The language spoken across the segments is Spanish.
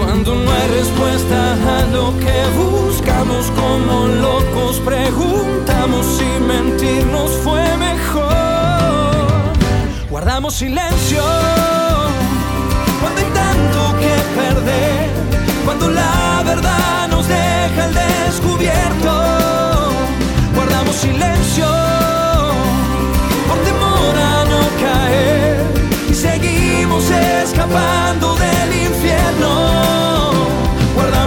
cuando no hay respuesta a lo que buscamos como locos preguntamos si mentirnos fue mejor. Guardamos silencio cuando hay tanto que perder, cuando la verdad nos deja al descubierto. Guardamos silencio seguimos escapando del infierno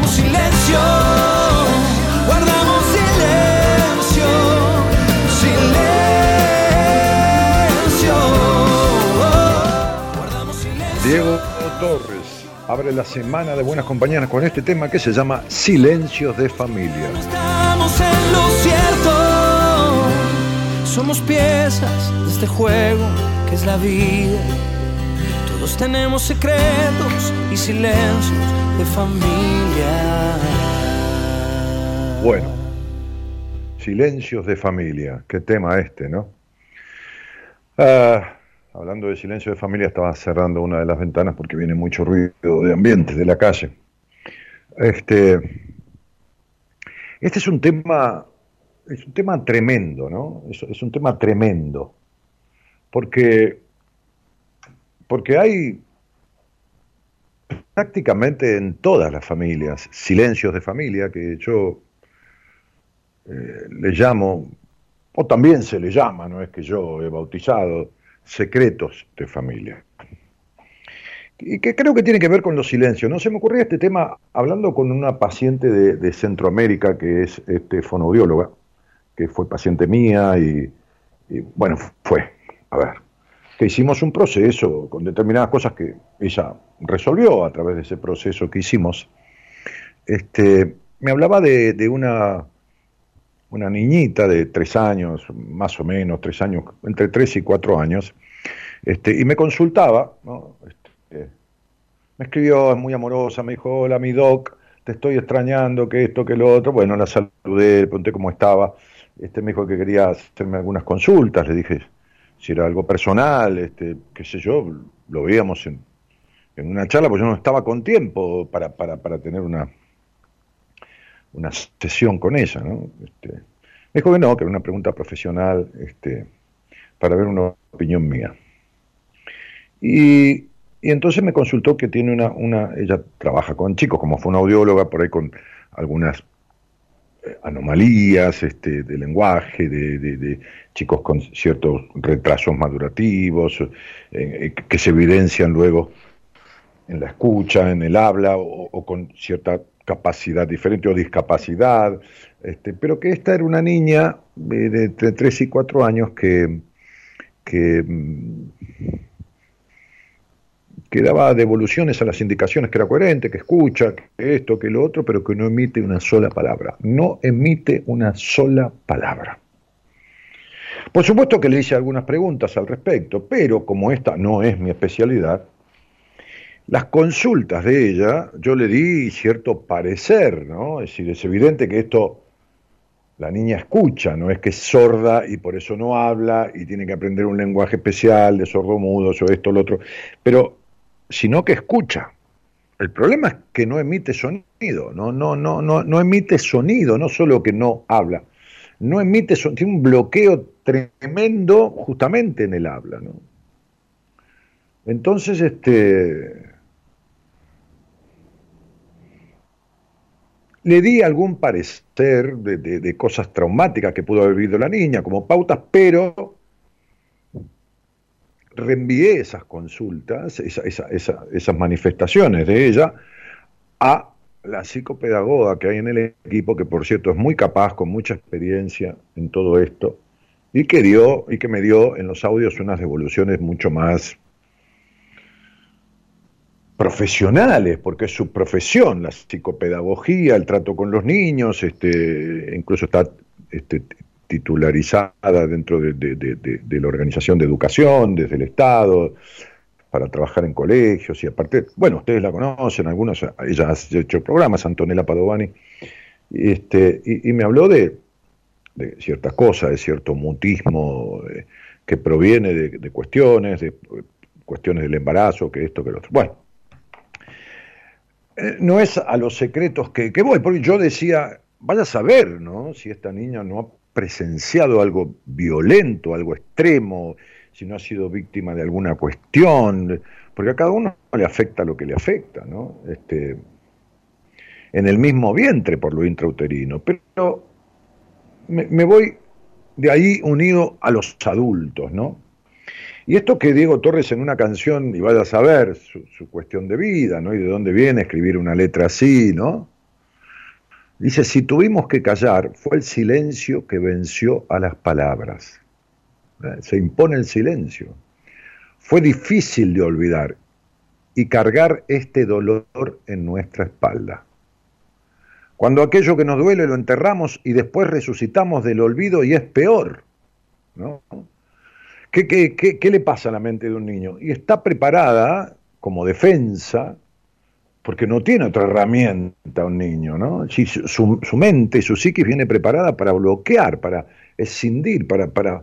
silencio, guardamos silencio, silencio. Diego Torres abre la semana de Buenas Compañeras con este tema que se llama Silencios de Familia. Estamos en lo cierto, somos piezas de este juego que es la vida. Tenemos secretos y silencios de familia. Bueno, silencios de familia, qué tema este, ¿no? Ah, hablando de silencio de familia, estaba cerrando una de las ventanas porque viene mucho ruido de ambiente de la calle. Este, este es un tema, es un tema tremendo, ¿no? Es un tema tremendo, porque, porque hay prácticamente en todas las familias, silencios de familia, que yo eh, le llamo, o también se le llama, no es que yo he bautizado, secretos de familia. Y que creo que tiene que ver con los silencios. No se me ocurría este tema hablando con una paciente de, Centroamérica que es este, fonoaudióloga, que fue paciente mía y, y bueno, fue, a ver, que hicimos un proceso con determinadas cosas que ella resolvió a través de ese proceso que hicimos. Este, me hablaba de, de una, una niñita de tres años, más o menos, tres años, entre tres y cuatro años, este, y me consultaba, ¿no? Este, me escribió, es muy amorosa, me dijo, hola mi doc, te estoy extrañando, que esto, que lo otro. Bueno, la saludé, le pregunté cómo estaba. Este me dijo que quería hacerme algunas consultas, le dije si era algo personal, este, qué sé yo, lo veíamos en, en una charla, pues yo no estaba con tiempo para, para, para tener una, una sesión con ella, ¿no? Este, me dijo que no, que era una pregunta profesional, este, para ver una opinión mía. Y, y entonces me consultó que tiene una, una, ella trabaja con chicos, como fue una audióloga, por ahí con algunas anomalías este, de lenguaje, de, chicos con ciertos retrasos madurativos, eh, eh, que se evidencian luego en la escucha, en el habla, o, con cierta capacidad diferente o discapacidad, este, pero que esta era una niña de, de, 3 y 4 años que, que mm, que daba devoluciones a las indicaciones, que era coherente, que escucha, que esto, que lo otro, pero que no emite una sola palabra. No emite una sola palabra. Por supuesto que le hice algunas preguntas al respecto, pero como esta no es mi especialidad, las consultas de ella, yo le di cierto parecer, ¿no? Es decir, es evidente que esto la niña escucha, no es que es sorda y por eso no habla y tiene que aprender un lenguaje especial de sordomudos o esto lo otro, pero sino que escucha. El problema es que no emite sonido, no, no, no, no, no emite sonido, no solo que no habla, no emite sonido, tiene un bloqueo tremendo justamente en el habla, ¿no? Entonces, este, le di algún parecer de, de, cosas traumáticas que pudo haber vivido la niña, como pautas, pero reenvié esas consultas, esas manifestaciones de ella, a la psicopedagoga que hay en el equipo, que por cierto es muy capaz, con mucha experiencia en todo esto, y que dio, y que me dio en los audios unas devoluciones mucho más profesionales, porque es su profesión, la psicopedagogía, el trato con los niños, este, incluso está este, titularizada dentro de, la Organización de Educación, desde el Estado, para trabajar en colegios y aparte, bueno, ustedes la conocen, algunos, ella ha hecho programas, Antonella Padovani, este, y, me habló de, ciertas cosas, de cierto mutismo eh, que proviene de, cuestiones, de cuestiones del embarazo, que esto, que lo otro. Bueno, eh, no es a los secretos que, que voy, porque yo decía, vaya a saber, ¿no? Si esta niña no presenciado algo violento, algo extremo, si no ha sido víctima de alguna cuestión, porque a cada uno le afecta lo que le afecta, ¿no? Este, en el mismo vientre por lo intrauterino, pero me, voy de ahí unido a los adultos, ¿no? Y esto que Diego Torres en una canción, y vaya a saber su, su cuestión de vida, ¿no? Y de dónde viene escribir una letra así, ¿no? Dice, si tuvimos que callar, fue el silencio que venció a las palabras. ¿Eh? Se impone el silencio. Fue difícil de olvidar y cargar este dolor en nuestra espalda. Cuando aquello que nos duele lo enterramos y después resucitamos del olvido y es peor. ¿no? ¿Qué, qué, qué, qué le pasa a la mente de un niño? Y está preparada como defensa porque no tiene otra herramienta un niño, ¿no? Si su, mente, su psiquis viene preparada para bloquear, para escindir, para, para,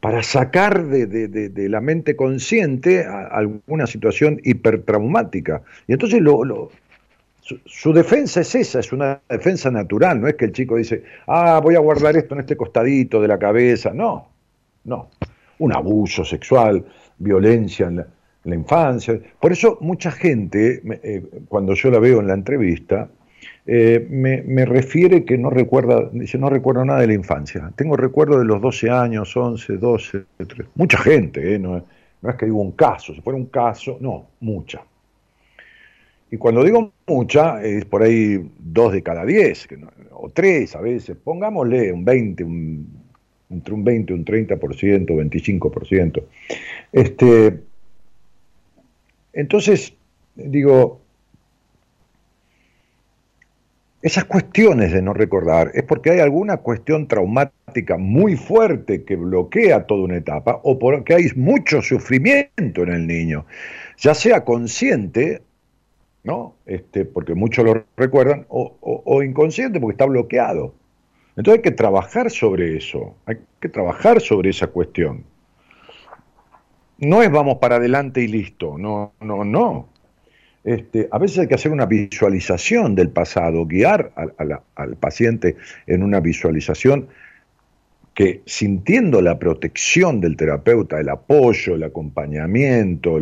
para sacar de, la mente consciente alguna situación hipertraumática. Y entonces lo, su, defensa es esa, es una defensa natural, no es que el chico dice, ah, voy a guardar esto en este costadito de la cabeza, no, no. Un abuso sexual, violencia en la, la infancia. Por eso mucha gente, eh, cuando yo la veo en la entrevista, eh, me, refiere que no recuerda, dice, no recuerdo nada de la infancia. Tengo recuerdo de los 12 años, 11, 12, 13. Mucha gente, eh, no, no, es que digo un caso, si fuera un caso, no, mucha. Y cuando digo mucha, es por ahí dos de cada diez, o tres a veces, pongámosle un 20, entre un 20, un 30%, 25%. Este, entonces, digo, esas cuestiones de no recordar es porque hay alguna cuestión traumática muy fuerte que bloquea toda una etapa o porque hay mucho sufrimiento en el niño, ya sea consciente, ¿no? Este, porque muchos lo recuerdan, o, o inconsciente porque está bloqueado. Entonces hay que trabajar sobre eso, hay que trabajar sobre esa cuestión. No es vamos para adelante y listo, no, no, no. Este, a veces hay que hacer una visualización del pasado, guiar al paciente en una visualización que sintiendo la protección del terapeuta, el apoyo, el acompañamiento,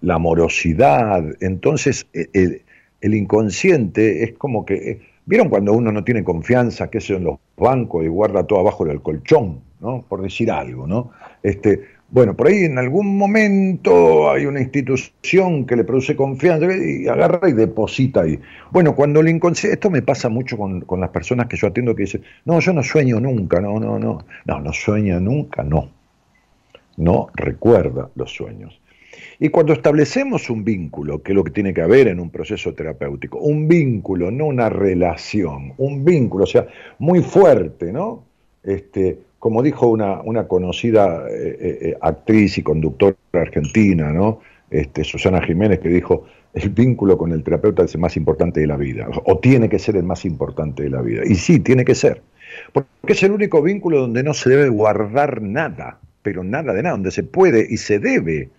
la amorosidad, entonces e, el, inconsciente es como que, eh, ¿vieron cuando uno no tiene confianza, qué sé en los bancos y guarda todo abajo del colchón, ¿no? Por decir algo, ¿no? Este, bueno, por ahí en algún momento hay una institución que le produce confianza y agarra y deposita ahí. Bueno, cuando el inconsciente, esto me pasa mucho con, con, las personas que yo atiendo que dicen, no, yo no sueño nunca, no, no, no, no, no sueña nunca, no. No recuerda los sueños. Y cuando establecemos un vínculo, que es lo que tiene que haber en un proceso terapéutico, un vínculo, no una relación, un vínculo, o sea, muy fuerte, ¿no? Este, como dijo una, una conocida eh, eh, eh, actriz y conductora argentina, ¿no? Este, Susana Jiménez, que dijo, el vínculo con el terapeuta es el más importante de la vida, o tiene que ser el más importante de la vida. Y sí, tiene que ser, porque es el único vínculo donde no se debe guardar nada, pero nada de nada, donde se puede y se debe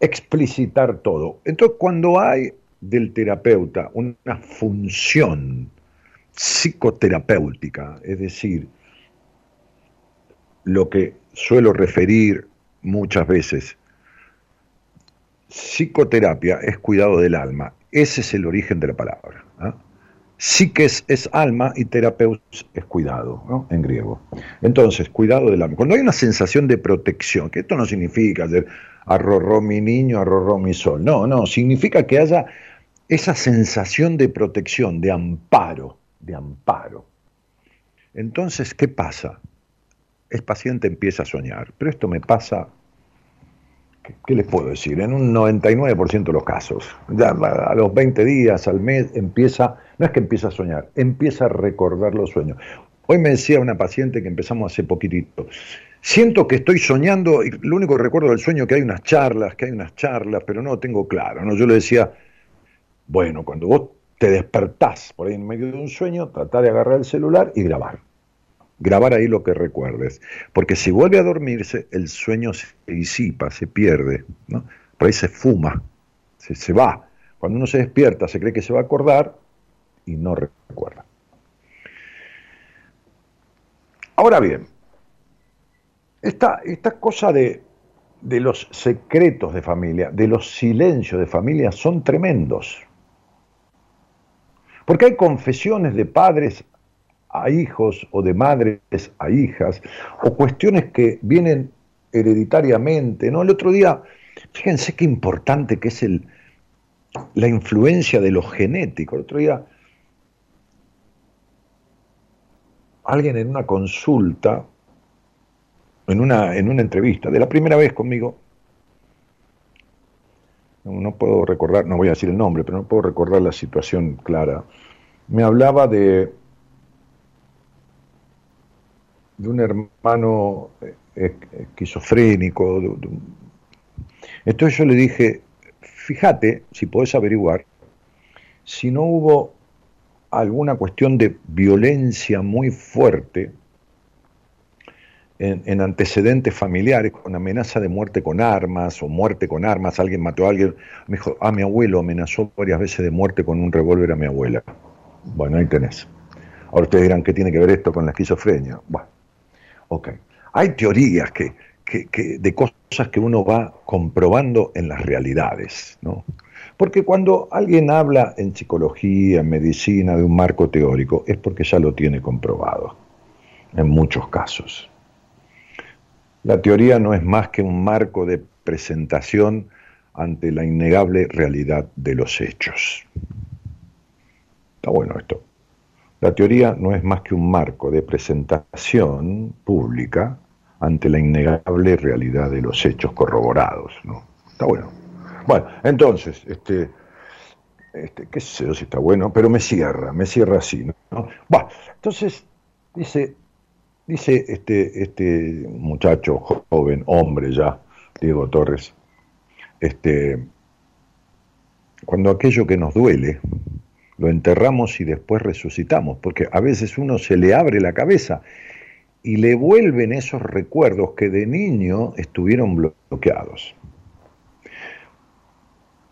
explicitar todo. Entonces, cuando hay del terapeuta una función psicoterapéutica, es decir, lo que suelo referir muchas veces. Psicoterapia es cuidado del alma. Ese es el origen de la palabra. ¿ah? Psiques es alma y terapeus es cuidado, en griego. Entonces, cuidado del alma. Cuando hay una sensación de protección, que esto no significa hacer arrorró mi niño, arrorró mi sol. No, no, significa que haya esa sensación de protección, de amparo, de amparo. Entonces, ¿qué pasa? El paciente empieza a soñar. Pero esto me pasa, ¿qué, les puedo decir? En un 99% de los casos. Ya a los 20 días, al mes, empieza, no es que empieza a soñar, empieza a recordar los sueños. Hoy me decía una paciente que empezamos hace poquitito, siento que estoy soñando y lo único que recuerdo del sueño es que hay unas charlas, que hay unas charlas, pero no lo tengo claro. ¿no? Yo le decía, bueno, cuando vos te despertás por ahí en medio de un sueño, tratá de agarrar el celular y grabar grabar ahí lo que recuerdes. Porque si vuelve a dormirse, el sueño se disipa, se pierde, ¿no? Por ahí se fuma, se, se va. Cuando uno se despierta, se cree que se va a acordar y no recuerda. Ahora bien, esta, cosa de, de los secretos de familia, de los silencios de familia, son tremendos. Porque hay confesiones de padres a hijos o de madres a hijas, o cuestiones que vienen hereditariamente, ¿no? El otro día, fíjense qué importante que es el, la influencia de lo genético. El otro día, alguien en una consulta, en una, en una entrevista, de la primera vez conmigo, no puedo recordar, no voy a decir el nombre, pero no puedo recordar la situación clara, me hablaba de de un hermano eh, eh, esquizofrénico. Entonces yo le dije, fíjate, si podés averiguar, si no hubo alguna cuestión de violencia muy fuerte en, antecedentes familiares, con amenaza de muerte con armas o muerte con armas, alguien mató a alguien, me dijo, a mi abuelo amenazó varias veces de muerte con un revólver a mi abuela. Bueno, ahí tenés. Ahora ustedes dirán, ¿qué tiene que ver esto con la esquizofrenia? Bueno, Ok. Hay teorías que, de cosas que uno va comprobando en las realidades, ¿no? Porque cuando alguien habla en psicología, en medicina, de un marco teórico, es porque ya lo tiene comprobado, en muchos casos. La teoría no es más que un marco de presentación ante la innegable realidad de los hechos. Está bueno esto. La teoría no es más que un marco de presentación pública ante la innegable realidad de los hechos corroborados. ¿no? Está bueno. Bueno, entonces, este, este, qué sé yo si está bueno, pero me cierra, me cierra así. ¿no? entonces dice, dice este, este muchacho joven, hombre ya, Diego Torres, este, cuando aquello que nos duele, lo enterramos y después resucitamos, porque a veces uno se le abre la cabeza y le vuelven esos recuerdos que de niño estuvieron bloqueados.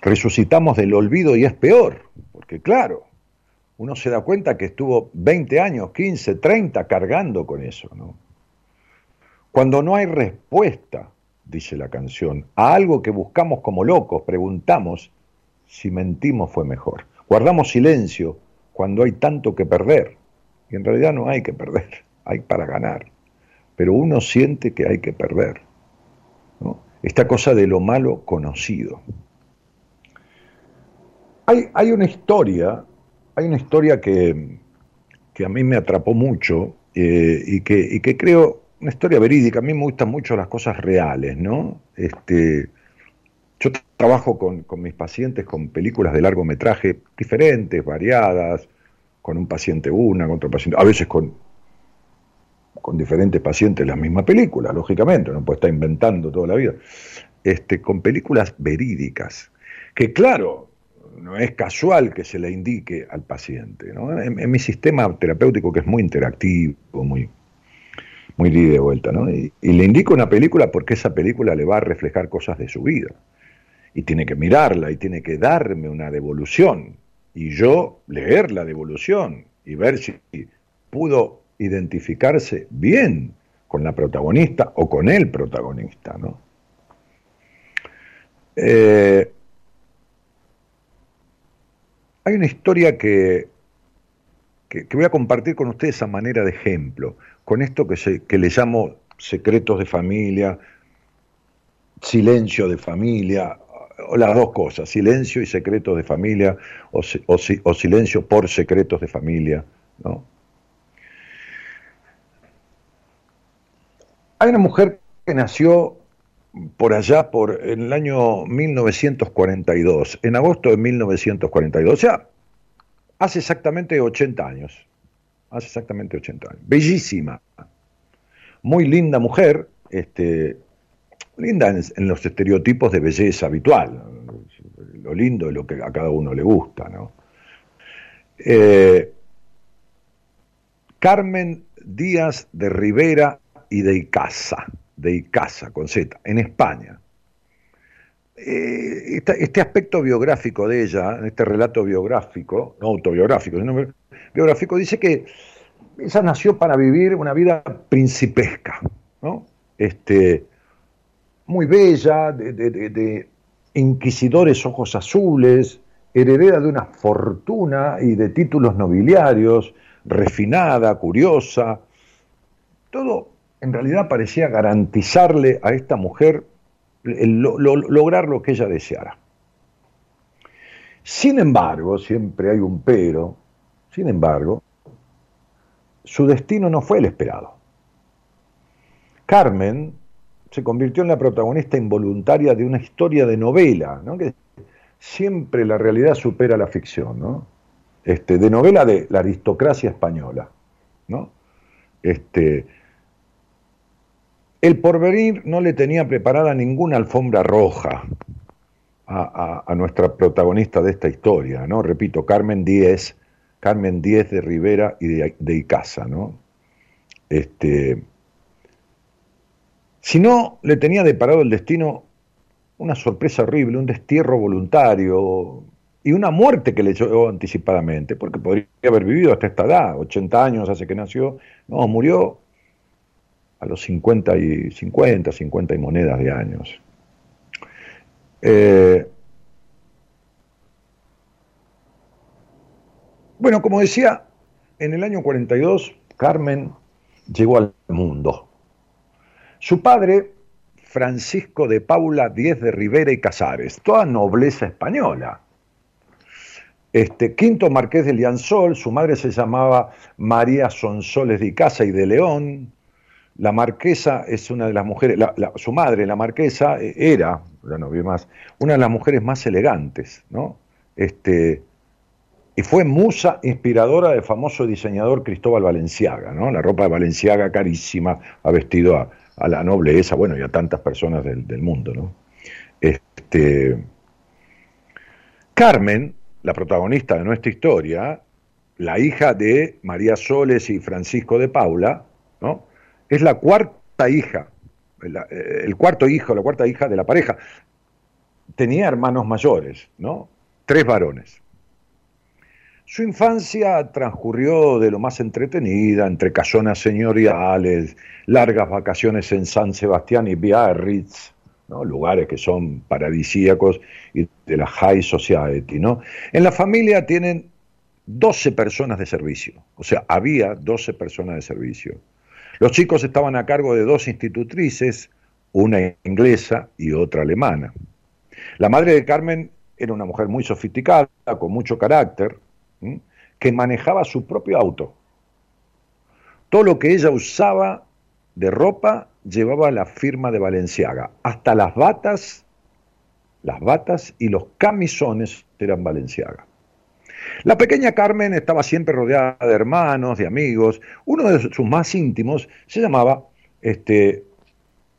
Resucitamos del olvido y es peor, porque claro, uno se da cuenta que estuvo 20 años, 15, 30 cargando con eso. Cuando no hay respuesta, dice la canción, a algo que buscamos como locos, preguntamos si mentimos fue mejor. Guardamos silencio cuando hay tanto que perder. Y en realidad no hay que perder, hay para ganar. Pero uno siente que hay que perder. Esta cosa de lo malo conocido. Hay, hay una historia, hay una historia que, que, a mí me atrapó mucho eh, y, que, y que creo, una historia verídica, a mí me gustan mucho las cosas reales, ¿no? Este, yo trabajo con, mis pacientes con películas de largometraje diferentes, variadas, con un paciente una, con otro paciente, a veces con, con diferentes pacientes la misma película, lógicamente, no puede estar inventando toda la vida, este, con películas verídicas, que claro, no es casual que se le indique al paciente. En, mi sistema terapéutico, que es muy interactivo, muy, muy de vuelta, ¿no? y le indico una película porque esa película le va a reflejar cosas de su vida y tiene que mirarla y tiene que darme una devolución y yo leer la devolución y ver si pudo identificarse bien con la protagonista o con el protagonista, ¿no? Eh, hay una historia que, que, voy a compartir con ustedes a manera de ejemplo, con esto que, se, que le llamo secretos de familia, silencio de familia, las dos cosas, silencio y secretos de familia, o, o, silencio por secretos de familia. ¿no? Hay una mujer que nació por allá, por en el año 1942, en agosto de 1942, o sea, hace exactamente 80 años, hace exactamente 80 años, bellísima, muy linda mujer, este, linda en, los estereotipos de belleza habitual, lo lindo es lo que a cada uno le gusta, ¿no? Eh, Carmen Díaz de Rivera y de Icaza, de Icaza con Z, en España. Eh, este, aspecto biográfico de ella, este relato biográfico, no autobiográfico, sino biográfico, dice que ella nació para vivir una vida principesca, ¿no? Este, muy bella, de, inquisidores ojos azules, heredera de una fortuna y de títulos nobiliarios, refinada, curiosa. Todo en realidad parecía garantizarle a esta mujer lograr lo que ella deseara. Sin embargo, siempre hay un pero, sin embargo, su destino no fue el esperado. Carmen se convirtió en la protagonista involuntaria de una historia de novela, ¿no? que siempre la realidad supera la ficción, ¿no? Este, de novela de la aristocracia española. ¿no? Este, el porvenir no le tenía preparada ninguna alfombra roja a, nuestra protagonista de esta historia, ¿no? Repito, Carmen Díez, Carmen Díez de Rivera y de, de Icaza, ¿no? Este, si no, le tenía deparado el destino una sorpresa horrible, un destierro voluntario y una muerte que le echó anticipadamente, porque podría haber vivido hasta esta edad, 80 años hace que nació, no, murió a los 50 y 50, 50 y monedas de años. Eh, bueno, como decía, en el año 42 Carmen llegó al mundo. Su padre, Francisco de Paula Díez de Rivera y Casares, toda nobleza española. Este, quinto marqués de Liansol, su madre se llamaba María Sonsoles de Casa y de León. La marquesa es una de las mujeres, su madre, la marquesa, era, ya no vi más, una de las mujeres más elegantes, ¿no? Este, y fue musa inspiradora del famoso diseñador Cristóbal Valenciaga, ¿no? La ropa de Valenciaga carísima ha vestido a, la nobleza, bueno, y a tantas personas del, mundo, ¿no? Este, Carmen, la protagonista de nuestra historia, la hija de María Soles y Francisco de Paula, ¿no? Es la cuarta hija, el cuarto hijo, la cuarta hija de la pareja. Tenía hermanos mayores, ¿no? Tres varones. Su infancia transcurrió de lo más entretenida, entre casonas señoriales, largas vacaciones en San Sebastián y Biarritz, ¿no? lugares que son paradisíacos y de la high society. ¿no? En la familia tienen 12 personas de servicio, o sea, había 12 personas de servicio. Los chicos estaban a cargo de dos institutrices, una inglesa y otra alemana. La madre de Carmen era una mujer muy sofisticada, con mucho carácter, que manejaba su propio auto. Todo lo que ella usaba de ropa llevaba la firma de Valenciaga. Hasta las batas, las batas y los camisones eran Valenciaga. La pequeña Carmen estaba siempre rodeada de hermanos, de amigos. Uno de sus más íntimos se llamaba, este,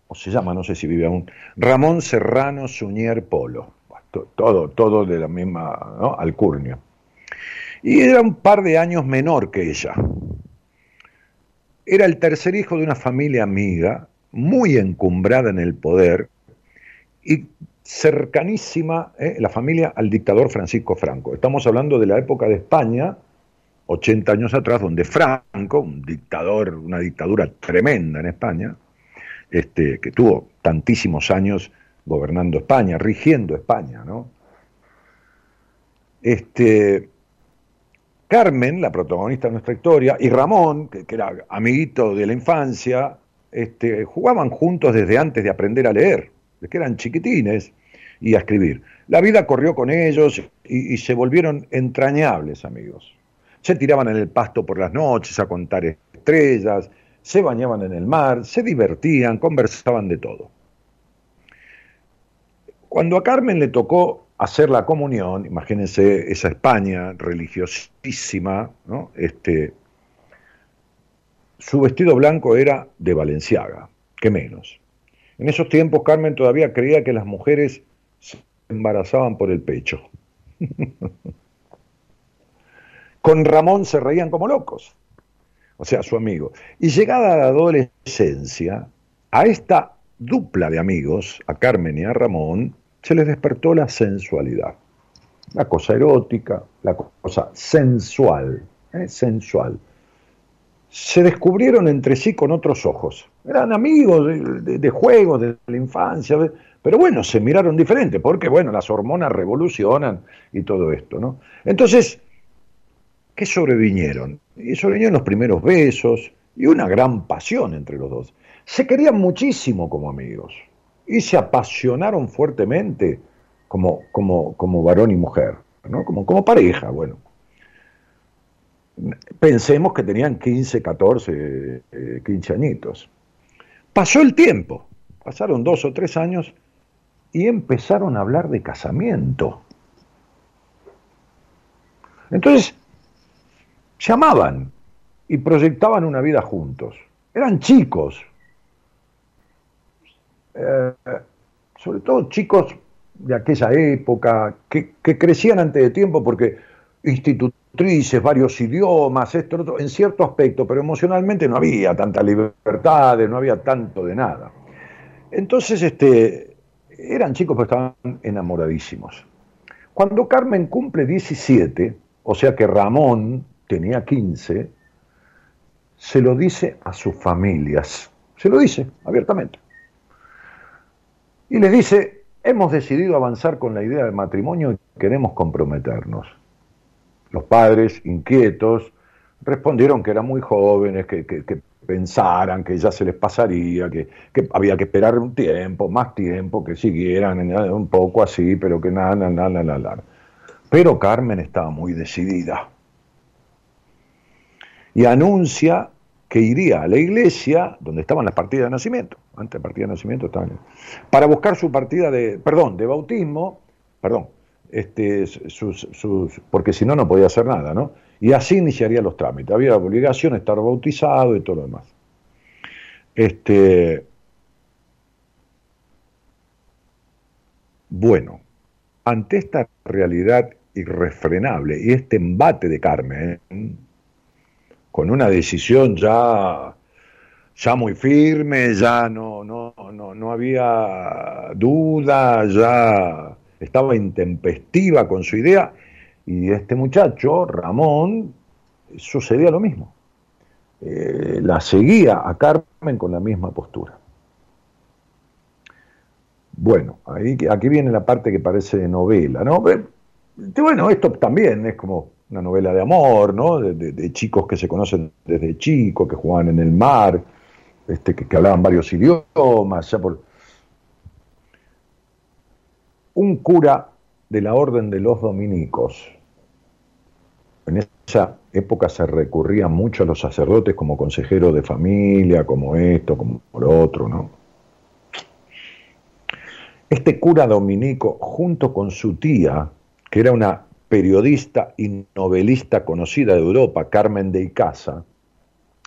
o se llama, no sé si vive aún, Ramón Serrano Suñer Polo. Todo, todo de la misma alcurnia y era un par de años menor que ella. Era el tercer hijo de una familia amiga, muy encumbrada en el poder y cercanísima eh, la familia al dictador Francisco Franco. Estamos hablando de la época de España, 80 años atrás, donde Franco, un dictador, una dictadura tremenda en España, este, que tuvo tantísimos años gobernando España, rigiendo España, ¿no? Este, Carmen, la protagonista de nuestra historia, y Ramón, que, era amiguito de la infancia, este, jugaban juntos desde antes de aprender a leer, desde que eran chiquitines, y a escribir. La vida corrió con ellos y, se volvieron entrañables amigos. Se tiraban en el pasto por las noches a contar estrellas, se bañaban en el mar, se divertían, conversaban de todo. Cuando a Carmen le tocó hacer la comunión, imagínense esa España religiosísima, ¿no? este, su vestido blanco era de Valenciaga, que menos. En esos tiempos Carmen todavía creía que las mujeres se embarazaban por el pecho. Con Ramón se reían como locos, o sea, su amigo. Y llegada la adolescencia, a esta dupla de amigos, a Carmen y a Ramón, se les despertó la sensualidad. La cosa erótica, la cosa sensual, ¿eh? sensual. Se descubrieron entre sí con otros ojos. Eran amigos de, juegos, de la infancia, pero bueno, se miraron diferente, porque bueno, las hormonas revolucionan y todo esto, ¿no? Entonces, ¿qué sobrevinieron? Y sobrevinieron los primeros besos y una gran pasión entre los dos. Se querían muchísimo como amigos y se apasionaron fuertemente como, como, como varón y mujer, ¿no? como, como pareja, bueno. Pensemos que tenían 15, 14, 15 añitos. Pasó el tiempo, pasaron dos o tres años y empezaron a hablar de casamiento. Entonces, se amaban y proyectaban una vida juntos. Eran chicos, eh, sobre todo chicos de aquella época, que, crecían antes de tiempo porque institutrices, varios idiomas, esto, otro, en cierto aspecto, pero emocionalmente no había tanta libertad, no había tanto de nada. Entonces, este, eran chicos que estaban enamoradísimos. Cuando Carmen cumple 17, o sea que Ramón tenía 15, se lo dice a sus familias, se lo dice abiertamente. Y les dice, hemos decidido avanzar con la idea del matrimonio y queremos comprometernos. Los padres, inquietos, respondieron que eran muy jóvenes, que, pensaran que ya se les pasaría, que, había que esperar un tiempo, más tiempo, que siguieran un poco así, pero que nada, nada, nada, nada. Pero Carmen estaba muy decidida. Y anuncia que iría a la iglesia donde estaban las partidas de nacimiento, antes de partida de nacimiento estaban, para buscar su partida de, perdón, de bautismo, perdón, este, sus, porque si no, no podía hacer nada, ¿no? Y así iniciaría los trámites. Había la obligación de estar bautizado y todo lo demás. Este, bueno, ante esta realidad irrefrenable y este embate de Carmen, con una decisión ya, ya muy firme, ya no, no, no, no había duda, ya estaba intempestiva con su idea, y este muchacho, Ramón, sucedía lo mismo. Eh, la seguía a Carmen con la misma postura. Bueno, ahí, aquí viene la parte que parece de novela, ¿no? Bueno, esto también es como una novela de amor, ¿no? De, chicos que se conocen desde chicos, que jugaban en el mar, este, que, hablaban varios idiomas, ya por... Un cura de la orden de los dominicos, en esa época se recurría mucho a los sacerdotes como consejeros de familia, como esto, como lo otro, ¿no? Este cura dominico, junto con su tía, que era una periodista y novelista conocida de Europa, Carmen de Icaza,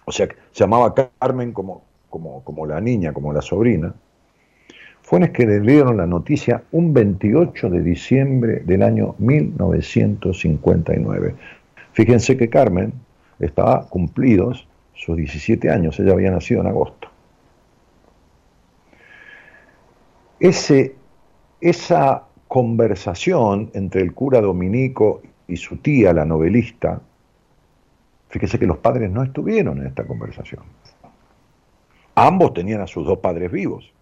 o sea, se llamaba Carmen como, como, como la niña, como la sobrina, fueron que le dieron la noticia un 28 de diciembre del año 1959. Fíjense que Carmen estaba cumplidos sus 17 años, ella había nacido en agosto. Ese, esa conversación entre el cura dominico y su tía, la novelista, fíjese que los padres no estuvieron en esta conversación. Ambos tenían a sus dos padres vivos.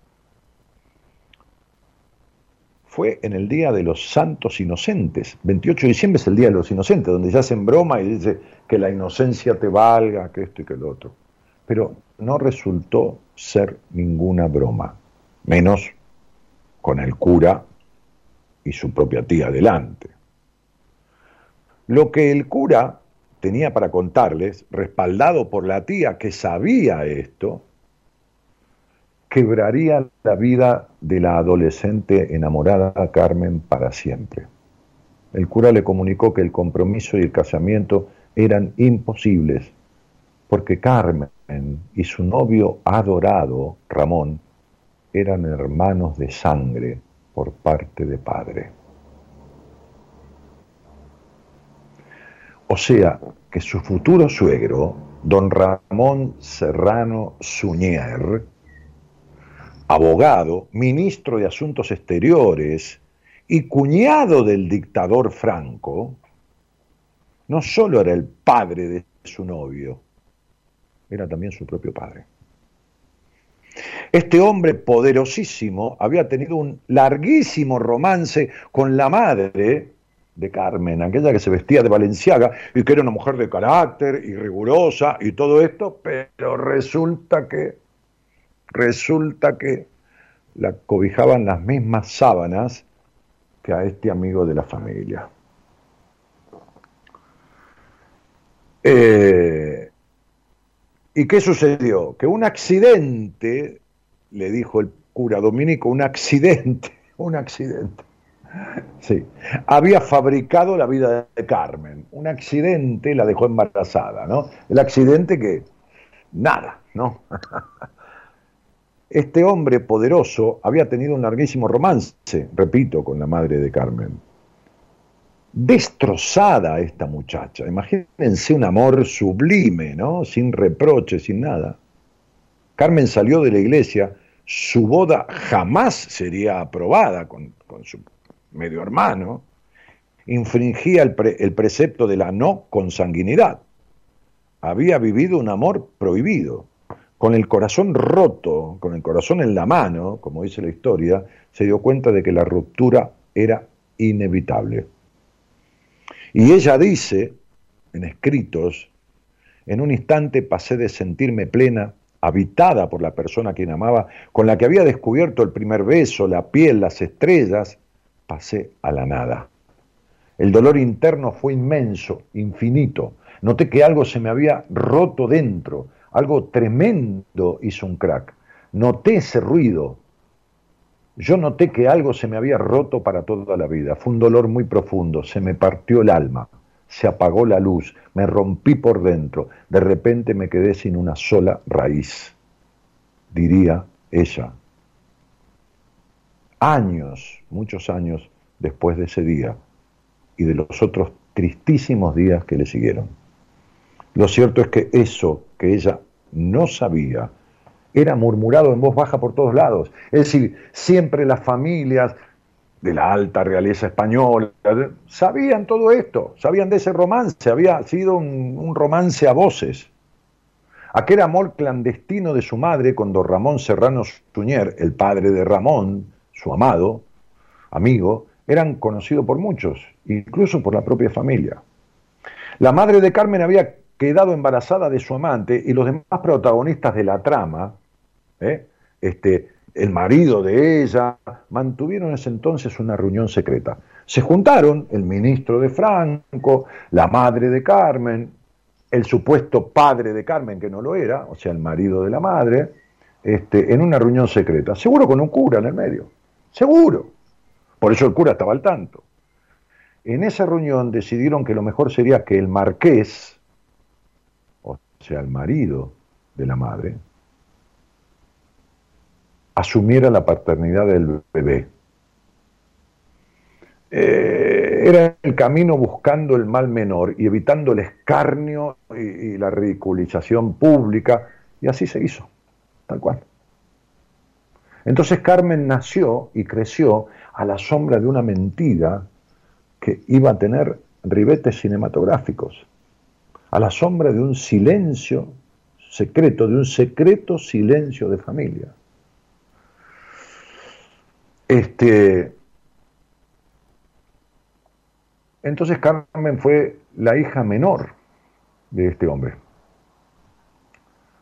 Fue en el Día de los Santos Inocentes. 28 de diciembre es el Día de los Inocentes, donde ya hacen broma y dice que la inocencia te valga, que esto y que lo otro. Pero no resultó ser ninguna broma, menos con el cura y su propia tía delante. Lo que el cura tenía para contarles, respaldado por la tía que sabía esto, quebraría la vida de la adolescente enamorada Carmen para siempre. El cura le comunicó que el compromiso y el casamiento eran imposibles, porque Carmen y su novio adorado, Ramón, eran hermanos de sangre por parte de padre. O sea, que su futuro suegro, don Ramón Serrano Suñer, abogado, ministro de Asuntos Exteriores y cuñado del dictador Franco, no solo era el padre de su novio, era también su propio padre. Este hombre poderosísimo había tenido un larguísimo romance con la madre de Carmen, aquella que se vestía de Valenciaga y que era una mujer de carácter y rigurosa y todo esto, pero resulta que, resulta que la cobijaban las mismas sábanas que a este amigo de la familia. Eh, ¿Y qué sucedió? Que un accidente, le dijo el cura dominico, un accidente, un accidente. Sí, había fabricado la vida de Carmen. Un accidente la dejó embarazada, ¿no? El accidente que nada, ¿no? Este hombre poderoso había tenido un larguísimo romance, repito, con la madre de Carmen destrozada esta muchacha. Imagínense un amor sublime, ¿no? Sin reproches, sin nada. Carmen salió de la iglesia, su boda jamás sería aprobada con, su medio hermano, infringía el, el precepto de la no consanguinidad. Había vivido un amor prohibido. Con el corazón roto, con el corazón en la mano, como dice la historia, se dio cuenta de que la ruptura era inevitable. Y ella dice, en escritos, en un instante pasé de sentirme plena, habitada por la persona a quien amaba, con la que había descubierto el primer beso, la piel, las estrellas, pasé a la nada. El dolor interno fue inmenso, infinito. Noté que algo se me había roto dentro, algo tremendo hizo un crack. Noté ese ruido. yo noté que algo se me había roto para toda la vida. Fue un dolor muy profundo, se me partió el alma, se apagó la luz, me rompí por dentro, de repente me quedé sin una sola raíz, diría ella. Años, muchos años después de ese día y de los otros tristísimos días que le siguieron. Lo cierto es que eso que ella no sabía era murmurado en voz baja por todos lados. Es decir, siempre las familias de la alta realeza española sabían todo esto, sabían de ese romance, había sido un, romance a voces. Aquel amor clandestino de su madre con don Ramón Serrano Suñer, el padre de Ramón, su amado, amigo, eran conocidos por muchos, incluso por la propia familia. La madre de Carmen había quedado embarazada de su amante y los demás protagonistas de la trama, ¿eh? este, el marido de ella, mantuvieron en ese entonces una reunión secreta. Se juntaron el ministro de Franco, la madre de Carmen, el supuesto padre de Carmen, que no lo era, o sea, el marido de la madre, este, en una reunión secreta, seguro con un cura en el medio, seguro. Por eso el cura estaba al tanto. En esa reunión decidieron que lo mejor sería que el marqués, sea, el marido de la madre, asumiera la paternidad del bebé. Eh, era el camino buscando el mal menor y evitando el escarnio y, la ridiculización pública, y así se hizo, tal cual. Entonces Carmen nació y creció a la sombra de una mentira que iba a tener ribetes cinematográficos a la sombra de un silencio secreto, de un secreto silencio de familia. Este, entonces Carmen fue la hija menor de este hombre.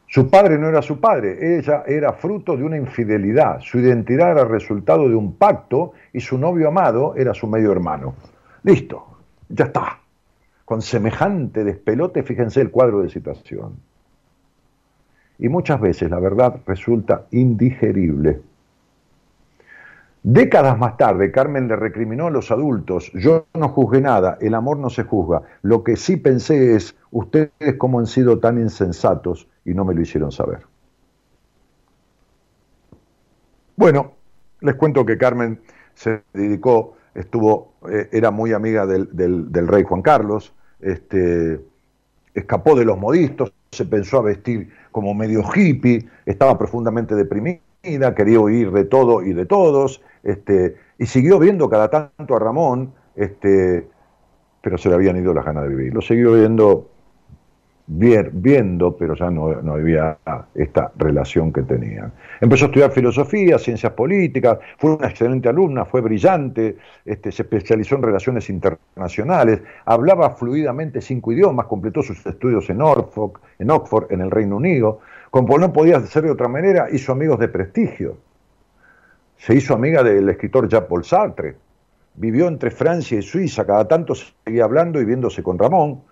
Su padre no era su padre, ella era fruto de una infidelidad, su identidad era resultado de un pacto y su novio amado era su medio hermano. Listo, ya está con semejante despelote, fíjense el cuadro de situación. Y muchas veces la verdad resulta indigerible. Décadas más tarde, Carmen le recriminó a los adultos, yo no juzgué nada, el amor no se juzga, lo que sí pensé es, ustedes cómo han sido tan insensatos y no me lo hicieron saber. Bueno, les cuento que Carmen se dedicó, estuvo, eh, era muy amiga del, del rey Juan Carlos, este, escapó de los modistos, se pensó a vestir como medio hippie, estaba profundamente deprimida, quería huir de todo y de todos, este, y siguió viendo cada tanto a Ramón, este, pero se le habían ido las ganas de vivir. Lo siguió viendo viendo, pero ya no, había esta relación que tenían. Empezó a estudiar filosofía, ciencias políticas, fue una excelente alumna, fue brillante, este, se especializó en relaciones internacionales, hablaba fluidamente cinco idiomas, completó sus estudios en Norfolk, en Oxford, en el Reino Unido. Como no podía ser de otra manera, hizo amigos de prestigio. Se hizo amiga del escritor Jean-Paul Sartre. Vivió entre Francia y Suiza, cada tanto seguía hablando y viéndose con Ramón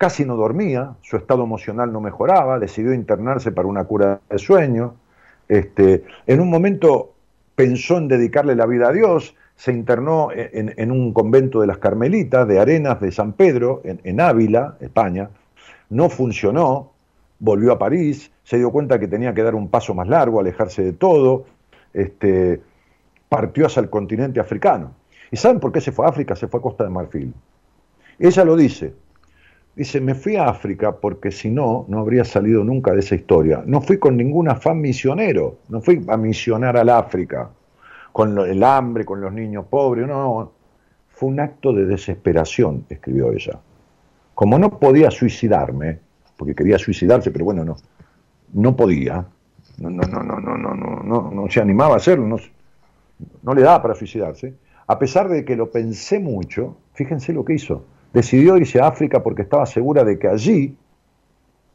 Casi no dormía, su estado emocional no mejoraba, decidió internarse para una cura de sueño. Este, en un momento pensó en dedicarle la vida a Dios, se internó en, un convento de las Carmelitas, de Arenas de San Pedro, en, Ávila, España. No funcionó, volvió a París, se dio cuenta que tenía que dar un paso más largo, alejarse de todo, este, partió hacia el continente africano. ¿Y saben por qué se fue a África? Se fue a Costa de Marfil. Ella lo dice, Dice, me fui a África porque si no, no habría salido nunca de esa historia. No fui con ningún afán misionero, no fui a misionar al África, con el hambre, con los niños pobres, no, fue un acto de desesperación, escribió ella. Como no podía suicidarme, porque quería suicidarse, pero bueno, no, no podía, no, no, no, no, no, no, no, no, no se animaba a hacerlo, no, no le daba para suicidarse, a pesar de que lo pensé mucho, fíjense lo que hizo decidió irse a África porque estaba segura de que allí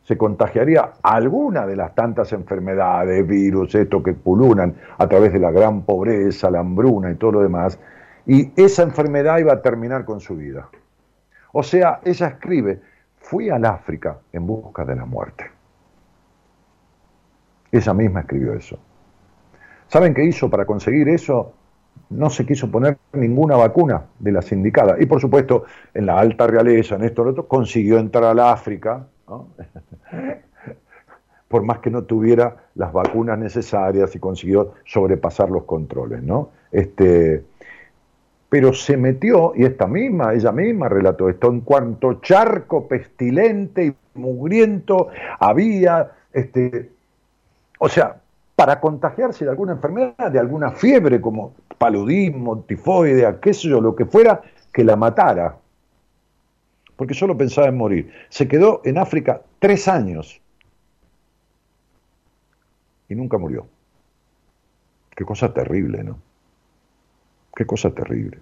se contagiaría alguna de las tantas enfermedades, virus, esto que pululan a través de la gran pobreza, la hambruna y todo lo demás, y esa enfermedad iba a terminar con su vida. O sea, ella escribe, fui al África en busca de la muerte. Ella misma escribió eso. ¿Saben qué hizo para conseguir eso? No se quiso poner ninguna vacuna de la sindicada. Y por supuesto, en la alta realeza, en esto otro, consiguió entrar al África, por más que no tuviera las vacunas necesarias y consiguió sobrepasar los controles, ¿no? Este, pero se metió, y esta misma, ella misma relató esto, en cuanto charco pestilente y mugriento había, este, o sea, para contagiarse de alguna enfermedad, de alguna fiebre como paludismo, tifoidea, qué sé yo, lo que fuera, que la matara. Porque solo pensaba en morir. Se quedó en África tres años y nunca murió. Qué cosa terrible, ¿no? Qué cosa terrible.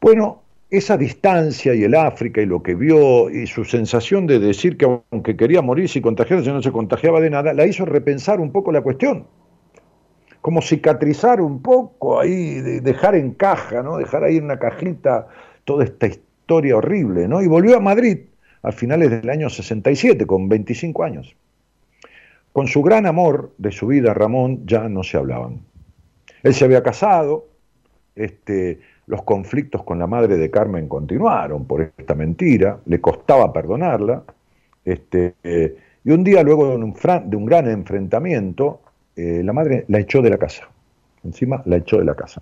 Bueno, esa distancia y el África y lo que vio y su sensación de decir que aunque quería morirse y contagiarse no se contagiaba de nada, la hizo repensar un poco la cuestión. Como cicatrizar un poco ahí, dejar en caja, ¿no? Dejar ahí en una cajita toda esta historia horrible, ¿no? Y volvió a Madrid a finales del año 67, con 25 años. Con su gran amor de su vida, Ramón, ya no se hablaban. Él se había casado, este, los conflictos con la madre de Carmen continuaron por esta mentira, le costaba perdonarla, este, y un día luego de un, de un gran enfrentamiento, eh, la madre la echó de la casa, encima la echó de la casa.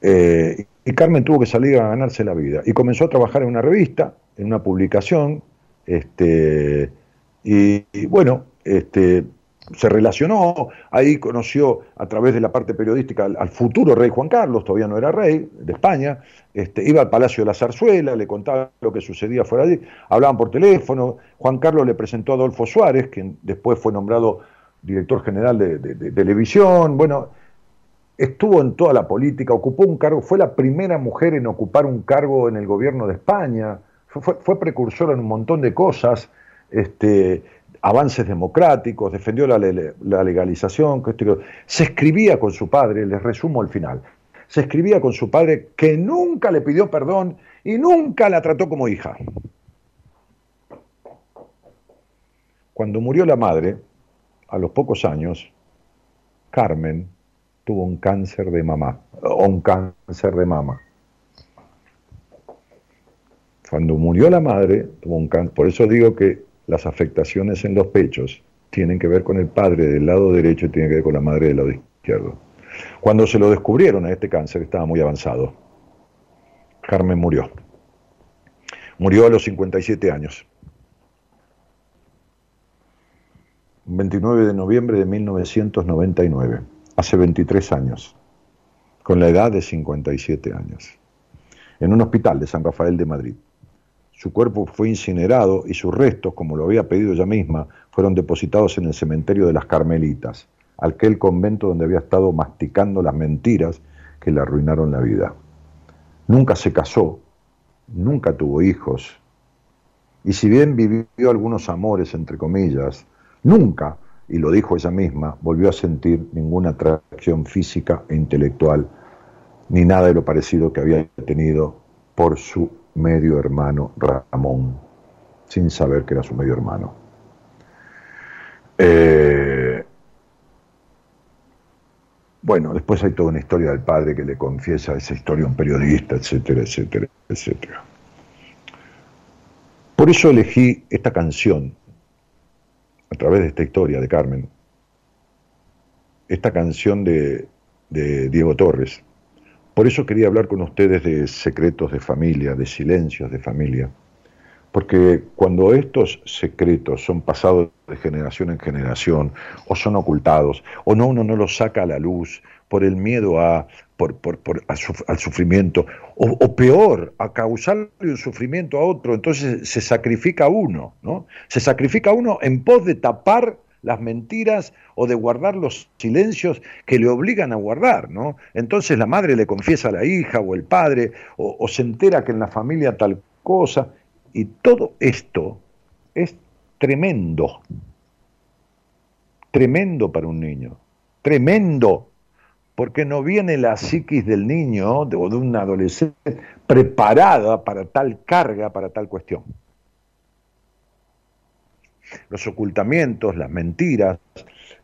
Eh, y Carmen tuvo que salir a ganarse la vida y comenzó a trabajar en una revista, en una publicación, este, y, y bueno, este, se relacionó, ahí conoció a través de la parte periodística al, futuro rey Juan Carlos, todavía no era rey de España, este, iba al Palacio de la Zarzuela, le contaba lo que sucedía fuera allí, hablaban por teléfono, Juan Carlos le presentó a Adolfo Suárez, quien después fue nombrado director general de, televisión, bueno, estuvo en toda la política, ocupó un cargo, fue la primera mujer en ocupar un cargo en el gobierno de España, fue, fue precursora en un montón de cosas, este, avances democráticos, defendió la, legalización, se escribía con su padre, les resumo al final, se escribía con su padre que nunca le pidió perdón y nunca la trató como hija. Cuando murió la madre, a los pocos años, Carmen tuvo un cáncer de mamá, o un cáncer de mama. Cuando murió la madre, tuvo un cáncer, por eso digo que las afectaciones en los pechos tienen que ver con el padre del lado derecho y tienen que ver con la madre del lado izquierdo. Cuando se lo descubrieron a este cáncer estaba muy avanzado. Carmen murió. Murió a los 57 años. 29 de noviembre de 1999, hace 23 años, con la edad de 57 años, en un hospital de San Rafael de Madrid. Su cuerpo fue incinerado y sus restos, como lo había pedido ella misma, fueron depositados en el cementerio de las Carmelitas, aquel convento donde había estado masticando las mentiras que le arruinaron la vida. Nunca se casó, nunca tuvo hijos, y si bien vivió algunos amores, entre comillas, nunca, y lo dijo ella misma, volvió a sentir ninguna atracción física e intelectual, ni nada de lo parecido que había tenido por su medio hermano Ramón, sin saber que era su medio hermano. Eh, bueno, después hay toda una historia del padre que le confiesa esa historia a un periodista, etcétera, etcétera, etcétera. Por eso elegí esta canción, a través de esta historia de Carmen, esta canción de, de Diego Torres, por eso quería hablar con ustedes de secretos de familia, de silencios de familia, porque cuando estos secretos son pasados de generación en generación, o son ocultados, o no uno no los saca a la luz por el miedo a, por, al sufrimiento, o, peor, a causarle un sufrimiento a otro, entonces se sacrifica uno, ¿no? Se sacrifica uno en pos de tapar las mentiras o de guardar los silencios que le obligan a guardar, ¿no? Entonces la madre le confiesa a la hija o el padre o, se entera que en la familia tal cosa y todo esto es tremendo, tremendo para un niño, tremendo, porque no viene la psiquis del niño o de un adolescente preparada para tal carga, para tal cuestión. Los ocultamientos, las mentiras,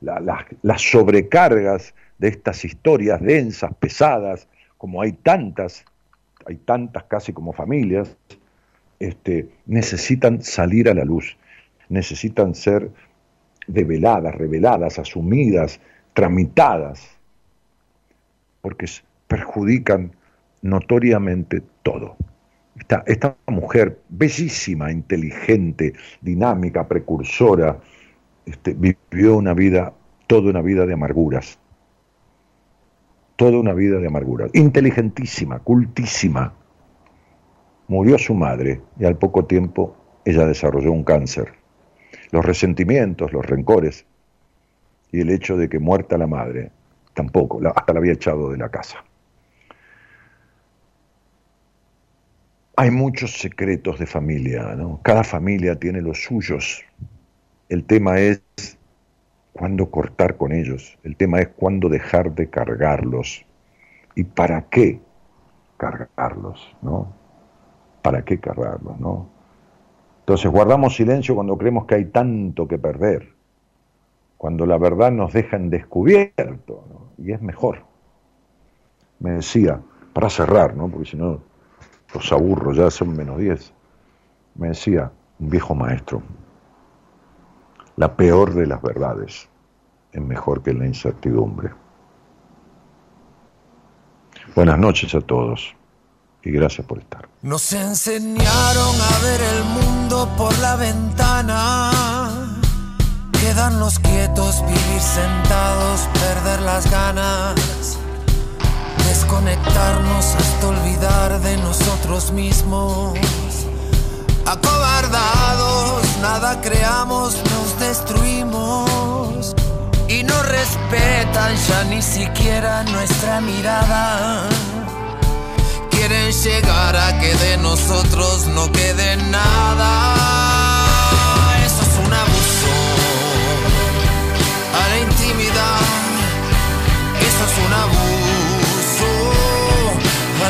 las sobrecargas de estas historias densas, pesadas, como hay tantas, hay tantas casi como familias, este, necesitan salir a la luz, necesitan ser develadas, reveladas, asumidas, tramitadas, porque perjudican notoriamente todo. Esta, mujer bellísima, inteligente, dinámica, precursora, este, vivió una vida, toda una vida de amarguras, toda una vida de amarguras, inteligentísima, cultísima. Murió su madre y al poco tiempo ella desarrolló un cáncer. Los resentimientos, los rencores y el hecho de que muerta la madre, tampoco, hasta la había echado de la casa. Hay muchos secretos de familia, ¿no? Cada familia tiene los suyos. El tema es cuándo cortar con ellos. El tema es cuándo dejar de cargarlos. ¿Y para qué cargarlos, no? ¿Para qué cargarlos, no? Entonces guardamos silencio cuando creemos que hay tanto que perder, cuando la verdad nos deja en descubierto, ¿no? y es mejor. Me decía, para cerrar, ¿no? porque si no los aburro, ya son menos 10. Me decía un viejo maestro, la peor de las verdades es mejor que la incertidumbre. Buenas noches a todos y gracias por estar. Nos enseñaron a ver el mundo por la ventana, quedarnos quietos, vivir sentados, perder las ganas desconectarnos hasta olvidar de nosotros mismos. Acobardados, nada creamos, nos destruimos. Y no respetan ya ni siquiera nuestra mirada. Quieren llegar a que de nosotros no quede nada. Eso es un abuso a la intimidad. Eso es un abuso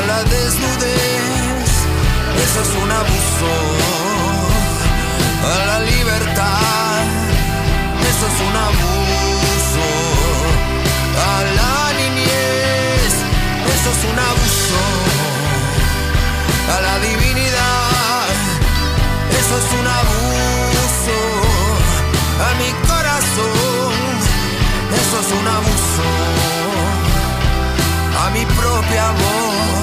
la desnudez, eso es un abuso. A la libertad, eso es un abuso. A la niñez, eso es un abuso. A la divinidad, eso es un abuso. A mi corazón, eso es un abuso. A mi propia voz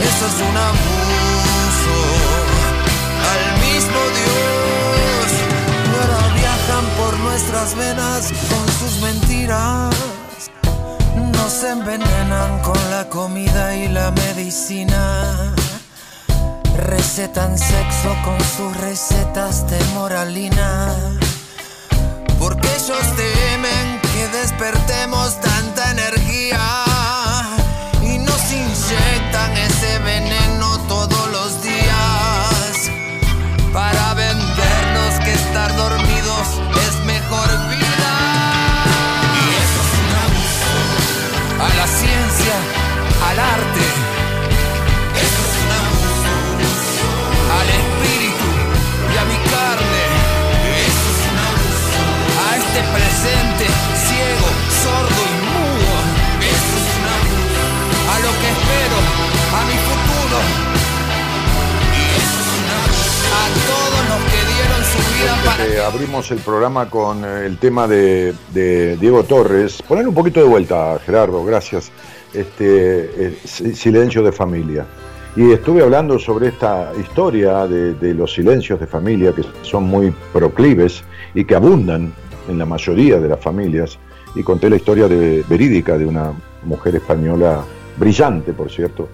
eso es un abuso al mismo Dios. ahora viajan por nuestras venas con sus mentiras. Nos envenenan con la comida y la medicina. Recetan sexo con sus recetas de moralina. Porque ellos temen que despertemos tanta energía Eh, abrimos el programa con eh, el tema de, Diego Torres. Poner un poquito de vuelta, Gerardo, gracias. Este, eh, silencio de familia. Y estuve hablando sobre esta historia de, de, los silencios de familia que son muy proclives y que abundan en la mayoría de las familias. Y conté la historia de, verídica de una mujer española brillante, por cierto,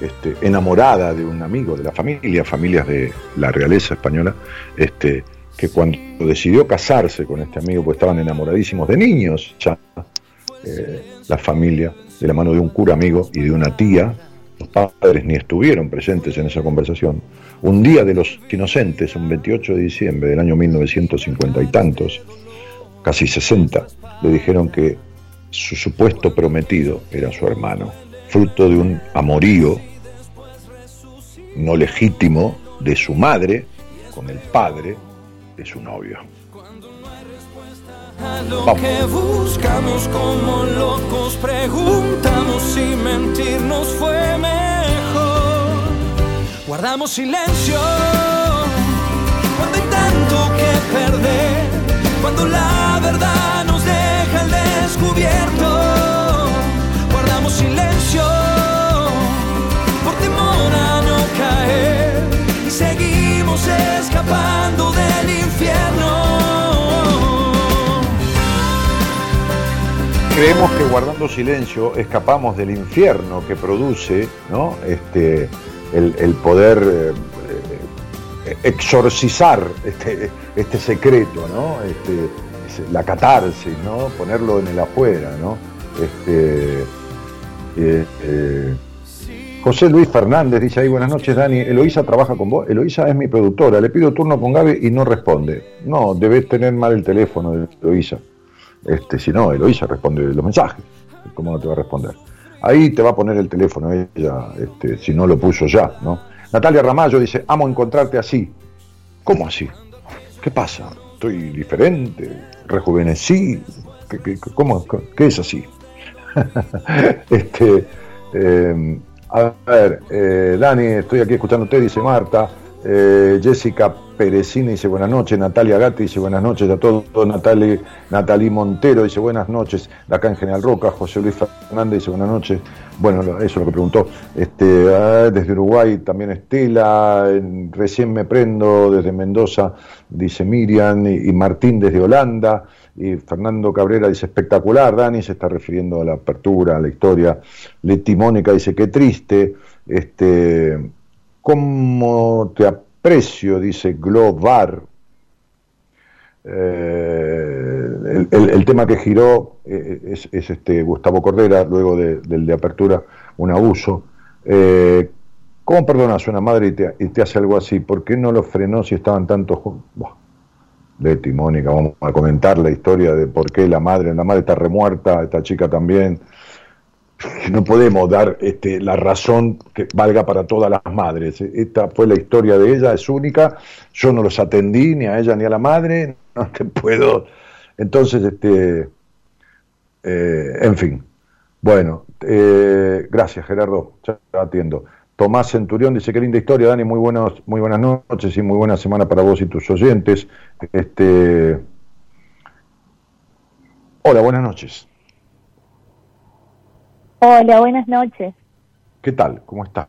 este, enamorada de un amigo de la familia, familias de la realeza española, este, que cuando decidió casarse con este amigo, pues estaban enamoradísimos de niños ya, eh, la familia, de la mano de un cura amigo y de una tía, los padres ni estuvieron presentes en esa conversación. Un día de los inocentes, un 28 de diciembre del año 1950 y tantos, casi 60, le dijeron que su supuesto prometido era su hermano fruto de un amorío no legítimo de su madre con el padre de su novio. Lo que buscamos como locos, preguntamos si mentirnos fue mejor. Guardamos silencio cuando hay tanto que perder, cuando la y seguimos escapando del infierno. Creemos que guardando silencio escapamos del infierno que produce ¿no? este, el, poder eh, eh, exorcizar este, este secreto, ¿no? Este, es la catarsis, ¿no? ponerlo en el afuera. ¿no? Este, eh, José Luis Fernández dice ahí, buenas noches Dani, Eloísa trabaja con vos, Eloísa es mi productora, le pido turno con Gaby y no responde. No, debes tener mal el teléfono de Eloísa. Este, si no, Eloísa responde los mensajes. ¿Cómo no te va a responder? Ahí te va a poner el teléfono ella, este, si no lo puso ya, ¿no? Natalia Ramallo dice, amo encontrarte así. ¿Cómo así? ¿Qué pasa? ¿Estoy diferente? ¿Rejuvenecí? ¿Qué, cómo, qué es así? este, eh, a ver, eh, Dani, estoy aquí escuchándote, dice Marta. Eh, Jessica Perecini dice buenas noches, Natalia Gatti dice buenas noches a todos, Natalie, Natalie Montero dice buenas noches, acá en General Roca, José Luis Fernández dice buenas noches, bueno, eso es lo que preguntó, este, desde Uruguay también Estela, recién me prendo desde Mendoza, dice Miriam, y Martín desde Holanda, y Fernando Cabrera dice espectacular, Dani se está refiriendo a la apertura, a la historia, Leti Mónica dice qué triste, este, ¿Cómo te aprecio? Dice Globar. Eh, el, tema que giró eh, es, es este Gustavo Cordera, luego de- del de apertura, un abuso. Eh, ¿Cómo perdonas a una madre y te, te hace algo así? ¿Por qué no lo frenó si estaban tantos juntos? Leti, Mónica, vamos a comentar la historia de por qué la madre, la madre está remuerta, esta chica también. No podemos dar este, la razón que valga para todas las madres. Esta fue la historia de ella, es única. Yo no los atendí ni a ella ni a la madre. No te puedo. Entonces, este, eh, en fin. Bueno, eh, gracias Gerardo, ya atiendo. Tomás Centurión dice, qué linda historia, Dani, muy, buenos, muy buenas noches y muy buena semana para vos y tus oyentes. Este... Hola, buenas noches. Hola, buenas noches. ¿Qué tal? ¿Cómo estás?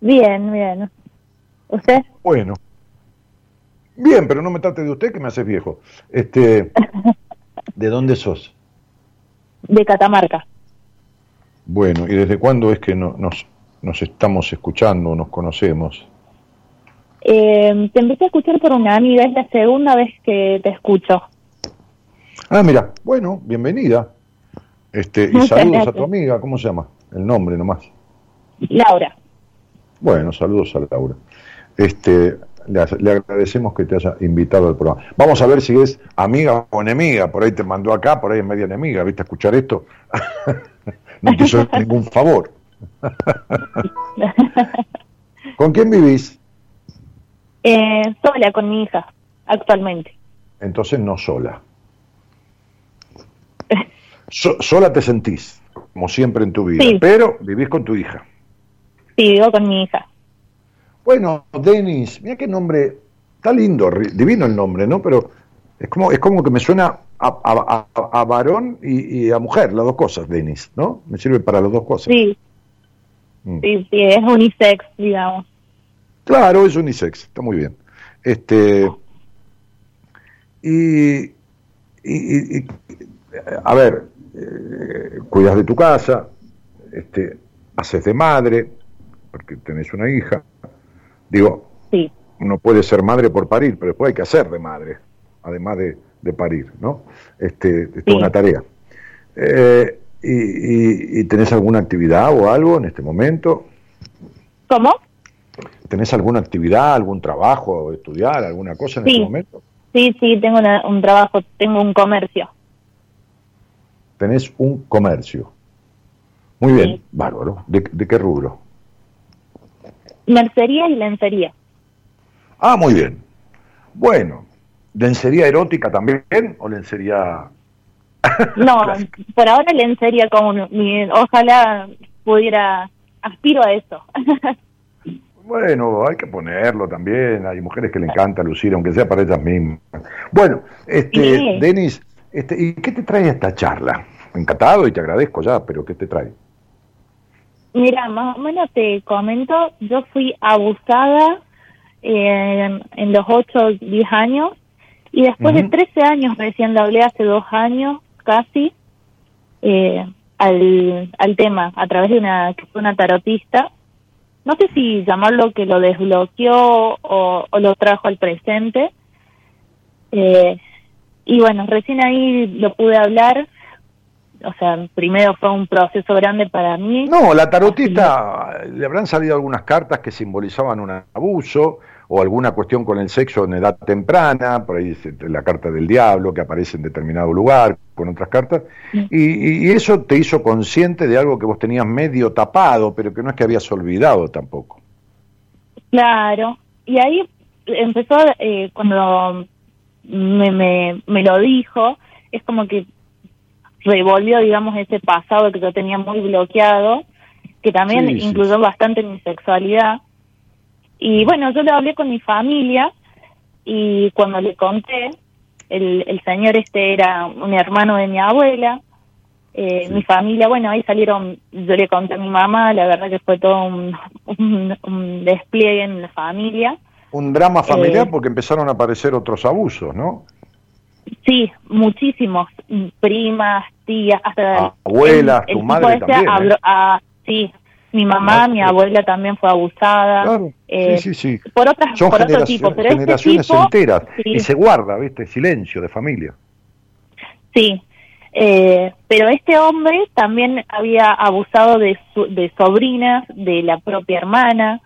Bien, bien. ¿Usted? Bueno. Bien, pero no me trate de usted que me haces viejo. Este, ¿De dónde sos? De Catamarca. Bueno, ¿y desde cuándo es que no- nos, nos estamos escuchando, nos conocemos? Eh, te empecé a escuchar por una amiga, es la segunda vez que te escucho. Ah, mira, bueno, bienvenida. Este, y Muchas saludos a tu amiga, ¿cómo se llama? El nombre nomás. Laura. Bueno, saludos a Laura. Este, le, le agradecemos que te haya invitado al programa. Vamos a ver si es amiga o enemiga. Por ahí te mandó acá, por ahí es media enemiga. ¿Viste escuchar esto? no te hizo ningún favor. ¿Con quién vivís? Eh, sola con mi hija, actualmente. Entonces no sola. So- sola te sentís, como siempre en tu vida, Sí. pero vivís con tu hija. Sí, vivo con mi hija. Bueno, Denis, mira qué nombre, está lindo, divino el nombre, ¿no? Pero es como, es como que me suena a, a- a- a varón y, y a mujer, las dos cosas, Denis, ¿no? Me sirve para las dos cosas. Sí. Sí, sí, es unisex, digamos. Claro, es unisex, está muy bien. Este y, y- y- a ver, eh, cuidas de tu casa, este, haces de madre, porque tenés una hija. Digo, Sí, uno puede ser madre por parir, pero después hay que hacer de madre, además de, de parir, ¿no? Este, esto es Sí. una tarea. Eh, y, y- y tenés alguna actividad o algo en este momento? ¿Cómo? ¿Tenés alguna actividad, algún trabajo, estudiar, alguna cosa en Sí. este momento? Sí, sí, tengo una- un trabajo, tengo un comercio. Tenés un comercio. Muy bien, Sí. bárbaro. ¿De, de qué rubro? Mercería y lencería. Ah, muy bien. Bueno, ¿Lencería erótica también o lencería no, por ahora lencería como mi, ojalá pudiera, aspiro a eso. Bueno, hay que ponerlo también. Hay mujeres que le encanta lucir, aunque sea para ellas mismas. Bueno, este, Denis, este, ¿y qué te trae esta charla? Encantado y te agradezco ya, pero ¿qué te trae? Mira, más o menos te comento, yo fui abusada en, en los 8 10 años y después de 13 años, recién lo hablé hace dos años casi, eh, al, al tema a través de una, una tarotista. No sé si llamarlo que lo desbloqueó o, lo trajo al presente. Eh, y bueno, recién ahí lo pude hablar o sea, primero fue un proceso grande para mí. No, la tarotista, le habrán salido algunas cartas que simbolizaban un abuso o alguna cuestión con el sexo en edad temprana, por ahí la carta del diablo que aparece en determinado lugar, con otras cartas, y, eso te hizo consciente de algo que vos tenías medio tapado, pero que no es que habías olvidado tampoco. Claro, y ahí empezó, eh, cuando me, me, me lo dijo, es como que revolvió, digamos, ese pasado que yo tenía muy bloqueado, que también incluyó bastante mi sexualidad. Y bueno, yo le hablé con mi familia y cuando le conté, el, el señor este era un hermano de mi abuela, eh, mi familia, bueno, ahí salieron, yo le conté a mi mamá, la verdad que fue todo un, un, despliegue en la familia. Un drama familiar eh, porque empezaron a aparecer otros abusos, ¿no? Sí, muchísimos, primas, tías, hasta... Abuelas, tu madre también. ¿eh? sí, mi mamá, mi abuela también fue abusada. Claro, eh, sí, sí, sí. Por, otras, Son por otro tipo, pero este generaciones enteras y se guarda, ¿viste? Silencio de familia. Sí, eh, pero este hombre también había abusado de, de sobrinas, de la propia hermana,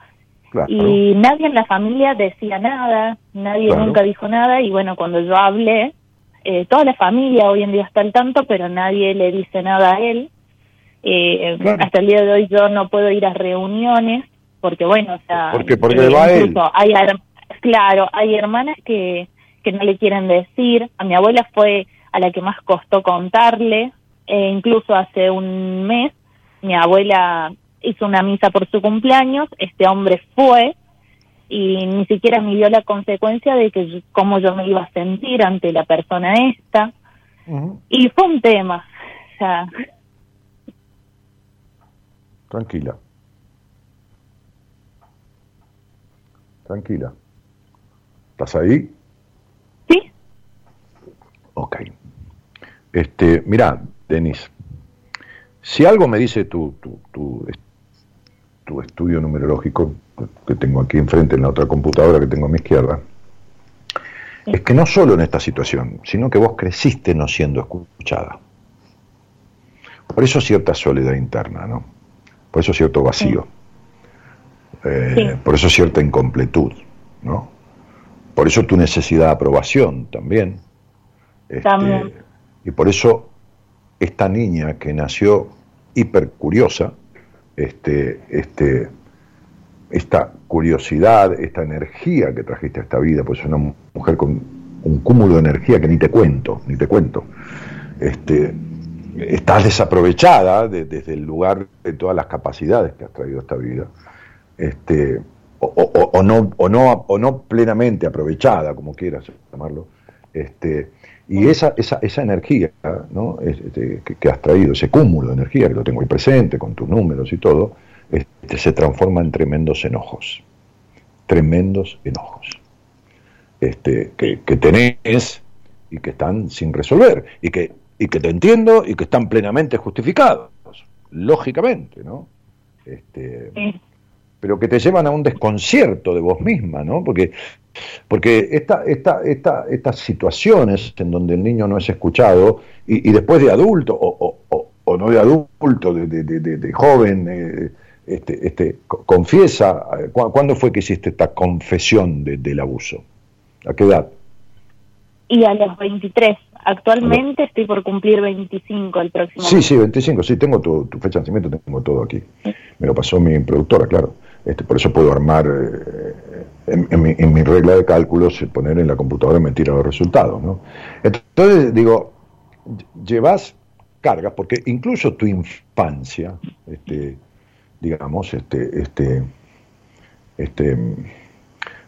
y nadie en la familia decía nada, nadie nunca dijo nada, y bueno, cuando yo hablé, eh, toda la familia hoy en día está al tanto, pero nadie le dice nada a él. Eh, hasta el día de hoy yo no puedo ir a reuniones porque, bueno, o sea, porque, porque va él. Hay, claro, hay hermanas que, que no le quieren decir. A mi abuela fue a la que más costó contarle. E incluso hace un mes mi abuela hizo una misa por su cumpleaños, este hombre fue y ni siquiera me dio la consecuencia de que cómo yo me iba a sentir ante la persona esta. Y fue un tema. O sea... Tranquila. Tranquila. ¿Estás ahí? Sí. Ok. Este, mira, Denis, si algo me dice tu, tu, tu, tu estudio numerológico, que tengo aquí enfrente en la otra computadora que tengo a mi izquierda, es que no solo en esta situación, sino que vos creciste no siendo escuchada. Por eso cierta soledad interna, ¿no? Por eso cierto vacío. Eh, por eso cierta incompletud, ¿no? Por eso tu necesidad de aprobación también. Este, también. Y por eso esta niña que nació hipercuriosa, este, este, esta curiosidad, esta energía que trajiste a esta vida, pues es una mujer con un cúmulo de energía que ni te cuento, ni te cuento. Este, estás desaprovechada desde el lugar de todas las capacidades que has traído esta vida. Este, o, no, o, no, o no plenamente aprovechada, como quieras llamarlo. Este, y esa, esa, esa energía. Este, que, que, has traído, ese cúmulo de energía, que lo tengo ahí presente con tus números y todo, este, se transforma en tremendos enojos, tremendos enojos, este, que, que tenés y que están sin resolver, y que, y que te entiendo y que están plenamente justificados, lógicamente, ¿no? Este, pero que te llevan a un desconcierto de vos misma, ¿no? Porque, porque esta, esta, esta, estas situaciones en donde el niño no es escuchado y, y después de adulto o, o, o, no de adulto, de, de, de, de joven, eh, este, este, confiesa, eh, ¿cuándo fue que hiciste esta confesión del abuso? ¿A qué edad? Y a los 23. Actualmente estoy por cumplir 25 el próximo Sí, sí, 25, sí, tengo tu, tu fecha de nacimiento, tengo todo aquí. Me lo pasó mi productora, claro. Este, por eso puedo armar en, mi, regla de cálculos, poner en la computadora y me tira los resultados. ¿no? Entonces, digo, llevas cargas, porque incluso tu infancia, este, digamos, este, este, este,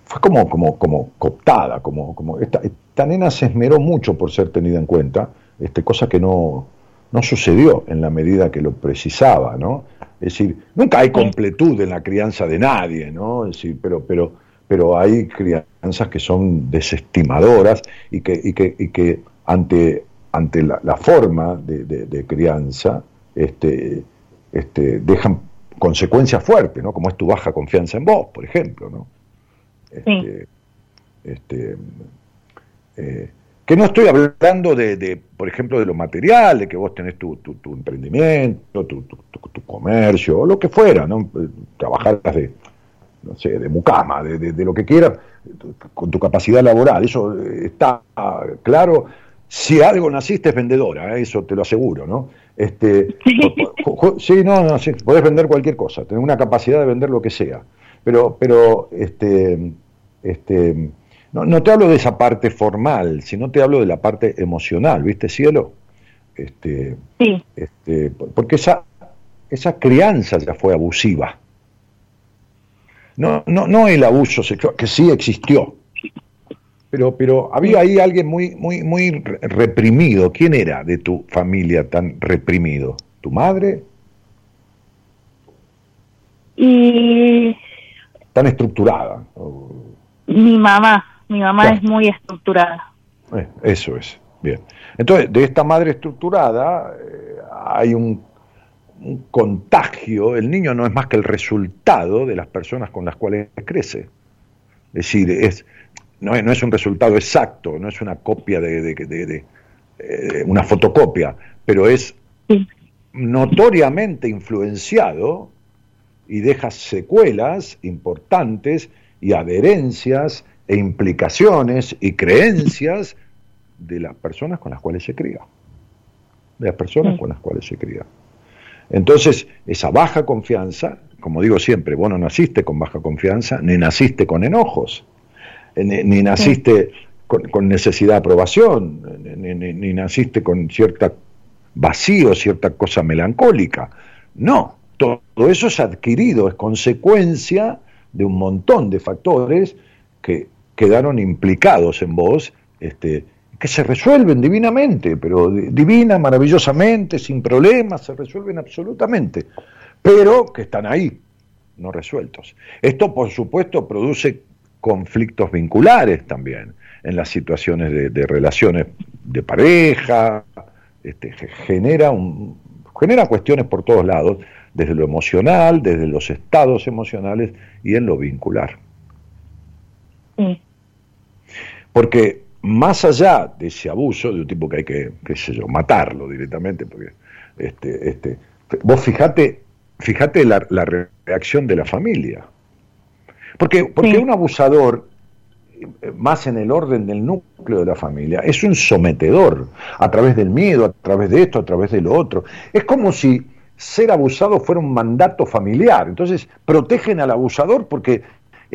fue como, como, como cooptada, como, como esta, esta nena se esmeró mucho por ser tenida en cuenta, este, cosa que no, no sucedió en la medida que lo precisaba, ¿no? Es decir, nunca hay completud en la crianza de nadie, ¿no? Es decir, pero, pero, pero hay crianzas que son desestimadoras y que, y que, y que ante, ante la, forma de, crianza este, este, dejan consecuencias fuertes, ¿no? Como es tu baja confianza en vos, por ejemplo, ¿no? Este, este, eh, que no estoy hablando de, por ejemplo, de lo material, de que vos tenés tu, tu, emprendimiento, tu, tu, comercio, o lo que fuera, ¿no? Trabajar de, no sé, de mucama, de, de, lo que quieras, con tu capacidad laboral, eso está claro. Si algo naciste es vendedora, ¿eh? eso te lo aseguro, ¿no? Este, sí, no, no, sí, podés vender cualquier cosa, tener una capacidad de vender lo que sea. Pero, pero, este, este, no, no te hablo de esa parte formal, sino te hablo de la parte emocional, ¿viste, cielo? Este, sí. Este, porque esa, esa crianza ya fue abusiva. No, no, no el abuso sexual, que sí existió, pero, pero había ahí alguien muy, muy, muy reprimido. ¿Quién era de tu familia tan reprimido? ¿Tu madre? Y... Tan estructurada. Mi mamá, mi mamá es muy estructurada. Eh, eso es, bien. Entonces, de esta madre estructurada eh, hay un, un contagio, el niño no es más que el resultado de las personas con las cuales crece. Es decir, es, no, es un resultado exacto, no es una copia de, eh, una fotocopia, pero es notoriamente influenciado y deja secuelas importantes y adherencias e implicaciones y creencias de las personas con las cuales se cría, de las personas con las cuales se cría. Entonces, esa baja confianza, como digo siempre, vos no naciste con baja confianza, ni naciste con enojos, ni, naciste con, necesidad de aprobación, ni, naciste con cierta vacío, cierta cosa melancólica. No, todo eso es adquirido, es consecuencia de un montón de factores que quedaron implicados en vos, este, que se resuelven divinamente, pero divina, maravillosamente, sin problemas, se resuelven absolutamente, pero que están ahí, no resueltos. Esto, por supuesto, produce conflictos vinculares también en las situaciones de, relaciones de pareja, este, genera, un, genera cuestiones por todos lados, desde lo emocional, desde los estados emocionales y en lo vincular. Porque más allá de ese abuso, de un tipo que hay que, qué sé yo, matarlo directamente, porque este, este, vos fijate, fíjate la, la reacción de la familia. Porque, porque un abusador, más en el orden del núcleo de la familia, es un sometedor, a través del miedo, a través de esto, a través de lo otro. Es como si ser abusado fuera un mandato familiar. Entonces, protegen al abusador porque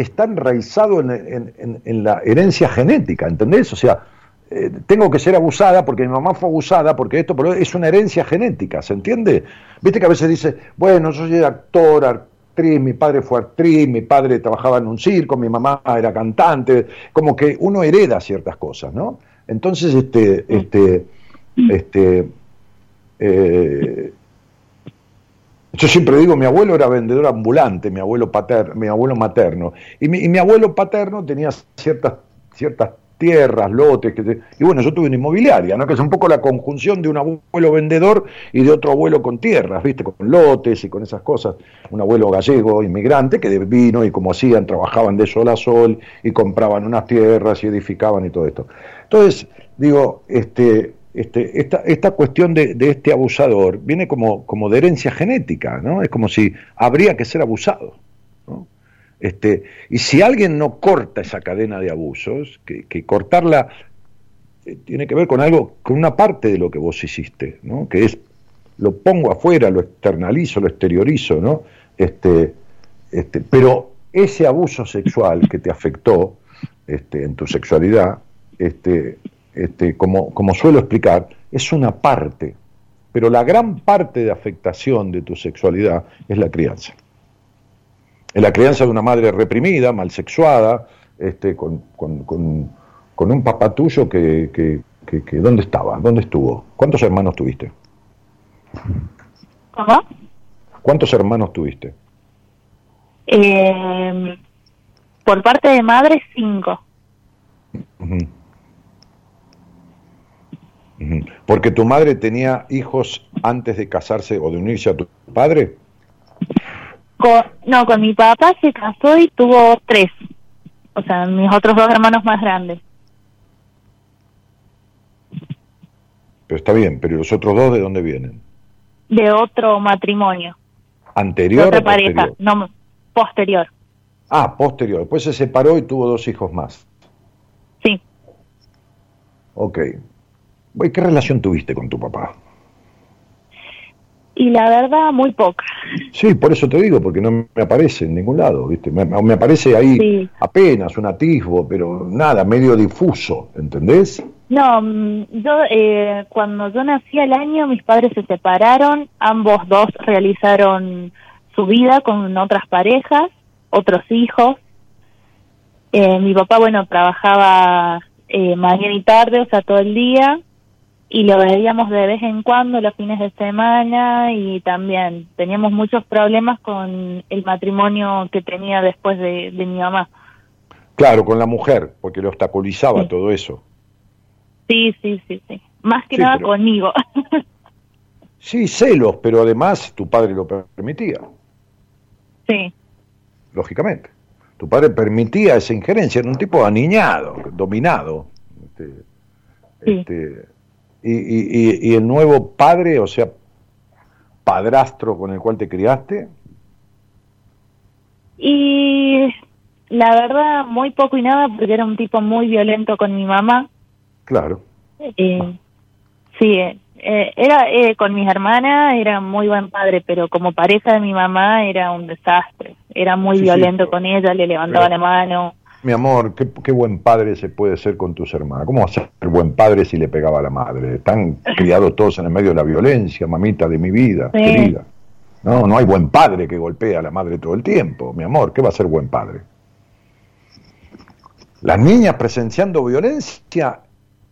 está enraizado en, la herencia genética, ¿entendés? O sea, eh, tengo que ser abusada porque mi mamá fue abusada, porque esto pero es una herencia genética, ¿se entiende? Viste que a veces dice, bueno, yo soy actor, mi padre fue actriz, mi padre trabajaba en un circo, mi mamá era cantante, como que uno hereda ciertas cosas, ¿no? Entonces, este, este, este, eh, yo siempre digo, mi abuelo era vendedor ambulante, mi abuelo mi abuelo materno, y mi, y mi abuelo paterno tenía ciertas, ciertas tierras, lotes, y bueno, yo tuve una inmobiliaria, ¿no? que es un poco la conjunción de un abuelo vendedor y de otro abuelo con tierras, ¿viste? Con lotes y con esas cosas, un abuelo gallego, inmigrante, que vino y como hacían, trabajaban de sol a sol y compraban unas tierras y edificaban y todo esto. Entonces, digo, este, este, esta, esta cuestión de, de, este abusador viene como, como de herencia genética, ¿no? Es como si habría que ser abusado, ¿no? Este, y si alguien no corta esa cadena de abusos, que, cortarla eh, tiene que ver con algo, con una parte de lo que vos hiciste, que es lo pongo afuera, lo externalizo, lo exteriorizo, ¿no? Este, este, pero ese abuso sexual que te afectó este, en tu sexualidad, este, este, como, como suelo explicar, es una parte, pero la gran parte de afectación de tu sexualidad es la crianza. Es la crianza de una madre reprimida, mal sexuada, este, con, un papá tuyo que, que, que, ¿dónde estaba? ¿Dónde estuvo? ¿Cuántos hermanos tuviste? ¿Cómo? ¿Cuántos hermanos tuviste? Eh, por parte de madre, cinco. Porque tu madre tenía hijos antes de casarse o de unirse a tu padre. no, con mi papá se casó y tuvo tres. O sea, mis otros dos hermanos más grandes. Pero está bien, pero los otros dos de dónde vienen? De otro matrimonio. ¿Anterior otra pareja, no, posterior. Ah, posterior. Después se separó y tuvo dos hijos más. Sí. Ok. ¿Qué relación tuviste con tu papá? Y la verdad, muy poca. Sí, por eso te digo, porque no me aparece en ningún lado, ¿viste? Me, aparece ahí apenas un atisbo, pero nada, medio difuso, ¿entendés? No, mm, yo eh, cuando yo nací al año, mis padres se separaron, ambos dos realizaron su vida con otras parejas, otros hijos. Eh, mi papá, bueno, trabajaba eh, mañana y tarde, o sea, todo el día, y lo veíamos de vez en cuando los fines de semana y también teníamos muchos problemas con el matrimonio que tenía después de, mi mamá. Claro, con la mujer, porque le obstaculizaba todo eso. Sí, sí, sí, sí. Más que nada conmigo. sí, celos, pero además tu padre lo permitía. Sí. Lógicamente. Tu padre permitía esa injerencia, era un tipo aniñado, dominado. Este, sí. este, y, y, y, el nuevo padre, o sea, padrastro con el cual te criaste? Y la verdad, muy poco y nada, porque era un tipo muy violento con mi mamá. Claro. Eh, sí, eh, era eh, con mis hermanas, era muy buen padre, pero como pareja de mi mamá era un desastre. Era muy violento con ella, le levantaba la mano. Mi amor, ¿qué, buen padre se puede ser con tus hermanas. ¿Cómo va a ser buen padre si le pegaba a la madre? Están criados todos en el medio de la violencia, mamita de mi vida, querida. No, no hay buen padre que golpea a la madre todo el tiempo, mi amor. ¿Qué va a ser buen padre? Las niñas presenciando violencia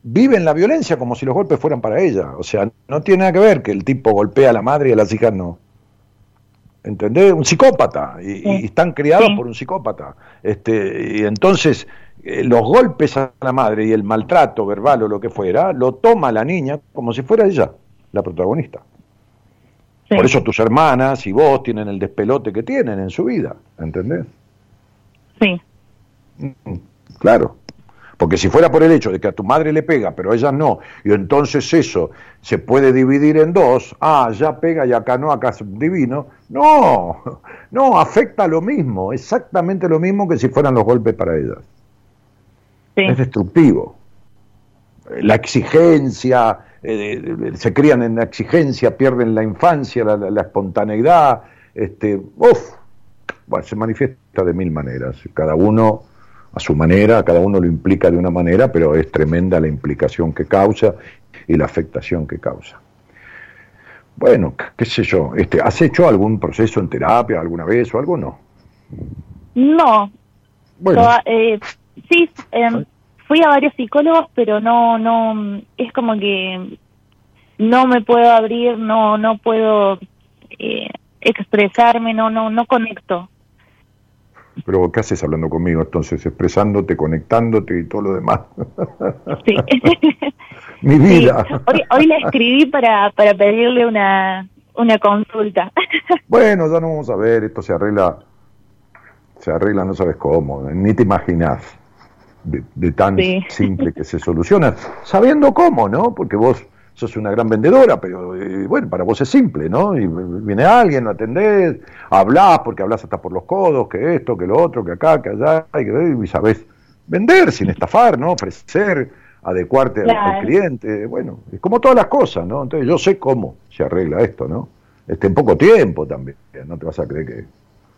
viven la violencia como si los golpes fueran para ellas. O sea, no tiene nada que ver que el tipo golpea a la madre y a las hijas no. ¿Entendés? Un psicópata, y, están criados por un psicópata. Este, y entonces, eh, los golpes a la madre y el maltrato verbal o lo que fuera, lo toma la niña como si fuera ella la protagonista. Por eso tus hermanas y vos tienen el despelote que tienen en su vida, ¿entendés? Sí. Mm, claro. Porque si fuera por el hecho de que a tu madre le pega, pero a ella no, y entonces eso se puede dividir en dos, ah, ya pega y acá no, acá es divino. No, no, afecta lo mismo, exactamente lo mismo que si fueran los golpes para ellas. Es destructivo. La exigencia, eh, se crían en la exigencia, pierden la infancia, la, espontaneidad, este, uf, bueno, se manifiesta de mil maneras. Cada uno a su manera, cada uno lo implica de una manera, pero es tremenda la implicación que causa y la afectación que causa. Bueno, qué sé yo, este, ¿has hecho algún proceso en terapia alguna vez o algo no? No. Bueno. Eh, sí, em, fui a varios psicólogos, pero no, no, es como que no me puedo abrir, no, no puedo eh, expresarme, no, no, no conecto. Pero ¿qué haces hablando conmigo entonces? Expresándote, conectándote y todo lo demás. Sí. Mi vida. Hoy, hoy le escribí para, para pedirle una, una consulta. Bueno, ya no vamos a ver, esto se arregla, se arregla no sabes cómo, ni te imaginas de, tan simple que se soluciona, sabiendo cómo, ¿no? Porque vos sos una gran vendedora, pero eh, bueno, para vos es simple, ¿no? Y viene alguien, lo atendés, hablás, porque hablas hasta por los codos, que esto, que lo otro, que acá, que allá, y, y sabés vender sin estafar, ¿no? Ofrecer, adecuarte al cliente, bueno, es como todas las cosas, ¿no? Entonces yo sé cómo se arregla esto, ¿no? Este, en poco tiempo también, no te vas a creer que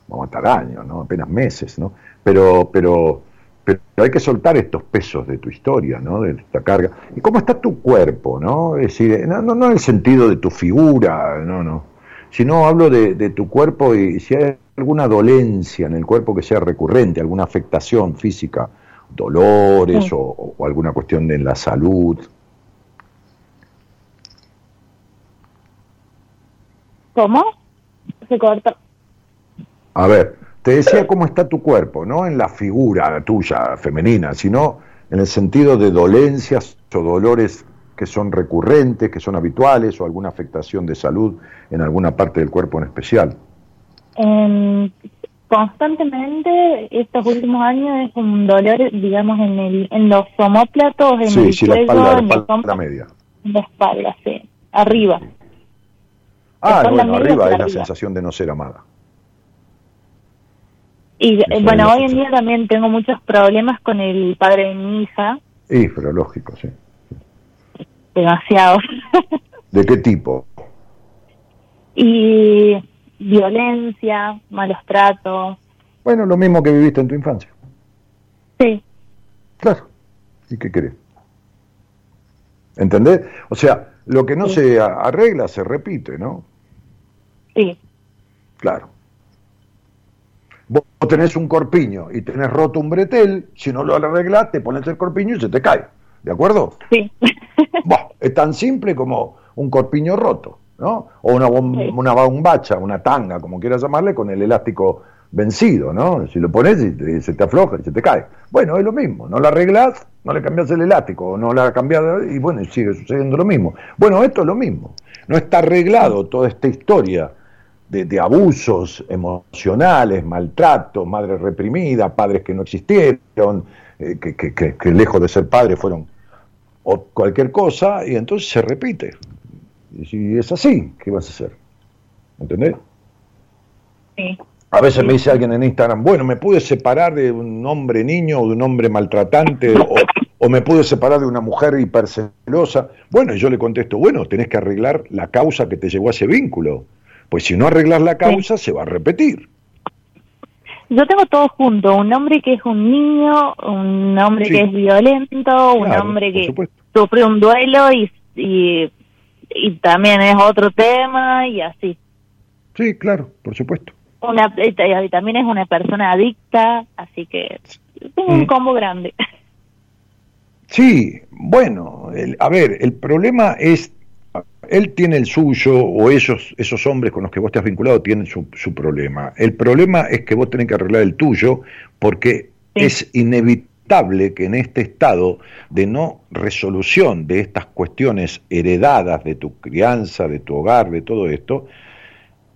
vamos a estar años, ¿no? Apenas meses, ¿no? Pero, pero, pero hay que soltar estos pesos de tu historia, ¿no? De esta carga. ¿Y cómo está tu cuerpo, no? Es decir, no, no, en el sentido de tu figura, no, no. Sino hablo de, tu cuerpo y si hay alguna dolencia en el cuerpo que sea recurrente, alguna afectación física, dolores o, o alguna cuestión de en la salud. ¿Cómo? Se corta. A ver, te decía cómo está tu cuerpo, no en la figura tuya femenina, sino en el sentido de dolencias o dolores que son recurrentes, que son habituales o alguna afectación de salud en alguna parte del cuerpo en especial. constantemente estos últimos años es un dolor, digamos, en, el, en los homóplatos, en el sí, cuello, la espalda, la espalda media. En la espalda, sí, arriba. Ah, bueno, arriba es la sensación de no ser amada. Y bueno, hoy en día también tengo muchos problemas con el padre de mi hija. Sí, pero lógico, sí. Demasiado. ¿De qué tipo? Y violencia, malos tratos. Bueno, lo mismo que viviste en tu infancia. Sí. Claro. ¿Y qué querés? ¿Entendés? O sea, lo que no se arregla se repite, ¿no? Sí. Claro. Vos tenés un corpiño y tenés roto un bretel, si no lo arreglás, te pones el corpiño y se te cae. ¿De acuerdo? Sí. es tan simple como un corpiño roto, ¿no? O una, una bombacha, una tanga, como quieras llamarle, con el elástico vencido, ¿no? Si lo pones y se te afloja y se te cae. Bueno, es lo mismo, no lo arreglas, no le cambias el elástico, no la cambias y bueno, sigue sucediendo lo mismo. Bueno, esto es lo mismo. No está arreglado toda esta historia de, abusos emocionales, maltrato, madre reprimida, padres que no existieron, eh, que, que, lejos de ser padres fueron o cualquier cosa, y entonces se repite. Y si es así, ¿qué vas a hacer? ¿Entendés? Sí. A veces me dice alguien en Instagram, bueno, me pude separar de un hombre niño o de un hombre maltratante o, o, me pude separar de una mujer hipercelosa. Bueno, y yo le contesto, bueno, tenés que arreglar la causa que te llevó a ese vínculo. Pues si no arreglas la causa, se va a repetir. Yo tengo todo junto, un hombre que es un niño, un hombre que es violento, un hombre que sufre un duelo y, y, también es otro tema y así. Sí, claro, por supuesto. Una, y también es una persona adicta, así que es un mm. combo grande. Sí, bueno, a ver, el problema es él tiene el suyo, o ellos, esos hombres con los que vos te has vinculado tienen su, problema. El problema es que vos tenés que arreglar el tuyo porque es inevitable que en este estado de no resolución de estas cuestiones heredadas de tu crianza, de tu hogar, de todo esto,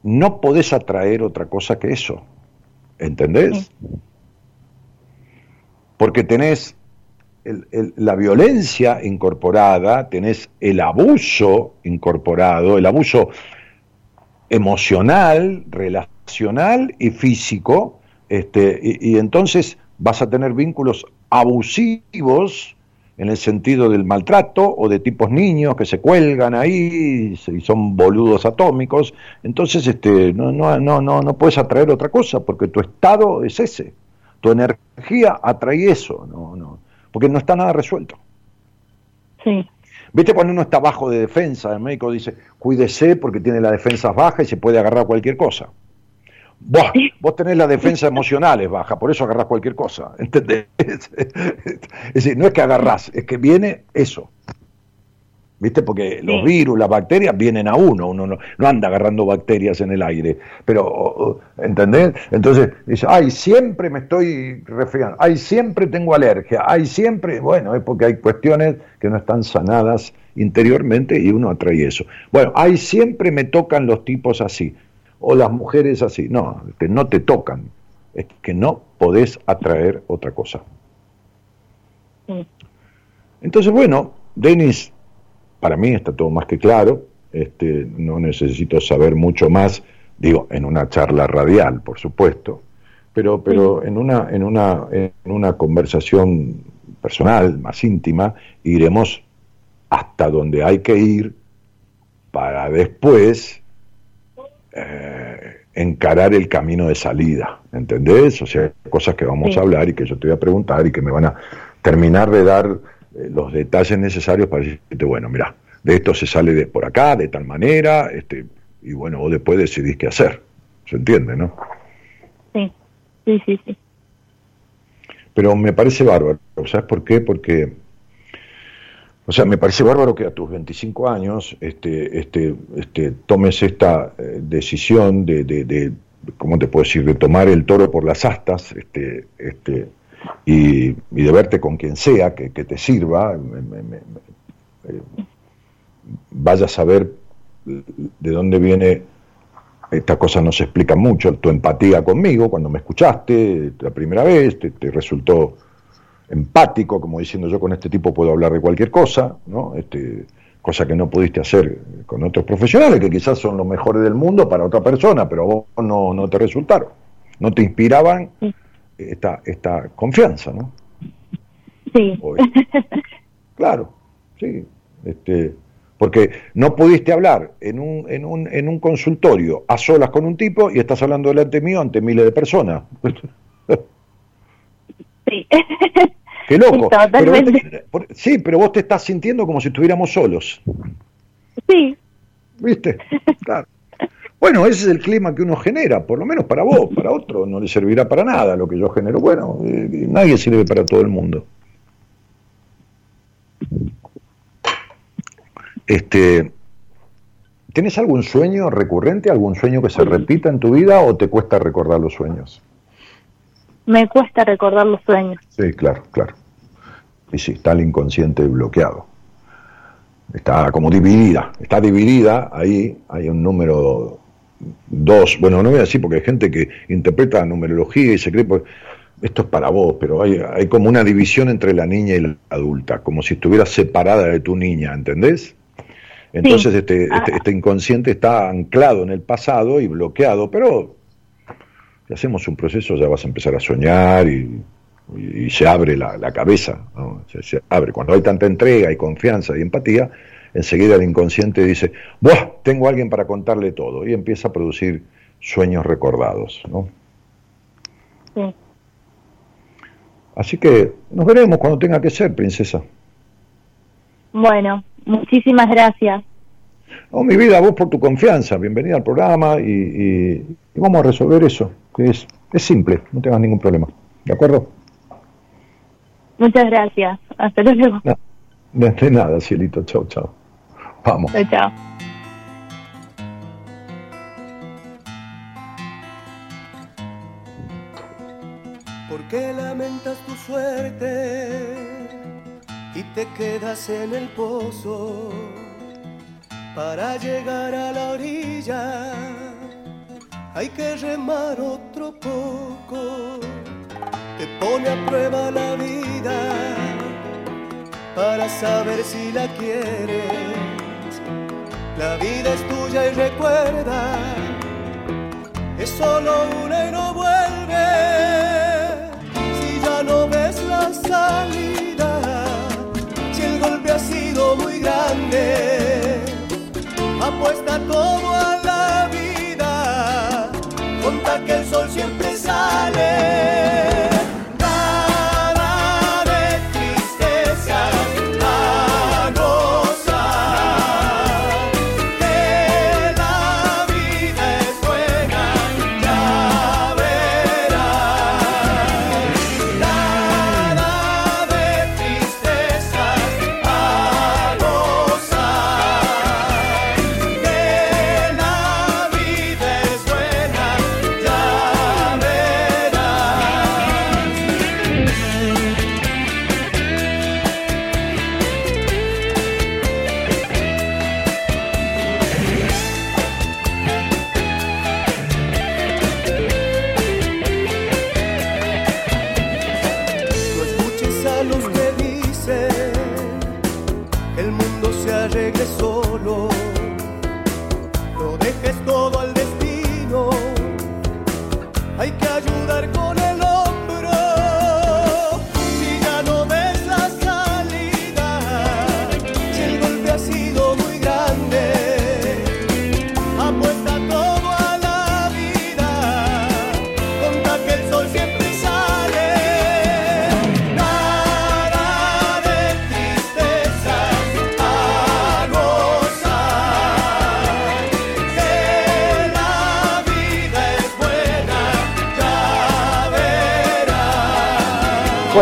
no podés atraer otra cosa que eso. ¿Entendés? Porque tenés la violencia incorporada, tenés el abuso incorporado, el abuso emocional, relacional y físico, este, y, entonces vas a tener vínculos abusivos en el sentido del maltrato o de tipos niños que se cuelgan ahí y son boludos atómicos, entonces este, no, no, no, no, no puedes atraer otra cosa porque tu estado es ese, tu energía atrae eso, no, no, porque no está nada resuelto. Sí. ¿Viste cuando uno está bajo de defensa? El médico dice, cuídese porque tiene la defensa baja y se puede agarrar cualquier cosa. Vos, vos tenés la defensa emocional es baja, por eso agarrás cualquier cosa. ¿Entendés? Es decir, no es que agarrás, es que viene eso. ¿Viste? Porque los virus, las bacterias vienen a uno, uno no, anda agarrando bacterias en el aire, pero, ¿entendés? Entonces dice, ay, siempre me estoy resfriando, ay, siempre tengo alergia, ay, siempre, bueno, es porque hay cuestiones que no están sanadas interiormente y uno atrae eso. Bueno, ay, siempre me tocan los tipos así, o las mujeres así, no, que no te tocan, es que no podés atraer otra cosa. Entonces, bueno, Denis, para mí está todo más que claro, este, no necesito saber mucho más, digo, en una charla radial, por supuesto, pero, pero en, una, en, una, en una conversación personal, más íntima, iremos hasta donde hay que ir para después eh, encarar el camino de salida, ¿entendés? O sea, cosas que vamos a hablar y que yo te voy a preguntar y que me van a terminar de dar los detalles necesarios para decirte, bueno, mira, de esto se sale de por acá, de tal manera, este, y bueno, vos después decidís qué hacer. ¿Se entiende, no? Sí, sí, sí, sí. Pero me parece bárbaro, ¿sabes por qué? Porque, o sea, me parece bárbaro que a tus 25 años este, este, este, tomes esta eh, decisión de, de, de, ¿cómo te puedo decir?, de tomar el toro por las astas, este, este, y, y de verte con quien sea que, que te sirva, me, me, me, eh, vaya a saber de dónde viene esta cosa no se explica mucho, tu empatía conmigo cuando me escuchaste la primera vez, te, resultó empático, como diciendo yo con este tipo puedo hablar de cualquier cosa, ¿no? Este, cosa que no pudiste hacer con otros profesionales, que quizás son los mejores del mundo para otra persona, pero vos no, no te resultaron, no te inspiraban esta, esta confianza, ¿no? Sí. Hoy. Claro, sí. Este, porque no pudiste hablar en un, en, un, en un consultorio a solas con un tipo y estás hablando delante mío ante miles de personas. Sí. Qué loco. Sí, pero te, sí, pero vos te estás sintiendo como si estuviéramos solos. Sí. ¿Viste? Claro. Bueno, ese es el clima que uno genera, por lo menos para vos, para otro no le servirá para nada lo que yo genero. Bueno, eh, nadie sirve para todo el mundo. Este, ¿Tienes algún sueño recurrente, algún sueño que se repita en tu vida o te cuesta recordar los sueños? Me cuesta recordar los sueños. Sí, claro, claro. Y sí, está el inconsciente bloqueado. Está como dividida, está dividida, ahí hay un número dos, bueno, no voy a decir porque hay gente que interpreta numerología y se cree, pues, esto es para vos, pero hay, hay como una división entre la niña y la adulta, como si estuviera separada de tu niña, ¿entendés? Entonces sí. este, este, este, inconsciente está anclado en el pasado y bloqueado, pero si hacemos un proceso ya vas a empezar a soñar y, y, y se abre la, la cabeza, ¿no? se, se, abre. Cuando hay tanta entrega y confianza y empatía, enseguida el inconsciente dice, ¡buah! Tengo a alguien para contarle todo y empieza a producir sueños recordados, ¿no? Sí. Así que nos veremos cuando tenga que ser, princesa. Bueno, muchísimas gracias. Oh, mi vida, vos por tu confianza, bienvenida al programa y, y, y, vamos a resolver eso, que es, es simple, no tengas ningún problema. ¿De acuerdo? Muchas gracias. Hasta luego. No, de nada, cielito. Chao, chao. Vamos. Chao, chao. ¿Por qué lamentas tu suerte y te quedas en el pozo para llegar a la orilla? Hay que remar otro poco, te pone a prueba la vida para saber si la quieres. La vida es tuya y recuerda, es solo una y no vuelve. Si ya no ves la salida, si el golpe ha sido muy grande, apuesta todo a la vida, conta que el sol siempre sale.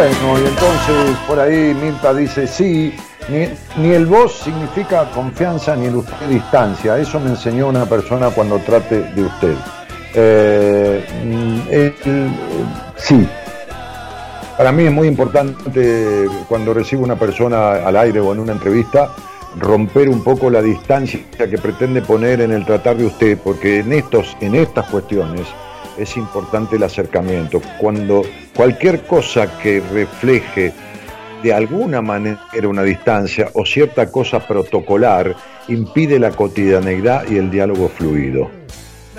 Bueno, y entonces por ahí Mirta dice, sí, ni, el vos significa confianza ni el usted distancia. Eso me enseñó una persona cuando trate de usted. Eh, sí, para mí es muy importante cuando recibo una persona al aire o en una entrevista romper un poco la distancia que pretende poner en el tratar de usted, porque en estos, en estas cuestiones es importante el acercamiento. Cuando cualquier cosa que refleje de alguna manera una distancia o cierta cosa protocolar impide la cotidianeidad y el diálogo fluido.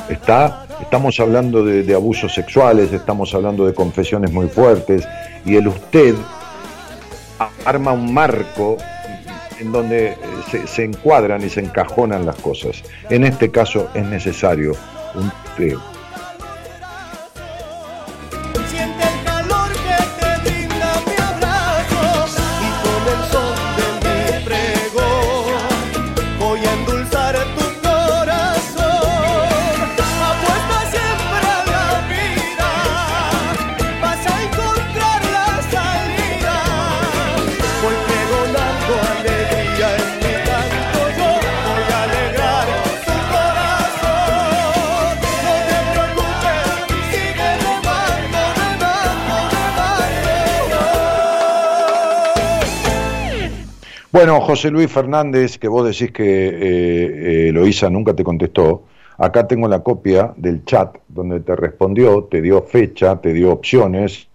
Está, estamos hablando de, abusos sexuales, estamos hablando de confesiones muy fuertes y el usted arma un marco en donde eh, se, se, encuadran y se encajonan las cosas. En este caso es necesario un, Bueno, José Luis Fernández, que vos decís que eh, eh nunca te contestó, acá tengo la copia del chat donde te respondió, te dio fecha, te dio opciones,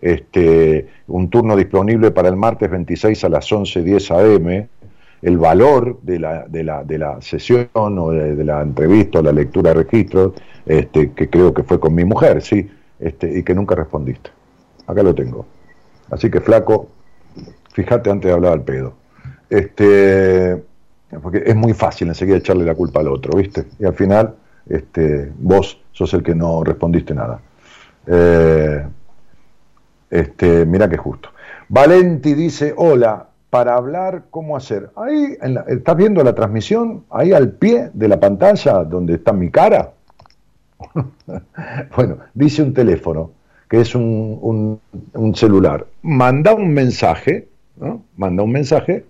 este, un turno disponible para el martes 26 a las 11.10 am, el valor de la, de la, de la sesión o de, la entrevista o la lectura de registros, este, que creo que fue con mi mujer, sí, este, y que nunca respondiste. Acá lo tengo. Así que flaco, fíjate antes de hablar al pedo. Este, porque es muy fácil enseguida echarle la culpa al otro, ¿viste? Y al final, este, vos sos el que no respondiste nada. Eh, este, mira que justo. Valenti dice, hola, para hablar cómo hacer. Ahí, ¿estás viendo la transmisión? Ahí al pie de la pantalla donde está mi cara. bueno, dice un teléfono, que es un, un celular. Manda un mensaje, ¿no? Manda un mensaje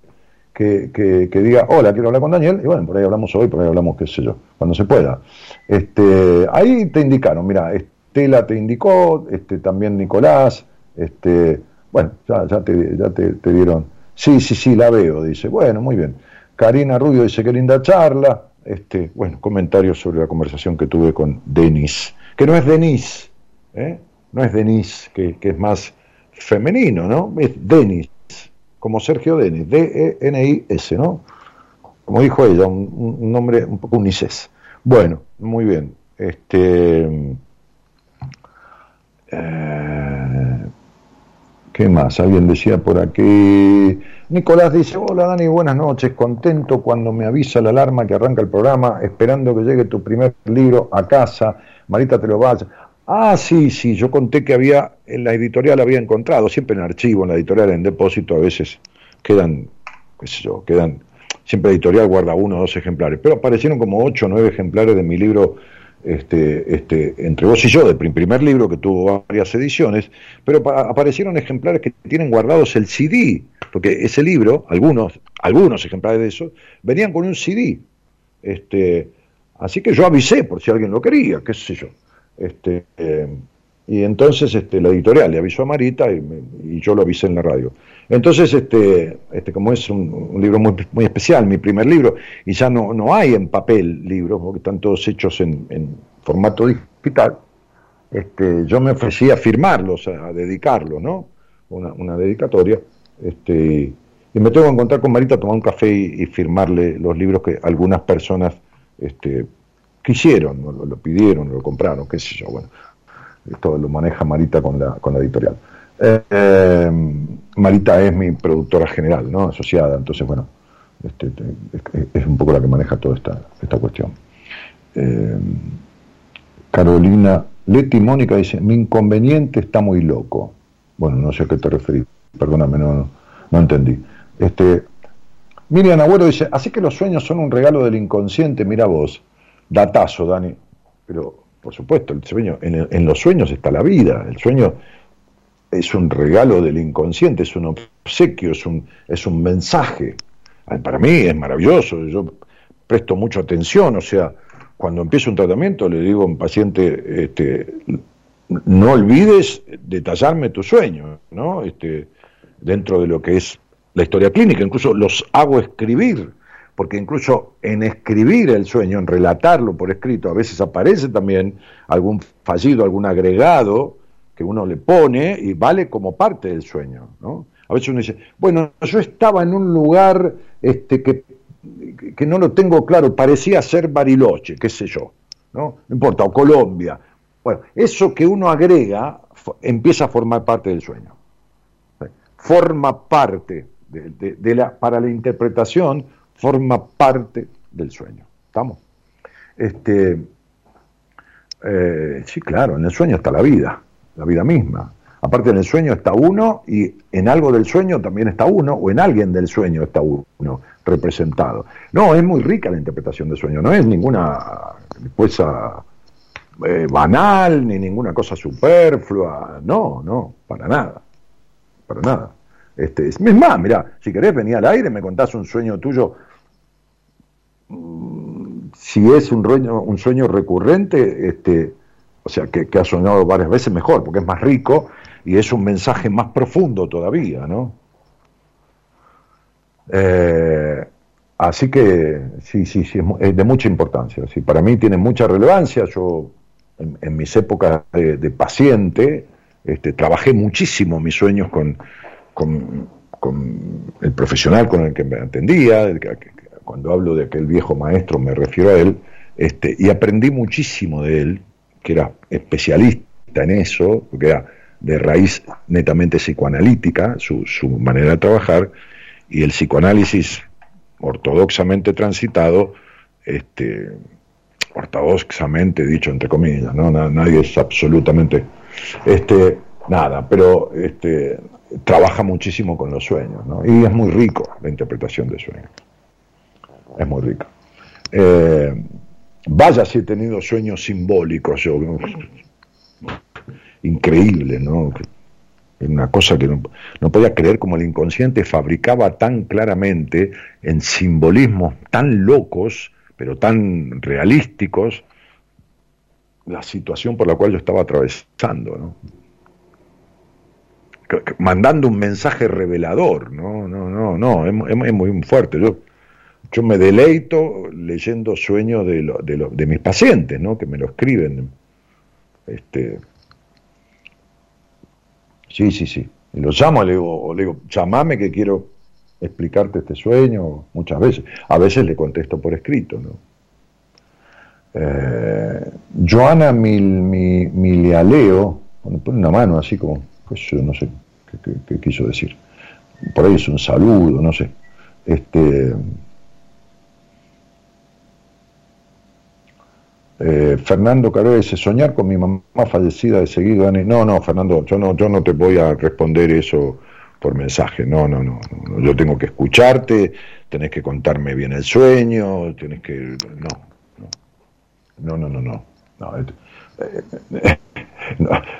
que, diga, hola, quiero hablar con Daniel, y bueno, por ahí hablamos hoy, por ahí hablamos, qué sé yo, cuando se pueda. Este, ahí te indicaron, mira, Estela te indicó, este, también Nicolás, este, bueno, ya, ya, te, ya te, dieron, sí, sí, sí, la veo, dice, bueno, muy bien. Karina Rubio dice, qué linda charla, este, bueno, comentarios sobre la conversación que tuve con Denis, que no es Denis, ¿eh? no es Denis, que, que es más femenino, ¿no? Es Denis como Sergio Denis, D-E-N-I-S, ¿no? Como dijo ella, un, nombre un poco unicés. Bueno, muy bien. Este, eh, ¿Qué más? Alguien decía por aquí. Nicolás dice, hola Dani, buenas noches, contento cuando me avisa la alarma que arranca el programa, esperando que llegue tu primer libro a casa, Marita te lo vaya. Ah, sí, sí, yo conté que había, en la editorial había encontrado, siempre en archivo, en la editorial, en depósito, a veces quedan, qué sé yo, quedan, siempre la editorial guarda uno o dos ejemplares, pero aparecieron como ocho o nueve ejemplares de mi libro, este, este, entre vos y yo, del primer libro que tuvo varias ediciones, pero aparecieron ejemplares que tienen guardados el CD, porque ese libro, algunos, algunos ejemplares de esos, venían con un CD. Este, así que yo avisé por si alguien lo quería, qué sé yo. Este, eh, y entonces este, la editorial le avisó a Marita y, yo lo avisé en la radio. Entonces, este, este, como es un, libro muy, muy, especial, mi primer libro, y ya no, no hay en papel libros, porque están todos hechos en, formato digital, este, yo me ofrecí a firmarlos, a, dedicarlos, ¿no? Una, una dedicatoria. Este, y me tengo que encontrar con Marita, tomar un café y, y firmarle los libros que algunas personas este, quisieron, lo, pidieron, lo compraron, qué sé yo, bueno, esto lo maneja Marita con la, con la editorial. Eh, Marita es mi productora general, ¿no? Asociada, entonces, bueno, este, es, un poco la que maneja toda esta, esta cuestión. Eh, Carolina Leti Mónica dice, mi inconveniente está muy loco. Bueno, no sé a qué te referís, perdóname, no, no entendí. Este, Miriam Agüero dice, así que los sueños son un regalo del inconsciente, mira vos. Datazo, Dani. Pero, por supuesto, el sueño, en, los sueños está la vida. El sueño es un regalo del inconsciente, es un obsequio, es un, es un mensaje. Para mí es maravilloso, yo presto mucha atención, o sea, cuando empiezo un tratamiento le digo a un paciente, este, no olvides detallarme tu sueño, ¿no? Este, dentro de lo que es la historia clínica, incluso los hago escribir, porque incluso en escribir el sueño, en relatarlo por escrito, a veces aparece también algún fallido, algún agregado que uno le pone y vale como parte del sueño, ¿no? A veces uno dice, bueno, yo estaba en un lugar este, que, que no lo tengo claro, parecía ser Bariloche, qué sé yo, ¿no? No importa, o Colombia. Bueno, eso que uno agrega empieza a formar parte del sueño. Forma parte de, la, para la interpretación, forma parte del sueño. ¿Estamos? Este, eh, sí, claro, en el sueño está la vida, la vida misma. Aparte en el sueño está uno y en algo del sueño también está uno o en alguien del sueño está uno representado. No, es muy rica la interpretación del sueño, no es ninguna cosa eh, banal ni ninguna cosa superflua, no, no, para nada, para nada. Este, es más, mira, si querés venir al aire, me contás un sueño tuyo, si es un sueño, recurrente, este, o sea, que, que has soñado varias veces mejor, porque es más rico y es un mensaje más profundo todavía, ¿no? Eh, así que sí, sí, sí, es de mucha importancia. Sí, para mí tiene mucha relevancia. Yo, en, mis épocas de, paciente, este, trabajé muchísimo mis sueños con, con, el profesional con el que me atendía. Cuando hablo de aquel viejo maestro, me refiero a él. Este, y aprendí muchísimo de él, que era especialista en eso, porque era de raíz netamente psicoanalítica, su, manera de trabajar, y el psicoanálisis ortodoxamente transitado, este, ortodoxamente dicho entre comillas, ¿no? nadie es absolutamente este, nada, pero este, trabaja muchísimo con los sueños, y es muy rico la interpretación de sueños, es muy rico. Eh, vaya si he tenido sueños simbólicos yo, increíble, ¿no? Una cosa que no, podía creer como el inconsciente fabricaba tan claramente en simbolismos tan locos, pero tan realísticos, la situación por la cual yo estaba atravesando, ¿no? mandando un mensaje revelador, no, no, no, no, es, muy fuerte. Yo, yo me deleito leyendo sueños de, de, de mis pacientes, ¿no? que me lo escriben. Este, Sí, sí, sí. Y lo llamo, le digo, le digo, llamame que quiero explicarte este sueño muchas veces. A veces le contesto por escrito, ¿no? Eh, Joana Mil, Milialeo, pone una mano así como, pues yo no sé qué, quiso decir. Por ahí es un saludo, no sé. Este, Eh, Fernando Caro dice, soñar con mi mamá fallecida de seguido, No, no, Fernando, yo no, yo no te voy a responder eso por mensaje, no, no, no, yo tengo que escucharte, tenés que contarme bien el sueño, tenés que... No, no, no, no, no, no. Eh,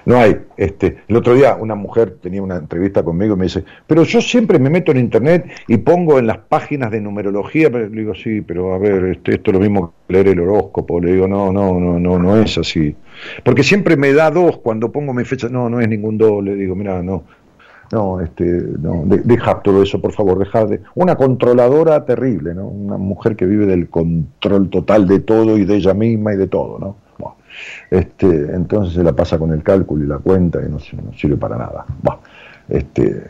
no, hay. Este, el otro día una mujer tenía una entrevista conmigo y me dice, pero yo siempre me meto en internet y pongo en las páginas de numerología, le digo, sí, pero a ver, este, esto es lo mismo que leer el horóscopo, le digo, no, no, no, no, no es así. Porque siempre me da dos cuando pongo mi fecha, no, no es ningún dos, le digo, mira, no, no, este, no, deja todo eso, por favor, deja de... Una controladora terrible, ¿no? Una mujer que vive del control total de todo y de ella misma y de todo, ¿no? Este, entonces se la pasa con el cálculo y la cuenta y no, sirve para nada. este,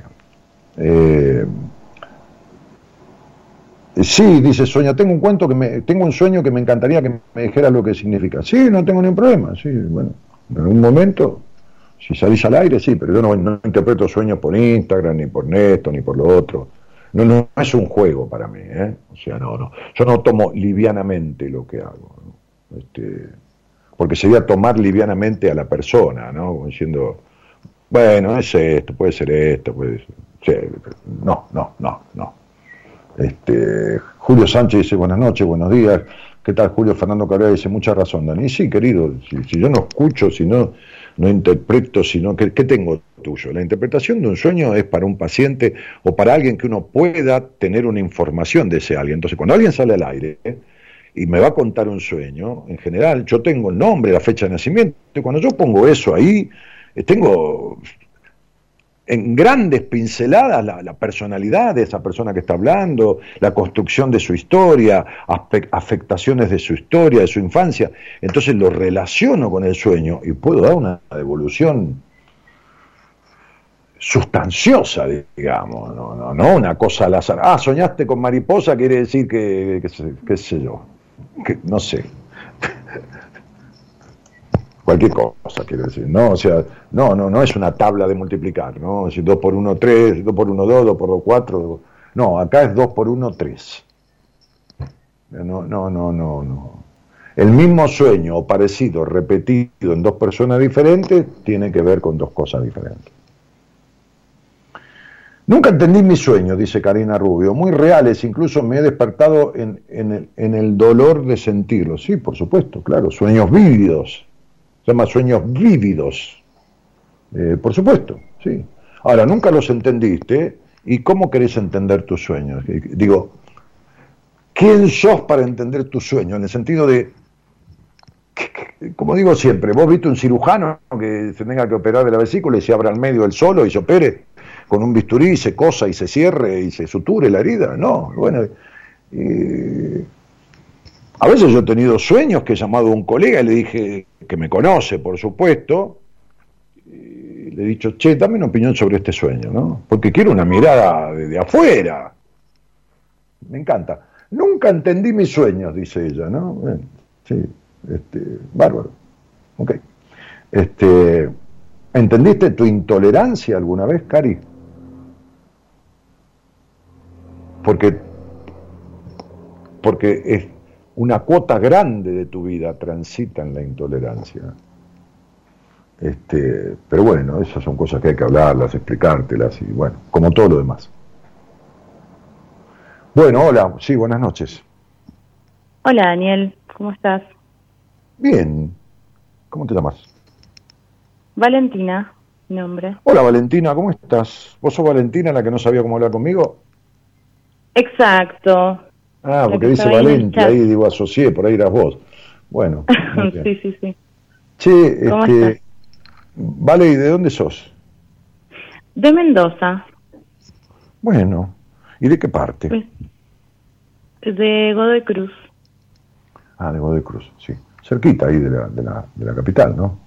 eh, sí, dice Soña, tengo un cuento que me, tengo un sueño que me encantaría que me dijera lo que significa. Sí, no tengo ningún problema, sí, bueno, en algún momento, si salís al aire, sí, pero yo no, interpreto sueños por Instagram, ni por Neto, ni por lo otro. No, no, es un juego para mí, ¿eh? O sea, no, no. Yo no tomo livianamente lo que hago. Este, porque sería tomar livianamente a la persona, ¿no? diciendo, bueno, es esto, puede ser esto, puede ser... No, no, no, no. Este, Julio Sánchez dice, buenas noches, buenos días. ¿Qué tal, Julio? Fernando Cabrera dice, mucha razón, Dani. Sí, querido, si, yo no escucho, si no, no interpreto, si no, ¿qué, tengo? tuyo. La interpretación de un sueño es para un paciente o para alguien que uno pueda tener una información de ese alguien. Entonces, cuando alguien sale al aire y me va a contar un sueño, en general, yo tengo nombre, la fecha de nacimiento, y cuando yo pongo eso ahí, eh, tengo en grandes pinceladas la, personalidad de esa persona que está hablando, la construcción de su historia, afectaciones de su historia, de su infancia. Entonces lo relaciono con el sueño y puedo dar una devolución sustanciosa, digamos, no, no, no una cosa al azar. Ah, soñaste con mariposa, quiere decir que, qué sé yo, que no sé cualquier cosa, quiero decir, ¿no? O sea, no, no, no es una tabla de multiplicar, ¿no? Es 2 por 1, 3, 2 por 1, 2, 2 por 2, 4. No, acá es 2 por 1, 3. No, no, no, no, no. El mismo sueño o parecido, repetido en dos personas diferentes, tiene que ver con dos cosas diferentes. Nunca entendí mis sueños, dice Karina Rubio, muy reales, incluso me he despertado en, en, el, en el dolor de sentirlos. Sí, por supuesto, claro, sueños vívidos, se llama sueños vívidos. Eh, por supuesto, sí. Ahora, nunca los entendiste. ¿Y cómo querés entender tus sueños? Digo, ¿quién sos para entender tus sueños? En el sentido de, como digo siempre, vos viste un cirujano que se tenga que operar de la vesícula y se abra al medio el solo y se opere con un bisturí y se cosa y se cierre y se suture la herida. No, bueno, eh, a veces yo he tenido sueños que he llamado a un colega y le dije, que me conoce, por supuesto, y le he dicho, che, dame una opinión sobre este sueño, ¿no? Porque quiero una mirada de, afuera. Me encanta. Nunca entendí mis sueños, dice ella, ¿no? sí, este, bárbaro. Ok. Este, ¿Entendiste tu intolerancia alguna vez, Cari? Porque, porque es, una cuota grande de tu vida transita en la intolerancia. Este, pero bueno, esas son cosas que hay que hablarlas, explicártelas y bueno, como todo lo demás. Bueno, hola, sí, buenas noches. Hola Daniel, ¿cómo estás? Bien, ¿cómo te llamas? Valentina, nombre. Hola Valentina, ¿cómo estás? ¿Vos sos Valentina la que no sabía cómo hablar conmigo? Exacto, Ah, porque dice Valente, ahí digo asocié, por ahí eras vos. Bueno. sí, sí, sí. Che, este, Vale, ¿y de dónde sos? De Mendoza. Bueno, ¿y de qué parte? Pues, de Godoy Cruz. Ah, de Godoy Cruz, sí. Cerquita ahí de la, de la, de la capital, ¿no?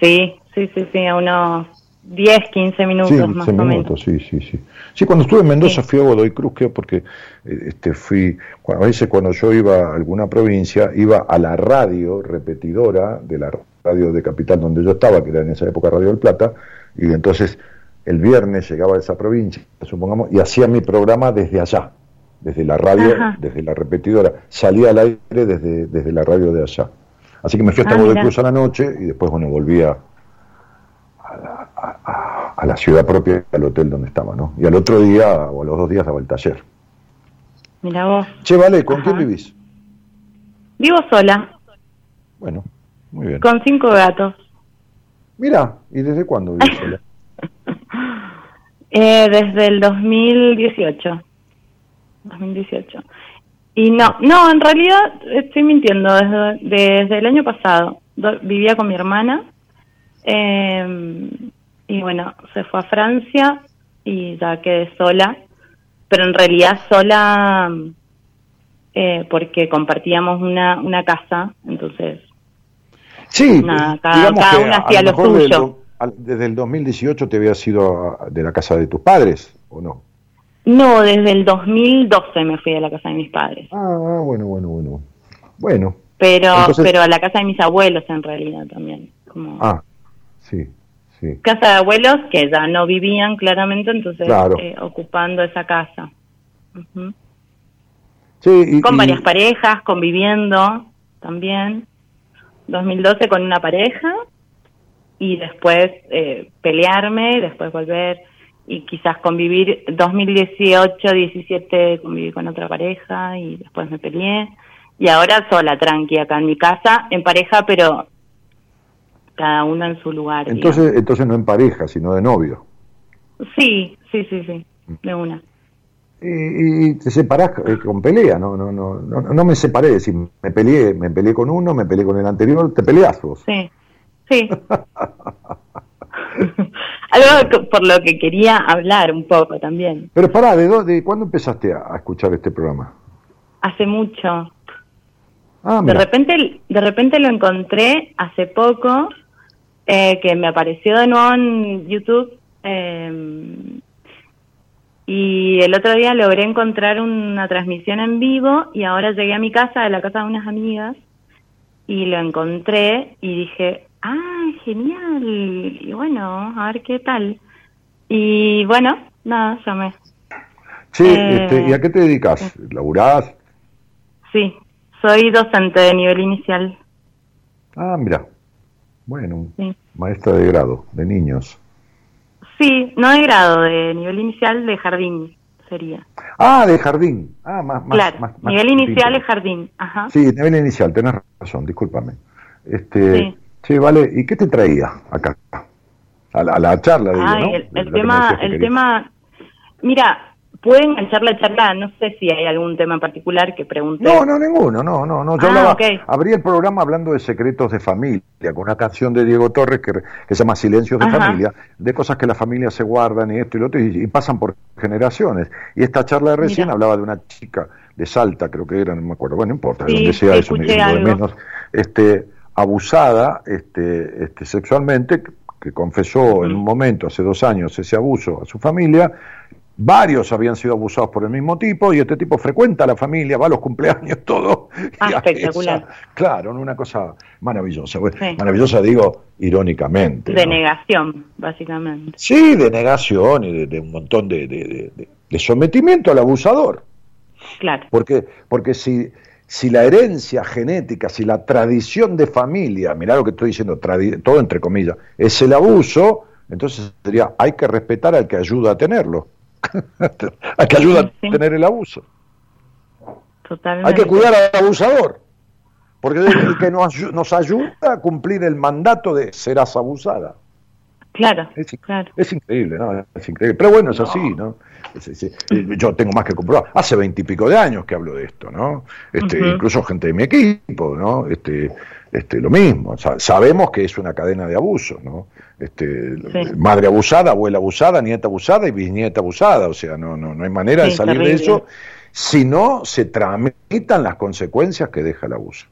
Sí, sí, sí, sí, a unos 10, 15 minutos sí, más o minutos, Sí, sí, sí. Sí, cuando estuve en Mendoza fui a Godoy Cruz, creo, porque eh, este, fui, a veces cuando yo iba a alguna provincia, iba a la radio repetidora de la radio de Capital donde yo estaba, que era en esa época Radio del Plata, y entonces el viernes llegaba a esa provincia, supongamos, y hacía mi programa desde allá, desde la radio, desde la repetidora, salía al aire desde, desde la radio de allá. Así que me fui hasta ah, Godoy Cruz a la noche y después, bueno, volvía a, la ciudad propia, al hotel donde estaba, ¿no? Y al otro día, o a los dos días, daba el taller. Mira vos. Che, vale, ¿con quién vivís? Vivo sola. Bueno, muy bien. Con cinco gatos. Mira, ¿y desde cuándo vivís sola? eh, desde el 2018. 2018. Y no, no, en realidad estoy mintiendo. Desde, desde el año pasado vivía con mi hermana eh, y bueno, se fue a Francia y ya quedé sola, pero en realidad sola eh, porque compartíamos una, una casa, entonces... Sí, cada, una hacía lo suyo. desde el 2018 te habías ido de la casa de tus padres, ¿o no? No, desde el 2012 me fui de la casa de mis padres. Ah, bueno, bueno, bueno. Bueno. Pero, pero a la casa de mis abuelos en realidad también. Como... Ah, sí, sí. Casa de abuelos que ya no vivían claramente, entonces eh, ocupando esa casa. sí, con varias parejas, conviviendo también. 2012 con una pareja y después eh, pelearme, después volver y quizás convivir 2018, 17 conviví con otra pareja y después me peleé y ahora sola, tranqui, acá en mi casa, en pareja, pero cada uno en su lugar. Entonces, entonces no en pareja, sino de novio. Sí, sí, sí, sí, de una. Y, te separás eh, con pelea, no, no, no, no, no me separé, decir, me peleé, me peleé con uno, me peleé con el anterior, te peleas vos. Sí, sí. Algo por lo que quería hablar un poco también. Pero pará, ¿de, de cuándo empezaste a, escuchar este programa? Hace mucho. Ah, de repente, de repente lo encontré hace poco, eh, que me apareció de nuevo en YouTube. Eh, y el otro día logré encontrar una transmisión en vivo y ahora llegué a mi casa, de la casa de unas amigas, y lo encontré y dije, ah, genial, y bueno, a ver qué tal. Y bueno, nada, llamé. Sí, eh, este, ¿y a qué te dedicas? ¿Laburás? Sí, soy docente de nivel inicial. Ah, mira, bueno, maestra de grado, de niños. Sí, no de grado, de nivel inicial de jardín sería. Ah, de jardín. Ah, más, más, nivel inicial es jardín. Ajá. Sí, nivel inicial, tenés razón, discúlpame. Este, sí. vale, ¿y qué te traía acá? A la, charla, digo, ¿no? el, el tema, el tema, mira, pueden enganchar la charla, no sé si hay algún tema en particular que pregunte. No, no, ninguno, no, no, no. Yo ah, abrí el programa hablando de secretos de familia, con una canción de Diego Torres que, se llama Silencios de familia, de cosas que las familias se guardan y esto y lo otro y, pasan por generaciones. Y esta charla de recién hablaba de una chica de Salta, creo que era, no me acuerdo, bueno, no importa, donde sea eso, me de menos, este, abusada este, este, sexualmente, que confesó en un momento, hace dos años, ese abuso a su familia, Varios habían sido abusados por el mismo tipo y este tipo frecuenta a la familia, va a los cumpleaños, todo. Ah, espectacular. claro, una cosa maravillosa. Maravillosa, digo, irónicamente. De negación, básicamente. Sí, de negación y de, un montón de, sometimiento al abusador. Claro. Porque, porque si, si la herencia genética, si la tradición de familia, mirá lo que estoy diciendo, todo entre comillas, es el abuso, entonces sería, hay que respetar al que ayuda a tenerlo. Hay que ayudar a tener el abuso. Hay que cuidar al abusador, porque es el que nos, nos ayuda a cumplir el mandato de serás abusada. Claro, es, increíble, ¿no? Es increíble. Pero bueno, es así, ¿no? yo tengo más que comprobar. Hace veintipico de años que hablo de esto, ¿no? Este, Incluso gente de mi equipo, ¿no? Este, este, lo mismo. sabemos que es una cadena de abuso, ¿no? Este, Madre abusada, abuela abusada, nieta abusada y bisnieta abusada. O sea, no, no, no hay manera de salir de eso si no se tramitan las consecuencias que deja el abuso.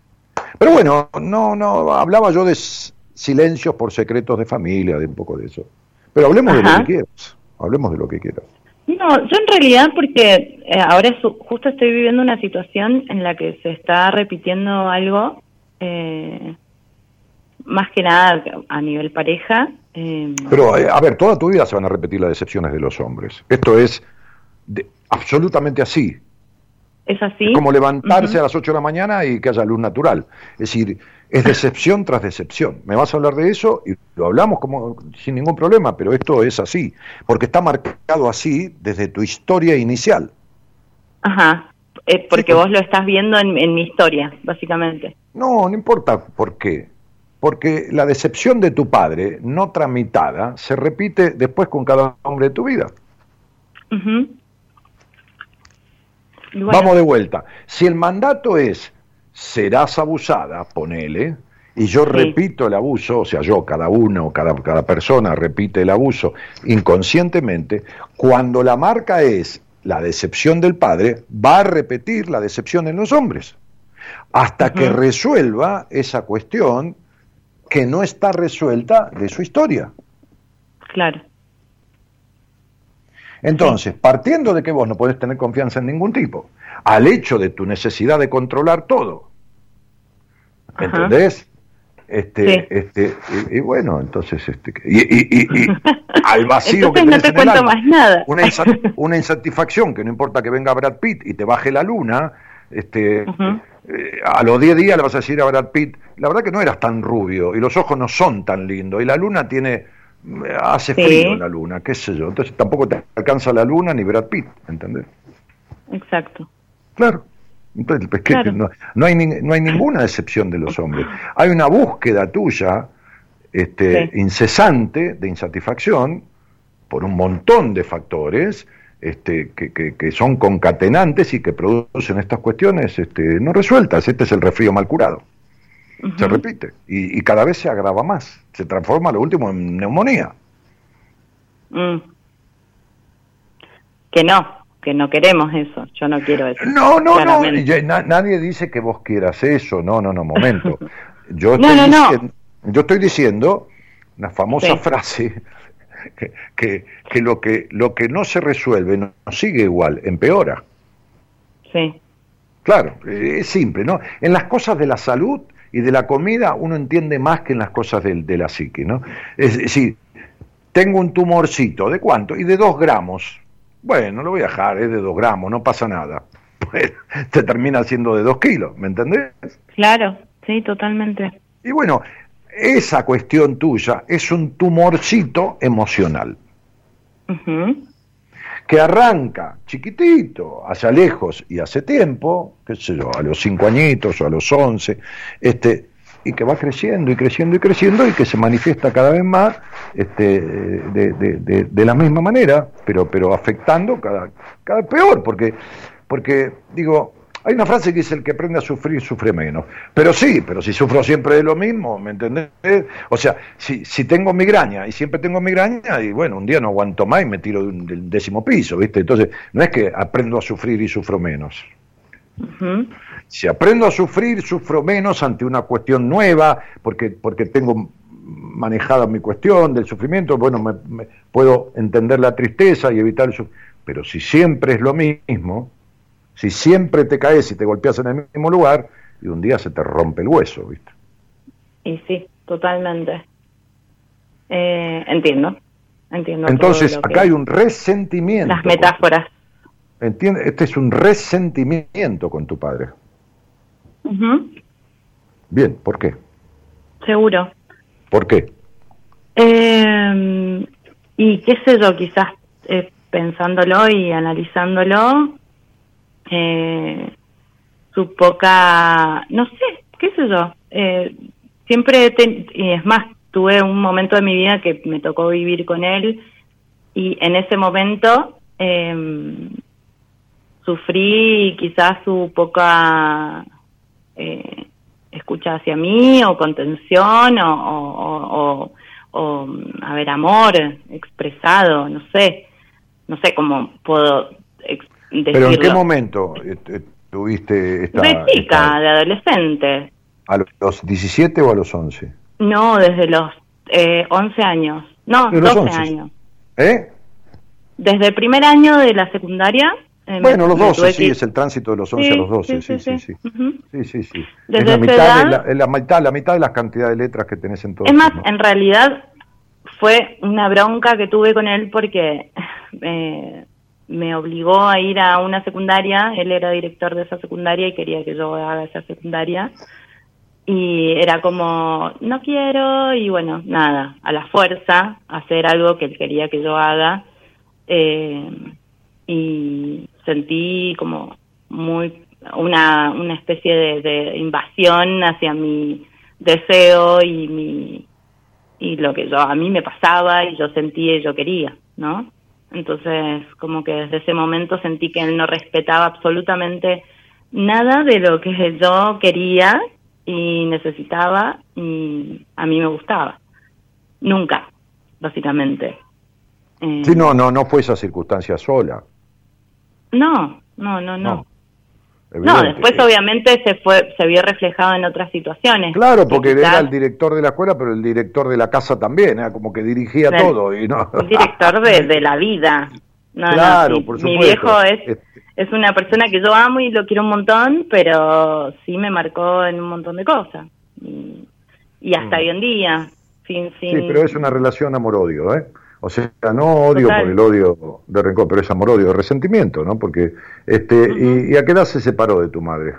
Pero bueno, no, no, hablaba yo de silencios por secretos de familia, de un poco de eso. Pero hablemos de lo que quieras, hablemos de lo que quieras. No, yo en realidad porque eh, ahora justo estoy viviendo una situación en la que se está repitiendo algo eh, más que nada a nivel pareja. Eh, Pero, eh, a ver, toda tu vida se van a repetir las decepciones de los hombres. Esto es absolutamente así. Es así. como levantarse a las 8 de la mañana y que haya luz natural. Es decir, es decepción tras decepción. Me vas a hablar de eso y lo hablamos como sin ningún problema, pero esto es así, porque está marcado así desde tu historia inicial. Ajá, eh, porque vos lo estás viendo en, mi historia, básicamente. No, no importa por qué. Porque la decepción de tu padre, no tramitada, se repite después con cada hombre de tu vida. Vamos de vuelta. Si el mandato es serás abusada, ponele, y yo repito el abuso, o sea, yo, cada uno, cada, cada persona repite el abuso inconscientemente, cuando la marca es la decepción del padre, va a repetir la decepción en los hombres, hasta que resuelva esa cuestión que no está resuelta de su historia. Claro. Entonces, partiendo de que vos no podés tener confianza en ningún tipo, al hecho de tu necesidad de controlar todo, ¿entendés? Este, este, y, bueno, entonces, este, y, al vacío que no te cuento más nada. Una, insatisfacción que no importa que venga Brad Pitt y te baje la luna, este, eh, a los 10 días le vas a decir a Brad Pitt, la verdad que no eras tan rubio y los ojos no son tan lindos y la luna tiene, eh, hace frío la luna, qué sé yo, entonces tampoco te alcanza la luna ni Brad Pitt, ¿entendés? Exacto. Claro. Entonces, no, hay, no hay ninguna excepción de los hombres. Hay una búsqueda tuya este, incesante de insatisfacción por un montón de factores este, que, que, son concatenantes y que producen estas cuestiones este, no resueltas. Este es el resfrío mal curado. Se repite y, cada vez se agrava más. Se transforma lo último en neumonía. Mm. Que no, que no queremos eso. Yo no quiero eso. No, no, no. nadie dice que vos quieras eso. No, no, no, momento. Yo estoy, diciendo, Yo estoy diciendo una famosa frase que, que, lo que lo que no se resuelve no, sigue igual, empeora. Sí. Claro, es simple, ¿no? En las cosas de la salud y de la comida uno entiende más que en las cosas de, de la psique, ¿no? Es decir, tengo un tumorcito, ¿de cuánto? Y de dos gramos. Bueno, lo voy a dejar, es de dos gramos, no pasa nada. Pues, te termina siendo de dos kilos, ¿me entendés? Claro, sí, totalmente. Y bueno, esa cuestión tuya es un tumorcito emocional. Que arranca chiquitito, allá lejos y hace tiempo, qué sé yo, a los cinco añitos o a los once, este, y que va creciendo y creciendo y creciendo y que se manifiesta cada vez más este, de, de, de, la misma manera, pero, pero afectando cada, cada peor, porque, porque digo, hay una frase que dice, el que aprende a sufrir sufre menos. Pero sí, pero si sufro siempre de lo mismo, ¿me entendés? O sea, si, si tengo migraña y siempre tengo migraña, y bueno, un día no aguanto más y me tiro del décimo piso, ¿viste? Entonces, no es que aprendo a sufrir y sufro menos. Si aprendo a sufrir, sufro menos ante una cuestión nueva, porque, porque tengo manejada mi cuestión del sufrimiento, bueno, me, puedo entender la tristeza y evitar el sufrimiento. Pero si siempre es lo mismo, si siempre te caes y te golpeas en el mismo lugar, y un día se te rompe el hueso, ¿viste? Y sí, totalmente. Eh, entiendo, entiendo. Entonces, acá hay un resentimiento. Las metáforas. ¿Entiendes? Este es un resentimiento con tu padre. Bien, ¿por qué? Seguro. ¿Por qué? Eh, y qué sé yo, quizás eh, pensándolo y analizándolo, eh, su poca, no sé, qué sé yo, eh, siempre, y es más, tuve un momento de mi vida que me tocó vivir con él y en ese momento eh, sufrí quizás su poca eh, escucha hacia mí o contención o, o, o, a ver, amor expresado, no sé, no sé cómo puedo ¿Pero en qué momento tuviste esta... De chica, de adolescente. ¿A los 17 o a los 11? No, desde los eh, 11 años. No, 12 años. ¿Eh? Desde el primer año de la secundaria. Bueno, los 12, sí, es el tránsito de los 11 a los 12, sí, sí, sí. Sí, sí, sí. Es la mitad, de la, mitad, la mitad de las cantidades de letras que tenés en todo. Es más, en realidad fue una bronca que tuve con él porque eh, me obligó a ir a una secundaria, él era director de esa secundaria y quería que yo haga esa secundaria. Y era como, no quiero, y bueno, nada, a la fuerza, hacer algo que él quería que yo haga. Eh, y sentí como muy una, una especie de, de invasión hacia mi deseo y mi y lo que yo a mí me pasaba y yo sentía y yo quería, ¿no? Entonces, como que desde ese momento sentí que él no respetaba absolutamente nada de lo que yo quería y necesitaba y a mí me gustaba. Nunca, básicamente. sí, no, no, no fue esa circunstancia sola. No, no, no, no. No, después obviamente se fue, se vio reflejado en otras situaciones. Claro, porque era el director de la escuela, pero el director de la casa también, era como que dirigía todo y no. El director de, la vida. claro, por supuesto. Mi viejo es, es una persona que yo amo y lo quiero un montón, pero sí me marcó en un montón de cosas. Y, hasta mm. hoy en día, sin, sin... Sí, pero es una relación amor-odio, ¿eh? O sea, no odio por el odio de rencor, pero es amor odio de resentimiento, ¿no? Porque, este, y, a qué edad se separó de tu madre?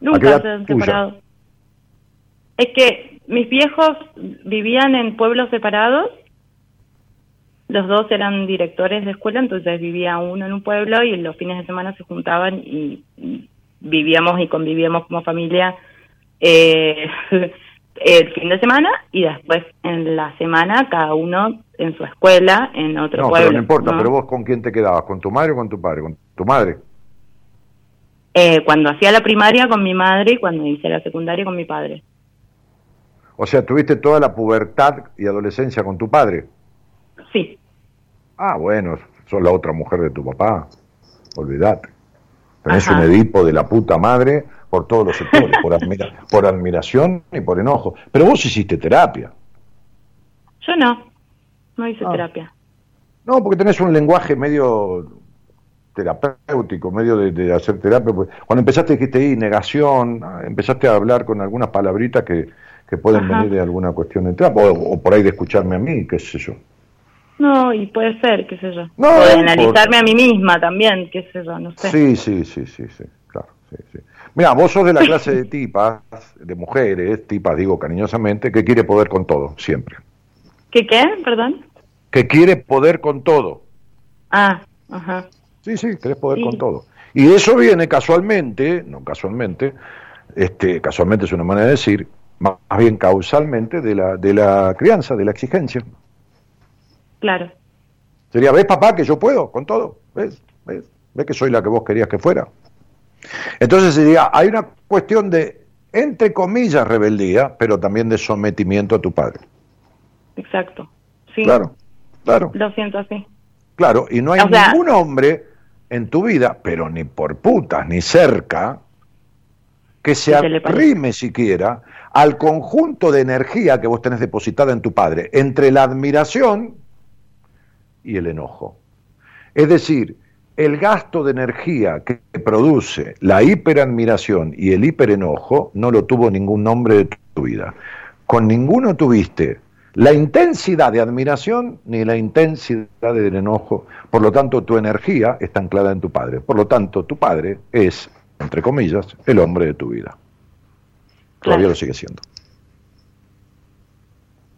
Nunca se han separado. Es que mis viejos vivían en pueblos separados, los dos eran directores de escuela, entonces vivía uno en un pueblo y los fines de semana se juntaban y, vivíamos y convivíamos como familia eh, el fin de semana y después en la semana cada uno en su escuela, en otro no, pueblo. Pero no importa, pero vos con quién te quedabas, con tu madre o con tu padre, con tu madre. Eh, cuando hacía la primaria con mi madre y cuando hice la secundaria con mi padre. O sea, tuviste toda la pubertad y adolescencia con tu padre. Sí. Ah, bueno, sos la otra mujer de tu papá. Olvidate. Tenés un Edipo de la puta madre por todos los sectores, por, por admiración y por enojo. Pero vos hiciste terapia. Yo no, no hice ah. terapia. No, porque tenés un lenguaje medio terapéutico, medio de, hacer terapia. Pues, cuando empezaste dijiste ahí negación, ah, empezaste a hablar con algunas palabritas que, que pueden venir de alguna cuestión de terapia, o, por ahí de escucharme a mí, qué sé yo. No, y puede ser, qué sé yo. No, o de analizarme a mí misma también, qué sé yo, no sé. Sí, sí, sí, sí, sí, claro, sí, sí. Mira, vos sos de la clase de tipas, de mujeres, tipas digo cariñosamente, que quiere poder con todo, siempre. ¿Qué qué? Perdón. Que quiere poder con todo. Ah, ajá. Sí, sí, querés poder con todo. Y eso viene casualmente, no casualmente, este, casualmente es una manera de decir, más bien causalmente de la, de la crianza, de la exigencia. Claro. Sería, ¿ves papá que yo puedo con todo? ¿Ves? ¿Ves? ¿Ves que soy la que vos querías que fuera? Entonces sería, hay una cuestión de, entre comillas, rebeldía, pero también de sometimiento a tu padre. Exacto. Sí. Claro, claro. Lo siento así. Claro, y no hay ningún hombre en tu vida, pero ni por putas, ni cerca, que se arrime siquiera al conjunto de energía que vos tenés depositada en tu padre, entre la admiración y el enojo. Es decir, el gasto de energía que produce la hiperadmiración y el hiperenojo no lo tuvo ningún hombre de tu vida. Con ninguno tuviste la intensidad de admiración ni la intensidad del enojo. Por lo tanto, tu energía está anclada en tu padre. Por lo tanto, tu padre es, entre comillas, el hombre de tu vida. Todavía lo sigue siendo.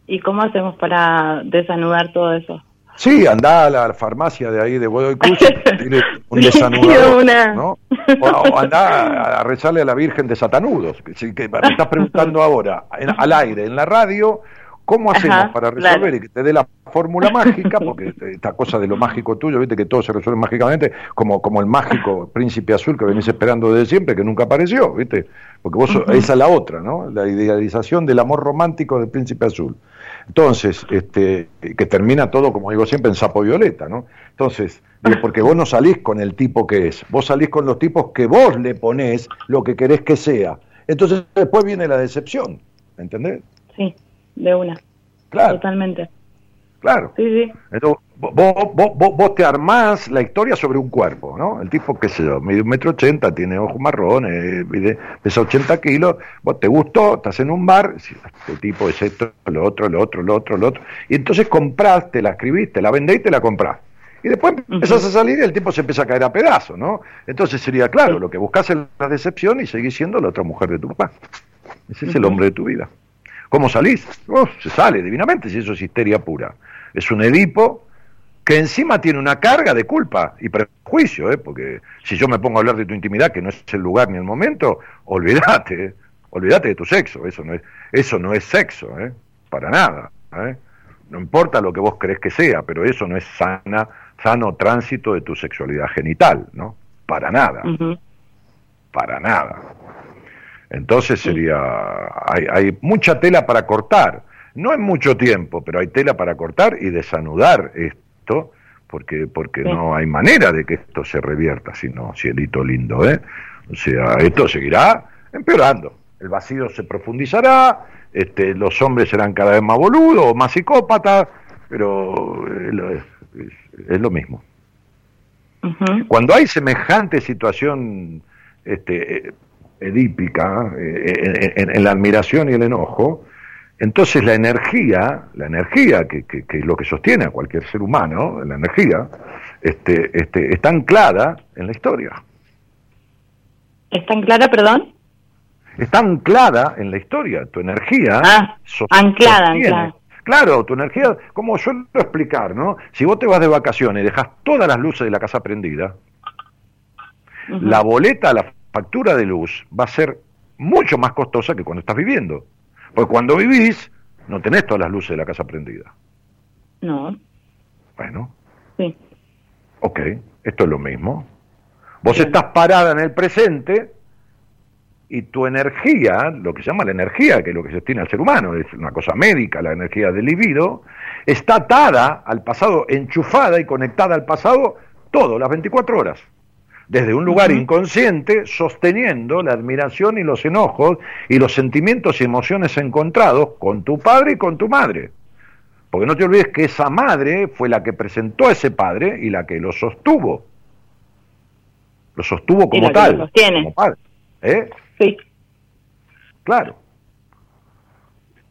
¿Y cómo hacemos para desanudar todo eso? Sí, anda a la farmacia de ahí de Godoy Cruz tiene un desanudador, ¿no? O, anda a rezarle a la Virgen de Satanudos, que, que me estás preguntando ahora, al aire, en la radio, ¿Cómo hacemos para resolver y que te dé la fórmula mágica? Porque esta cosa de lo mágico tuyo, viste que todo se resuelve mágicamente, como, como el mágico príncipe azul que venís esperando desde siempre, que nunca apareció, viste, porque vos esa es la otra, ¿no? La idealización del amor romántico del príncipe azul. Entonces, este, que termina todo, como digo siempre, en sapo violeta, ¿no? Entonces, porque vos no salís con el tipo que es, vos salís con los tipos que vos le ponés lo que querés que sea. Entonces después viene la decepción, ¿entendés? Sí de una. Claro. Totalmente. Claro. Sí, sí. Entonces, vos, vos, vos, te armás la historia sobre un cuerpo, ¿no? El tipo, qué sé yo, mide un metro ochenta, tiene ojos marrones, pesa 80 kilos, vos te gustó, estás en un bar, este tipo es esto, lo otro, lo otro, lo otro, lo otro, y entonces compraste, la escribiste, la vendés y te la comprás. Y después empezás a salir y el tipo se empieza a caer a pedazos, ¿no? Entonces sería claro, lo que buscas es la decepción y seguís siendo la otra mujer de tu papá. Ese es el hombre de tu vida. ¿Cómo salís? Oh, se sale divinamente si eso es histeria pura. Es un Edipo que encima tiene una carga de culpa y prejuicio, ¿eh? porque si yo me pongo a hablar de tu intimidad, que no es el lugar ni el momento, olvídate, ¿eh? olvídate de tu sexo, eso no es, eso no es sexo, ¿eh? para nada. ¿eh? No importa lo que vos crees que sea, pero eso no es sana, sano tránsito de tu sexualidad genital, ¿no? Para nada. Para nada. Entonces sería, hay, mucha tela para cortar, no en mucho tiempo, pero hay tela para cortar y desanudar esto, porque, porque no hay manera de que esto se revierta, sino cielito lindo, ¿eh? O sea, esto seguirá empeorando, el vacío se profundizará, este, los hombres serán cada vez más boludos, más psicópatas, pero es, lo mismo. Cuando hay semejante situación este, edípica, eh, en, la admiración y el enojo, entonces la energía, la energía que, que, es lo que sostiene a cualquier ser humano, la energía, este, este, está anclada en la historia. ¿Está anclada, perdón? Está anclada en la historia, tu energía. Ah, anclada, anclada. Claro, tu energía, como suelo explicar, ¿no? Si vos te vas de vacaciones y dejas todas las luces de la casa prendida, la boleta, la factura de luz va a ser mucho más costosa que cuando estás viviendo. Porque cuando vivís, no tenés todas las luces de la casa prendidas. No. Bueno. Sí. Ok, esto es lo mismo. Vos estás parada en el presente y tu energía, lo que se llama la energía, que es lo que se tiene al ser humano, es una cosa médica, la energía del libido, está atada al pasado, enchufada y conectada al pasado todo, las 24 horas. Desde un lugar inconsciente, sosteniendo la admiración y los enojos y los sentimientos y emociones encontrados con tu padre y con tu madre. Porque no te olvides que esa madre fue la que presentó a ese padre y la que lo sostuvo. Lo sostuvo como tal. Como padre. ¿Eh? Sí. Claro.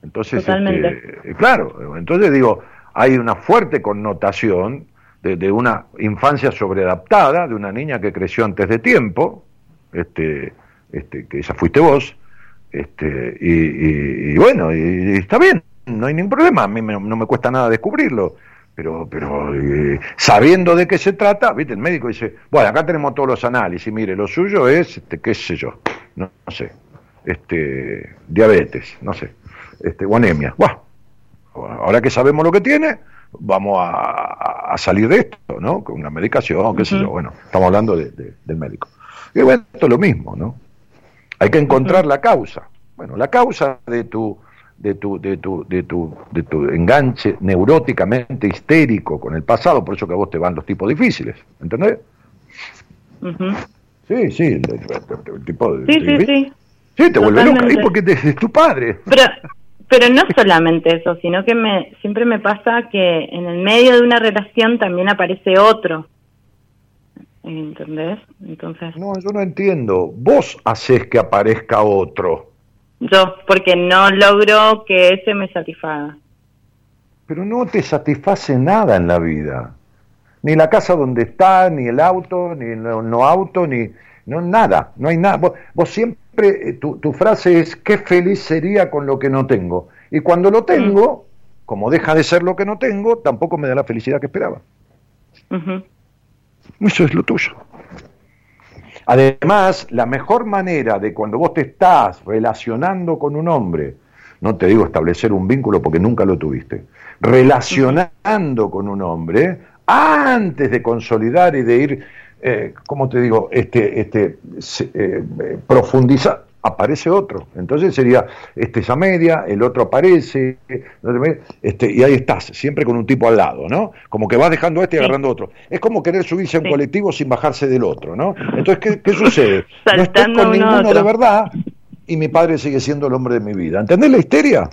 Entonces, este, claro, entonces digo, hay una fuerte connotación de, una infancia sobreadaptada, de una niña que creció antes de tiempo, este, este, que esa fuiste vos, este, y, bueno, y, está bien, no hay ningún problema, a mí no me cuesta nada descubrirlo, pero, pero eh, sabiendo de qué se trata, viste, el médico dice, bueno, acá tenemos todos los análisis, mire, lo suyo es, este, qué sé yo, no, sé, este, diabetes, no sé, este, o anemia, bueno, ahora que sabemos lo que tiene, vamos a, salir de esto, ¿no? Con una medicación, qué sé yo, bueno, estamos hablando del médico. Y bueno, esto es lo mismo, ¿no? Hay que encontrar la causa. Bueno, la causa de tu de tu, de tu, de tu, de tu enganche neuróticamente histérico con el pasado, por eso que a vos te van los tipos difíciles, ¿entendés? Sí, sí, el, tipo de... Sí, sí, sí. Sí, te vuelve loca, ¿y porque es tu padre? Pero, pero no solamente eso, sino que me siempre me pasa que en el medio de una relación también aparece otro. ¿Entendés? Entonces... No, yo no entiendo. Vos haces que aparezca otro. Yo, porque no logro que ese me satisfaga. Pero no te satisface nada en la vida. Ni la casa donde está, ni el auto, ni el no auto, ni no nada. No hay nada. Vos, siempre, eh, tu, tu, frase es, qué feliz sería con lo que no tengo. Y cuando lo tengo, mm. como deja de ser lo que no tengo, tampoco me da la felicidad que esperaba. Eso es lo tuyo. Además, la mejor manera de cuando vos te estás relacionando con un hombre, no te digo establecer un vínculo porque nunca lo tuviste, relacionando con un hombre, antes de consolidar y de ir, eh, ¿cómo te digo?, este, este, eh, profundizar, aparece otro. Entonces sería este esa media, el otro aparece, este, y ahí estás, siempre con un tipo al lado, ¿no? Como que vas dejando este y agarrando otro. Es como querer subirse a un colectivo sin bajarse del otro, ¿no? Entonces, ¿qué, qué sucede? no estoy con ninguno de verdad y mi padre sigue siendo el hombre de mi vida. ¿Entendés la histeria?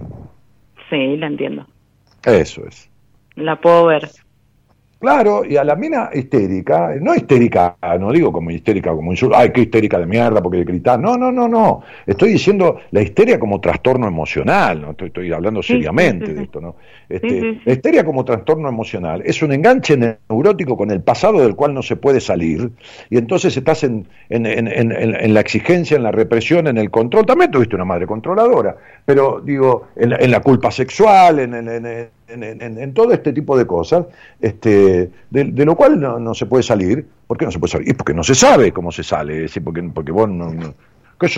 Sí, la entiendo. Eso es. La puedo ver. Claro, y a la mina histérica, no histérica, no digo como histérica, como insulto, ay, qué histérica de mierda porque gritar, no, no, no, no, estoy diciendo la histeria como trastorno emocional, no estoy, hablando seriamente de esto, ¿no? Este, la histeria como trastorno emocional es un enganche neurótico con el pasado del cual no se puede salir, y entonces estás en, en, en, en la exigencia, en la represión, en el control, también tuviste una madre controladora, pero digo, en, la culpa sexual, en en, todo este tipo de cosas, este, de, lo cual no, se puede salir. ¿Por qué no se puede salir? Y porque no se sabe cómo se sale, porque, porque vos no,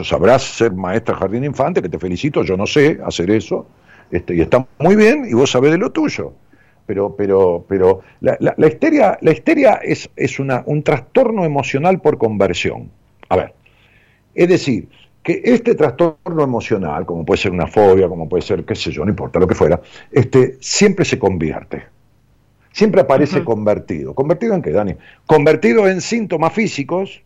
sabrás ser maestra jardín infante, que te felicito, yo no sé hacer eso, este, y está muy bien, y vos sabés de lo tuyo. Pero, pero, pero la, la, histeria, la histeria es, es una, un trastorno emocional por conversión. A ver, es decir, que este trastorno emocional, como puede ser una fobia, como puede ser, qué sé yo, no importa lo que fuera, este, siempre se convierte. Siempre aparece convertido. ¿Convertido en qué, Dani? Convertido en síntomas físicos,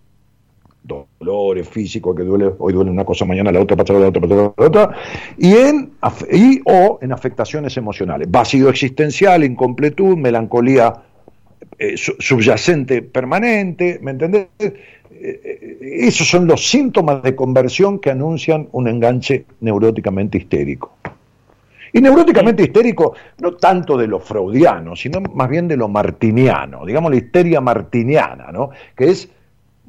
dolores físicos, que duele, hoy duele una cosa, mañana la otra, pasará la otra, pasará la otra, y, en, y o en afectaciones emocionales. Vacío existencial, incompletud, melancolía eh, subyacente permanente, ¿me entendés? Eh, esos son los síntomas de conversión que anuncian un enganche neuróticamente histérico. Y neuróticamente histérico, no tanto de lo freudiano, sino más bien de lo martiniano, digamos la histeria martiniana, ¿no? que es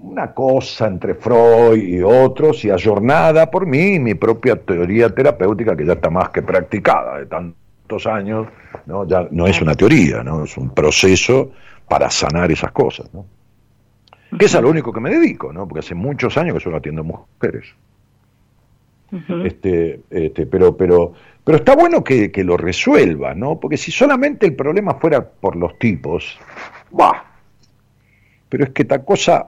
una cosa entre Freud y otros y ayornada por mí y mi propia teoría terapéutica que ya está más que practicada de tantos años, ¿no? ya no es una teoría, ¿no? es un proceso para sanar esas cosas. ¿no? Que es a lo único que me dedico, ¿no? Porque hace muchos años que solo atiendo mujeres. este, este, pero, pero, pero está bueno que, que lo resuelva, ¿no? Porque si solamente el problema fuera por los tipos, ¡bah! Pero es que esta cosa...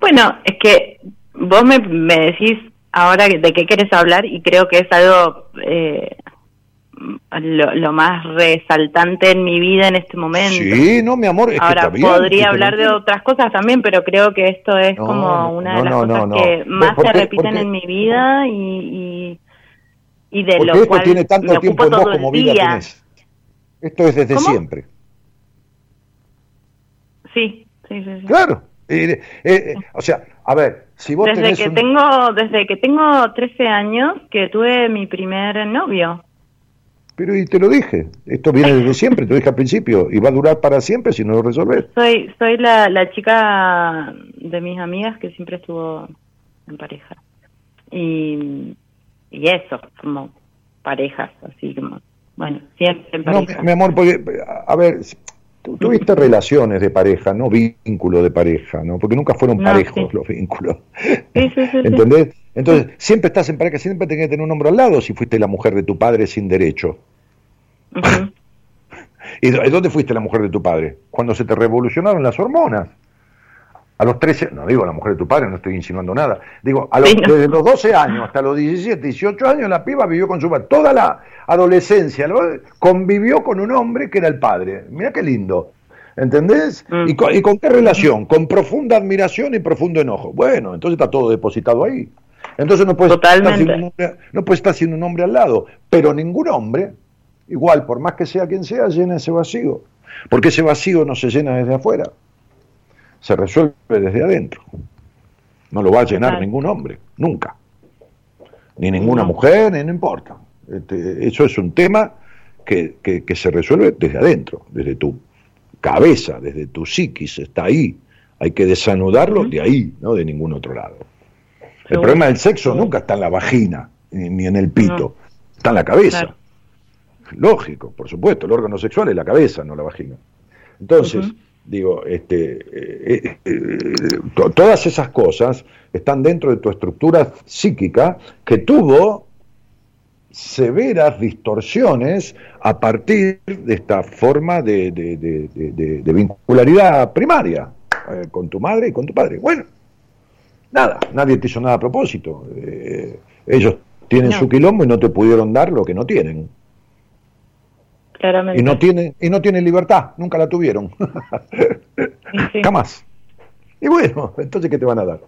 Bueno, es que vos me, me decís ahora de qué quieres hablar y creo que es algo eh, lo, más resaltante en mi vida en este momento. Sí, no, mi amor. Ahora, podría hablar de otras cosas también, pero creo que esto es como una de las cosas que más se repiten en mi vida y, y, de lo esto tiene tanto tiempo en vos como vida tenés. Esto es desde siempre. Sí, sí, sí. Claro. Eh, eh, o sea, a ver, si vos desde que tengo desde que tengo 13 años que tuve mi primer novio. Pero y te lo dije, esto viene desde siempre, te lo dije al principio, y va a durar para siempre si no lo resolves. Soy, soy la, la chica de mis amigas que siempre estuvo en pareja. Y, y eso, como parejas, así como, bueno, siempre en pareja. No, mi amor, porque, a ver, tuviste relaciones de pareja, no vínculo de pareja, ¿no? Porque nunca fueron parejos los vínculos. Sí, sí, sí, ¿Entendés? Entonces, siempre estás en pareja, siempre tenés que tener un hombre al lado si fuiste la mujer de tu padre sin derecho. ¿Y dónde fuiste la mujer de tu padre? Cuando se te revolucionaron las hormonas. A los 13, no digo la mujer de tu padre, no estoy insinuando nada. Digo, a los, desde los 12 años hasta los 17, 18 años, la piba vivió con su padre. Toda la adolescencia convivió con un hombre que era el padre. Mira qué lindo. ¿Entendés? ¿Y, con, qué relación? Con profunda admiración y profundo enojo. Bueno, entonces está todo depositado ahí. Entonces no puedes, estar no puedes estar sin un hombre al lado. Pero ningún hombre, igual, por más que sea quien sea, llena ese vacío. Porque ese vacío no se llena desde afuera se resuelve desde adentro. No lo va a llenar ningún hombre, nunca. Ni ninguna mujer, ni no importa. Este, eso es un tema que, que, se resuelve desde adentro, desde tu cabeza, desde tu psiquis, está ahí. Hay que desanudarlo de ahí, no de ningún otro lado. El problema del sexo nunca está en la vagina, ni, en el pito, está en la cabeza. Lógico, por supuesto, el órgano sexual es la cabeza, no la vagina. Entonces, Digo, este, eh, eh, eh, todas esas cosas están dentro de tu estructura psíquica que tuvo severas distorsiones a partir de esta forma de, de, vincularidad primaria con tu madre y con tu padre. Bueno, nada, nadie te hizo nada a propósito. ellos tienen su quilombo y no te pudieron dar lo que no tienen. Y no tiene, y no tiene libertad, nunca la tuvieron. Jamás. Y bueno, entonces ¿qué te van a dar?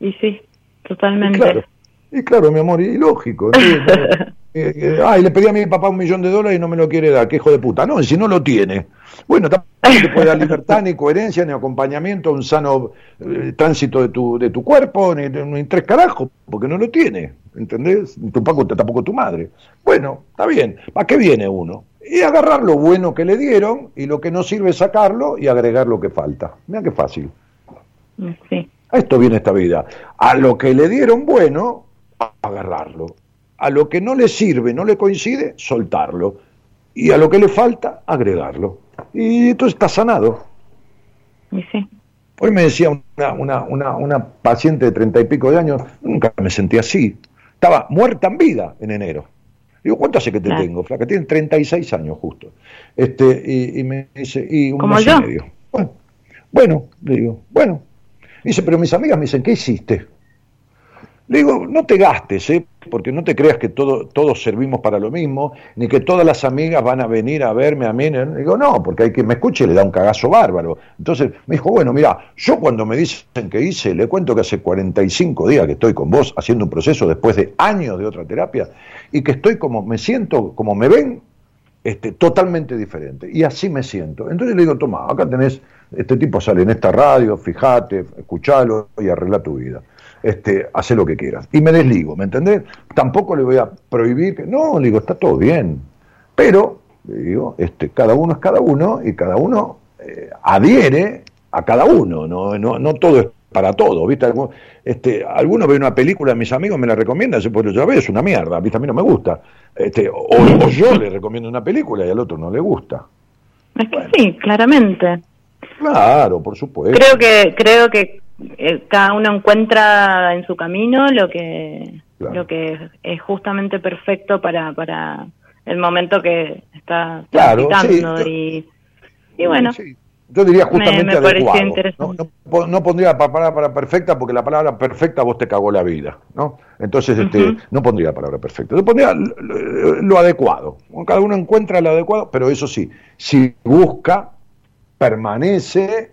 Y sí, totalmente. Y claro, mi amor, y lógico. eh, ay, le pedí a mi papá un millón de dólares y no me lo quiere dar, qué hijo de puta. No, si no lo tiene. Bueno, tampoco te puede dar libertad, ni coherencia, ni acompañamiento, un sano eh, tránsito de tu, de tu cuerpo, ni, ni, tres carajos, porque no lo tiene. ¿Entendés? Tampoco, tampoco tu madre. Bueno, está bien. ¿Para qué viene uno? Y agarrar lo bueno que le dieron y lo que no sirve sacarlo y agregar lo que falta. Mira qué fácil. Sí. A esto viene esta vida. A lo que le dieron bueno, agarrarlo. A lo que no le sirve, no le coincide, soltarlo. Y a lo que le falta, agregarlo. Y esto está sanado. sí. Hoy me decía una, una, una, una paciente de treinta y pico de años, nunca me sentí así. Estaba muerta en vida en enero. Digo, ¿cuánto hace que te tengo, flaca? Tiene 36 años justo. Este, y, me dice, y un mes y medio. Bueno, bueno, le digo, bueno. Dice, pero mis amigas me dicen, ¿qué hiciste? Le digo, no te gastes, ¿eh? porque no te creas que todo, todos servimos para lo mismo, ni que todas las amigas van a venir a verme a mí. Le digo, no, porque hay que me escuche y le da un cagazo bárbaro. Entonces me dijo, bueno, mira, yo cuando me dicen que hice, le cuento que hace 45 días que estoy con vos haciendo un proceso después de años de otra terapia y que estoy como, me siento, como me ven, este, totalmente diferente. Y así me siento. Entonces le digo, toma, acá tenés, este tipo sale en esta radio, fíjate, escuchalo y arregla tu vida este, hace lo que quieras. Y me desligo, ¿me entendés? Tampoco le voy a prohibir que, no, le digo, está todo bien. Pero, le digo, este, cada uno es cada uno y cada uno eh, adhiere a cada uno, no, no, no todo es para todo, ¿viste? Este, alguno ve una película, mis amigos me la recomiendan, se puede ya es una mierda, ¿viste? A mí no me gusta. Este, o, yo le recomiendo una película y al otro no le gusta. Es que sí, claramente. Claro, por supuesto. Creo que creo que eh, cada uno encuentra en su camino lo que lo que es, justamente perfecto para, para el momento que está claro, y, y, bueno. Yo diría justamente adecuado. No, pondría la palabra perfecta porque la palabra perfecta vos te cagó la vida, ¿no? Entonces, este, no pondría la palabra perfecta. Yo pondría lo, adecuado. Cada uno encuentra lo adecuado, pero eso sí, si busca, permanece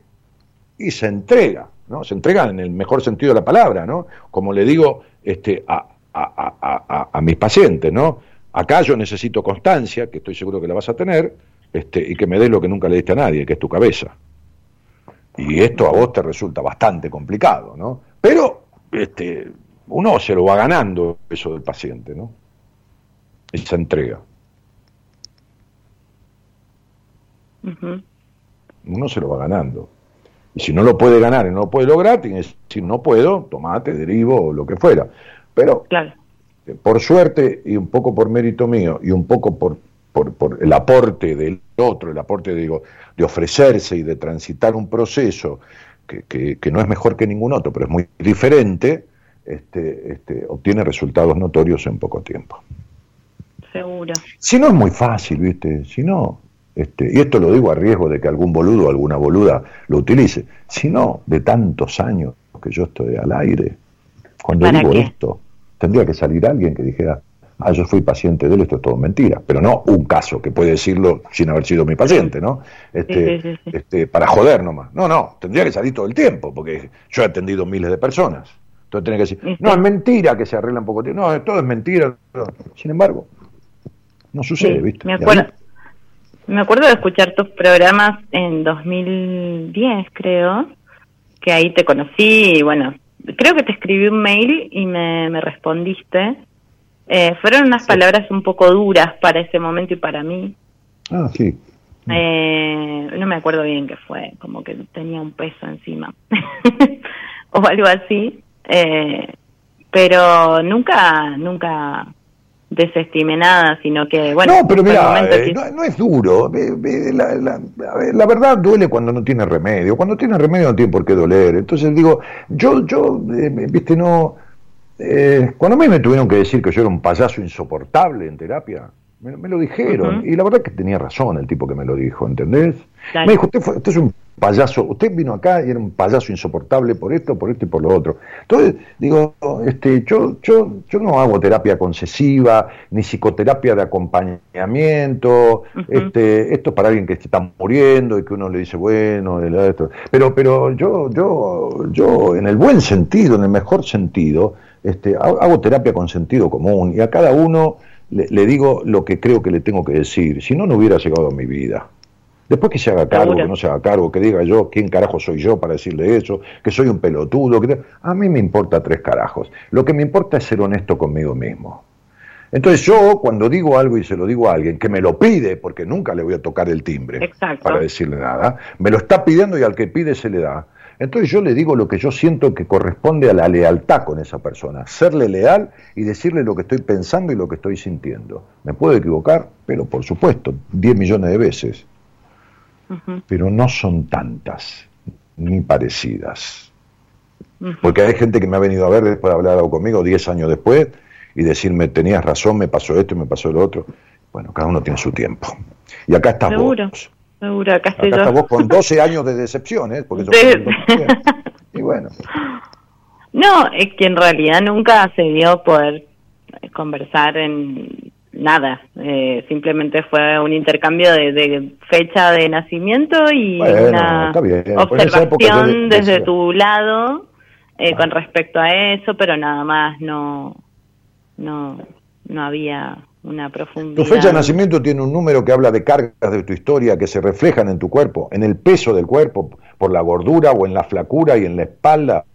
y se entrega, ¿no? Se entrega en el mejor sentido de la palabra, ¿no? Como le digo este, a, a mis pacientes, ¿no? Acá yo necesito constancia, que estoy seguro que la vas a tener, este, y que me des lo que nunca le diste a nadie, que es tu cabeza. Y esto a vos te resulta bastante complicado, ¿no? Pero este, uno se lo va ganando eso del paciente, ¿no? Esa entrega. Uno se lo va ganando. Y si no lo puede ganar y no lo puede lograr, tiene que decir, no puedo, tomate, derivo o lo que fuera. Pero, por suerte y un poco por mérito mío y un poco por por, el aporte del otro, el aporte digo, de ofrecerse y de transitar un proceso que, que, no es mejor que ningún otro, pero es muy diferente, este, este, obtiene resultados notorios en poco tiempo. Seguro. Si no es muy fácil, ¿viste? Si no, este, y esto lo digo a riesgo de que algún boludo o alguna boluda lo utilice, si no, de tantos años que yo estoy al aire, cuando digo esto, tendría que salir alguien que dijera, ah, yo fui paciente de él, esto es todo mentira, pero no un caso que puede decirlo sin haber sido mi paciente, ¿no? Este, este, para joder nomás. No, no, tendría que salir todo el tiempo, porque yo he atendido miles de personas. Entonces tiene que decir, no, es mentira que se arregla en poco tiempo, no, todo es mentira. Sin embargo, no sucede, ¿viste? Me acuerdo, me acuerdo de escuchar tus programas en 2010, creo, que ahí te conocí y bueno, creo que te escribí un mail y me, me respondiste eh, fueron unas palabras un poco duras para ese momento y para mí. Ah, sí. Eh, no me acuerdo bien qué fue, como que tenía un peso encima o algo así. Eh, pero nunca, nunca desestimé nada, sino que, bueno. No, pero mira, no, es duro. La, la, verdad duele cuando no tiene remedio. Cuando tiene remedio no tiene por qué doler. Entonces digo, yo, yo, viste, no eh, cuando a mí me tuvieron que decir que yo era un payaso insoportable en terapia, me, lo dijeron. Y la verdad que tenía razón el tipo que me lo dijo, ¿entendés? Me dijo, usted, usted es un payaso, usted vino acá y era un payaso insoportable por esto, por esto y por lo otro. Entonces, digo, este, yo, yo, yo no hago terapia concesiva, ni psicoterapia de acompañamiento, este, esto es para alguien que está muriendo y que uno le dice, bueno, esto. pero, pero yo, yo, yo, en el buen sentido, en el mejor sentido, este, hago terapia con sentido común y a cada uno le, digo lo que creo que le tengo que decir. Si no, no hubiera llegado a mi vida. Después que se haga cargo, que no se haga cargo, que diga yo quién carajo soy yo para decirle eso, que soy un pelotudo, que... a mí me importa tres carajos. Lo que me importa es ser honesto conmigo mismo. Entonces yo cuando digo algo y se lo digo a alguien que me lo pide, porque nunca le voy a tocar el timbre para decirle nada, me lo está pidiendo y al que pide se le da. Entonces yo le digo lo que yo siento que corresponde a la lealtad con esa persona, serle leal y decirle lo que estoy pensando y lo que estoy sintiendo. Me puedo equivocar, pero por supuesto, 10 millones de veces. Pero no son tantas, ni parecidas. Porque hay gente que me ha venido a ver después de hablar conmigo 10 años después y decirme, tenías razón, me pasó esto y me pasó lo otro. Bueno, cada uno tiene su tiempo. Y acá estás vos Seguro, acá estoy acá vos con 12 años de decepción, ¿eh? Porque y bueno. No, es que en realidad nunca se dio poder conversar en nada. Eh, simplemente fue un intercambio de, fecha de nacimiento y una observación desde tu lado eh, con respecto a eso, pero nada más no, no, no había una profundidad. Tu fecha de nacimiento tiene un número que habla de cargas de tu historia que se reflejan en tu cuerpo, en el peso del cuerpo, por la gordura o en la flacura y en la espalda.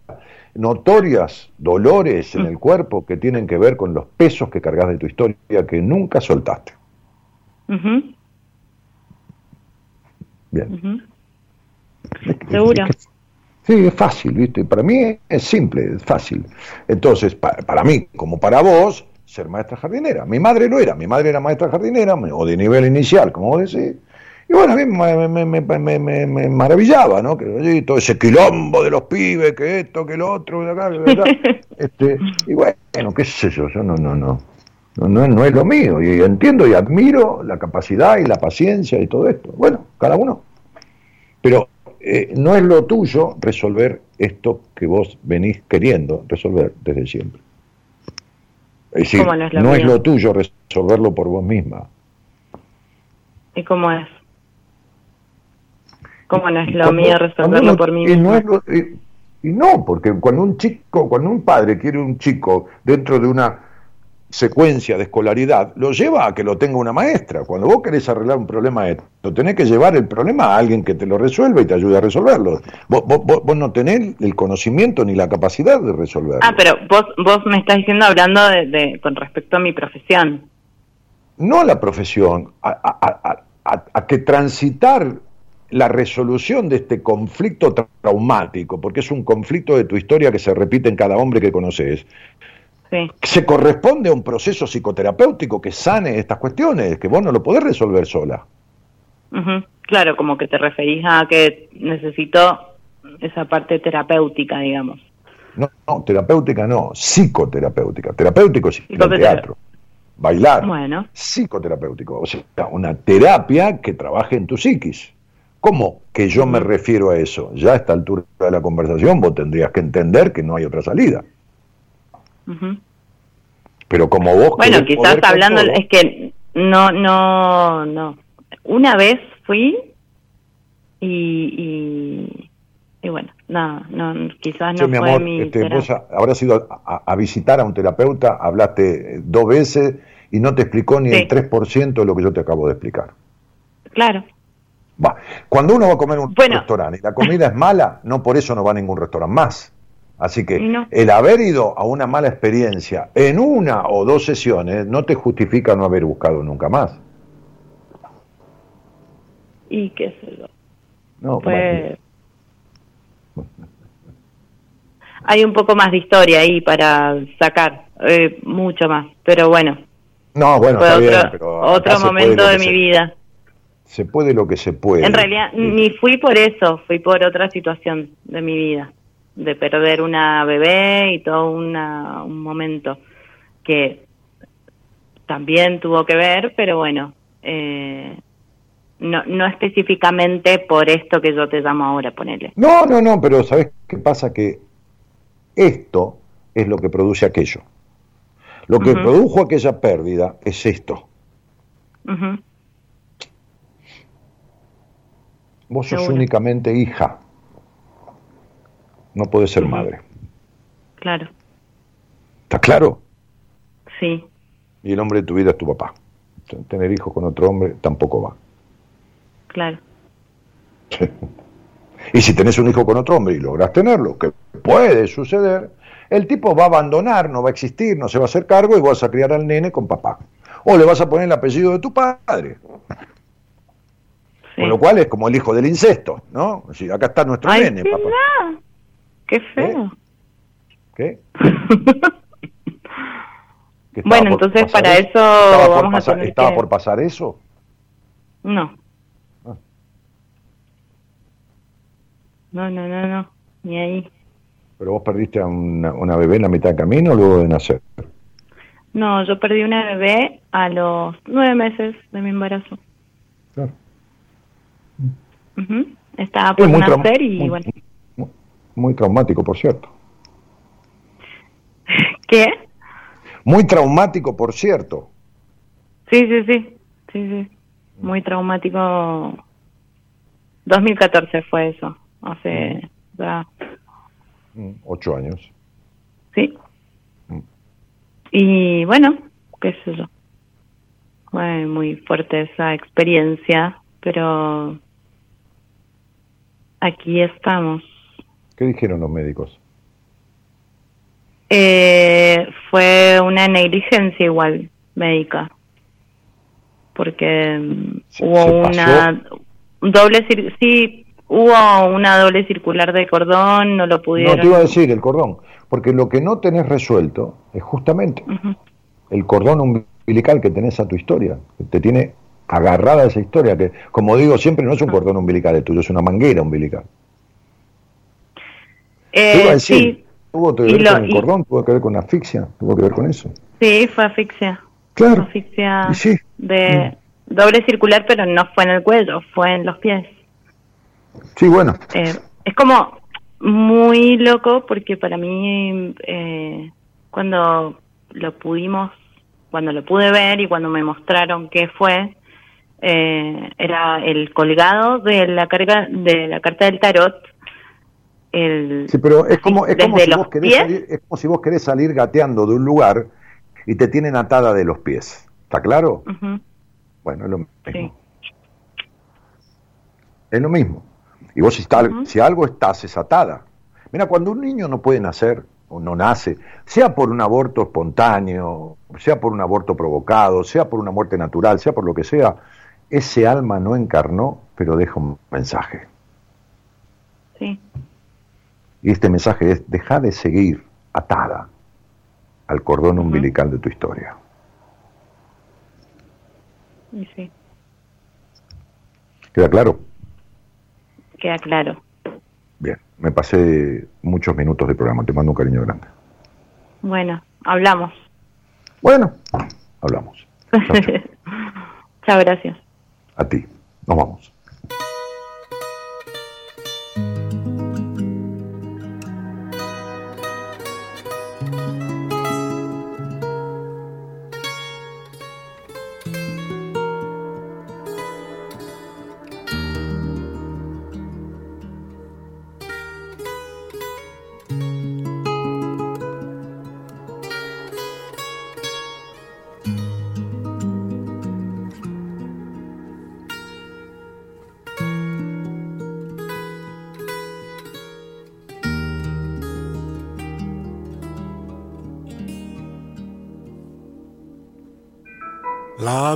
Notorias dolores en mm. el cuerpo que tienen que ver con los pesos que cargas de tu historia que nunca soltaste. Bien. ¿Seguro? sí, es fácil, ¿viste? Para mí es simple, es fácil. Entonces, para mí, como para vos, ser maestra jardinera. Mi madre lo era, mi madre era maestra jardinera, o de nivel inicial, como vos decís, Y bueno, a mí me, me, me, me maravillaba, ¿no? Que todo ese quilombo de los pibes, que esto, que lo otro, este, y bueno, qué sé yo, yo no, no, no, no, no, es lo mío. Y entiendo y admiro la capacidad y la paciencia y todo esto. Bueno, cada uno. Pero eh, no es lo tuyo resolver esto que vos venís queriendo resolver desde siempre. Es decir, no, es lo, tuyo resolverlo por vos misma. ¿Y cómo es? ¿Cómo no es lo mío resolverlo por mí misma? y no, porque cuando un chico, cuando un padre quiere un chico dentro de una secuencia de escolaridad, lo lleva a que lo tenga una maestra. Cuando vos querés arreglar un problema lo tenés que llevar el problema a alguien que te lo resuelva y te ayude a resolverlo. Vos, vos, no tenés el conocimiento ni la capacidad de resolverlo. Ah, pero vos, vos me estás diciendo hablando de, con respecto a mi profesión. No a la profesión, a, a que transitar la resolución de este conflicto traumático, porque es un conflicto de tu historia que se repite en cada hombre que conoces, se corresponde a un proceso psicoterapéutico que sane estas cuestiones, que vos no lo podés resolver sola. Claro, como que te referís a que necesito esa parte terapéutica, digamos. No, no terapéutica no, psicoterapéutica. Terapéutico es el teatro, bailar. Bueno. Psicoterapéutico, o sea, una terapia que trabaje en tu psiquis. ¿Cómo que yo me refiero a eso? Ya a esta altura de la conversación vos tendrías que entender que no hay otra salida. Pero como vos... Bueno, quizás hablando, es que no, no, no. Una vez fui y, y, bueno, no, no, quizás no fue mi... Este, vos habrás ido a, visitar a un terapeuta, hablaste dos veces y no te explicó ni el 3% de lo que yo te acabo de explicar. Claro. Va. Cuando uno va a comer en un restaurante y la comida es mala, no por eso no va a ningún restaurante más. Así que el haber ido a una mala experiencia en una o dos sesiones no te justifica no haber buscado nunca más. Y qué sé yo. No, pues... Hay un poco más de historia ahí para sacar, eh, mucho más, pero bueno. No, bueno, está otro, bien, pero otro momento de mi vida. Se puede lo que se puede. En realidad, ni fui por eso, fui por otra situación de mi vida de perder una bebé y todo una, un momento que también tuvo que ver, pero bueno, eh, no, no específicamente por esto que yo te llamo ahora, ponele. No, no, no, pero ¿sabes qué pasa? Que esto es lo que produce aquello. Lo que produjo aquella pérdida es esto. Vos sos únicamente hija no puede ser madre. Claro. ¿Está claro? Sí. Y el hombre de tu vida es tu papá. Tener hijos con otro hombre tampoco va. Claro. Y si tenés un hijo con otro hombre y logras tenerlo, que puede suceder, el tipo va a abandonar, no va a existir, no se va a hacer cargo y vas a criar al nene con papá. O le vas a poner el apellido de tu padre. Con lo cual es como el hijo del incesto, ¿no? Acá está nuestro nene, papá. Qué feo. ¿Qué? bueno, entonces para eso vamos a tener ¿Estaba por pasar eso? No. Ah. No, no, no, no, ni ahí. ¿Pero vos perdiste a una, una bebé en la mitad del camino o luego de nacer? No, yo perdí una bebé a los nueve meses de mi embarazo. Claro. Estaba por nacer y bueno muy traumático, por cierto. ¿Qué? Muy traumático, por cierto. Sí, sí, sí, sí, sí. Muy traumático. 2014 fue eso, hace ya... Mm, ocho años. Sí. Mm. Y bueno, qué sé yo. Fue muy fuerte esa experiencia, pero aquí estamos. ¿Qué dijeron los médicos? Eh, fue una negligencia igual médica, porque mm, hubo una doble sí hubo una doble circular de cordón, no lo pudieron. No te iba a decir el cordón, porque lo que no tenés resuelto es justamente el cordón umbilical que tenés a tu historia, que te tiene agarrada esa historia, que como digo siempre no es un cordón umbilical el tuyo, es una manguera umbilical. Eh, sí. ¿Tuvo que ver con el cordón? ¿Tuvo que ver con asfixia? ¿Tuvo que ver con eso? Sí, fue asfixia. Claro. Asfixia de mm. doble circular, pero no fue en el cuello, fue en los pies. Sí, bueno. Eh, es como muy loco porque para mí eh, cuando lo pudimos, cuando lo pude ver y cuando me mostraron qué fue, eh, era el colgado de la carga de la carta del tarot. El, sí, pero es como, es como, si vos querés salir, es como si vos querés salir gateando de un lugar y te tienen atada de los pies. ¿Está claro? Bueno, es lo mismo. Es lo mismo. Y vos si, si algo estás es atada. Mira, cuando un niño no puede nacer o no nace, sea por un aborto espontáneo, sea por un aborto provocado, sea por una muerte natural, sea por lo que sea, ese alma no encarnó, pero deja un mensaje. Sí. Y este mensaje es, deja de seguir atada al cordón umbilical de tu historia. Sí. ¿Queda claro? Queda claro. Bien, me pasé muchos minutos de programa, te mando un cariño grande. Bueno, hablamos. Bueno, hablamos. chao gracias. A ti, nos vamos.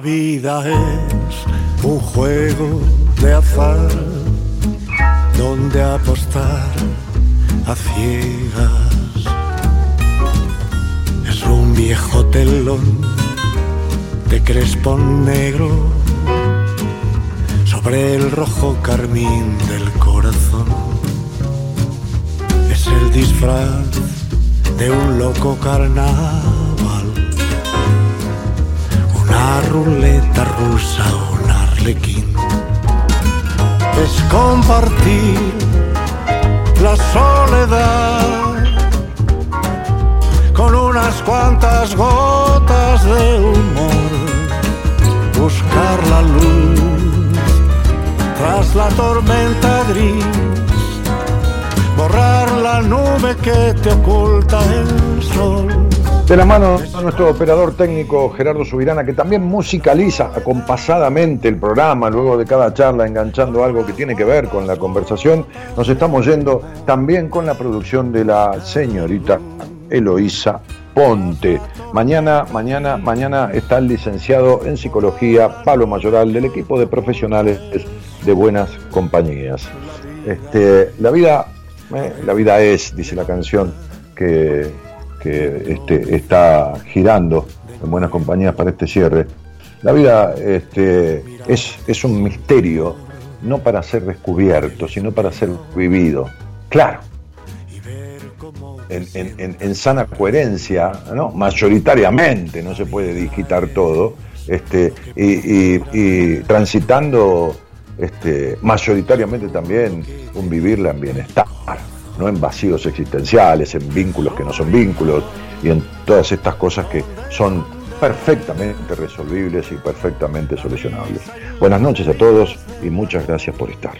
Vida es un juego de azar donde apostar a ciegas. Es un viejo telón de crespón negro sobre el rojo carmín del corazón. Es el disfraz de un loco carnal una ruleta rusa o un arlequín. Es compartir la soledad con unas cuantas gotas de humor. Buscar la luz tras la tormenta gris. Borrar la nube que te oculta el sol de la mano de nuestro operador técnico Gerardo Subirana, que también musicaliza acompasadamente el programa, luego de cada charla enganchando algo que tiene que ver con la conversación, nos estamos yendo también con la producción de la señorita Eloísa Ponte. Mañana, mañana, mañana está el licenciado en psicología Pablo Mayoral del equipo de profesionales de buenas compañías. Este, la vida, eh, la vida es, dice la canción, que que este, está girando en buenas compañías para este cierre. La vida este, es, es un misterio, no para ser descubierto, sino para ser vivido. Claro, en, sana coherencia, ¿no? mayoritariamente, no se puede digitar todo, este, y, transitando mayoritariamente también un vivirla en bienestar no en vacíos existenciales, en vínculos que no son vínculos y en todas estas cosas que son perfectamente resolvibles y perfectamente solucionables. Buenas noches a todos y muchas gracias por estar.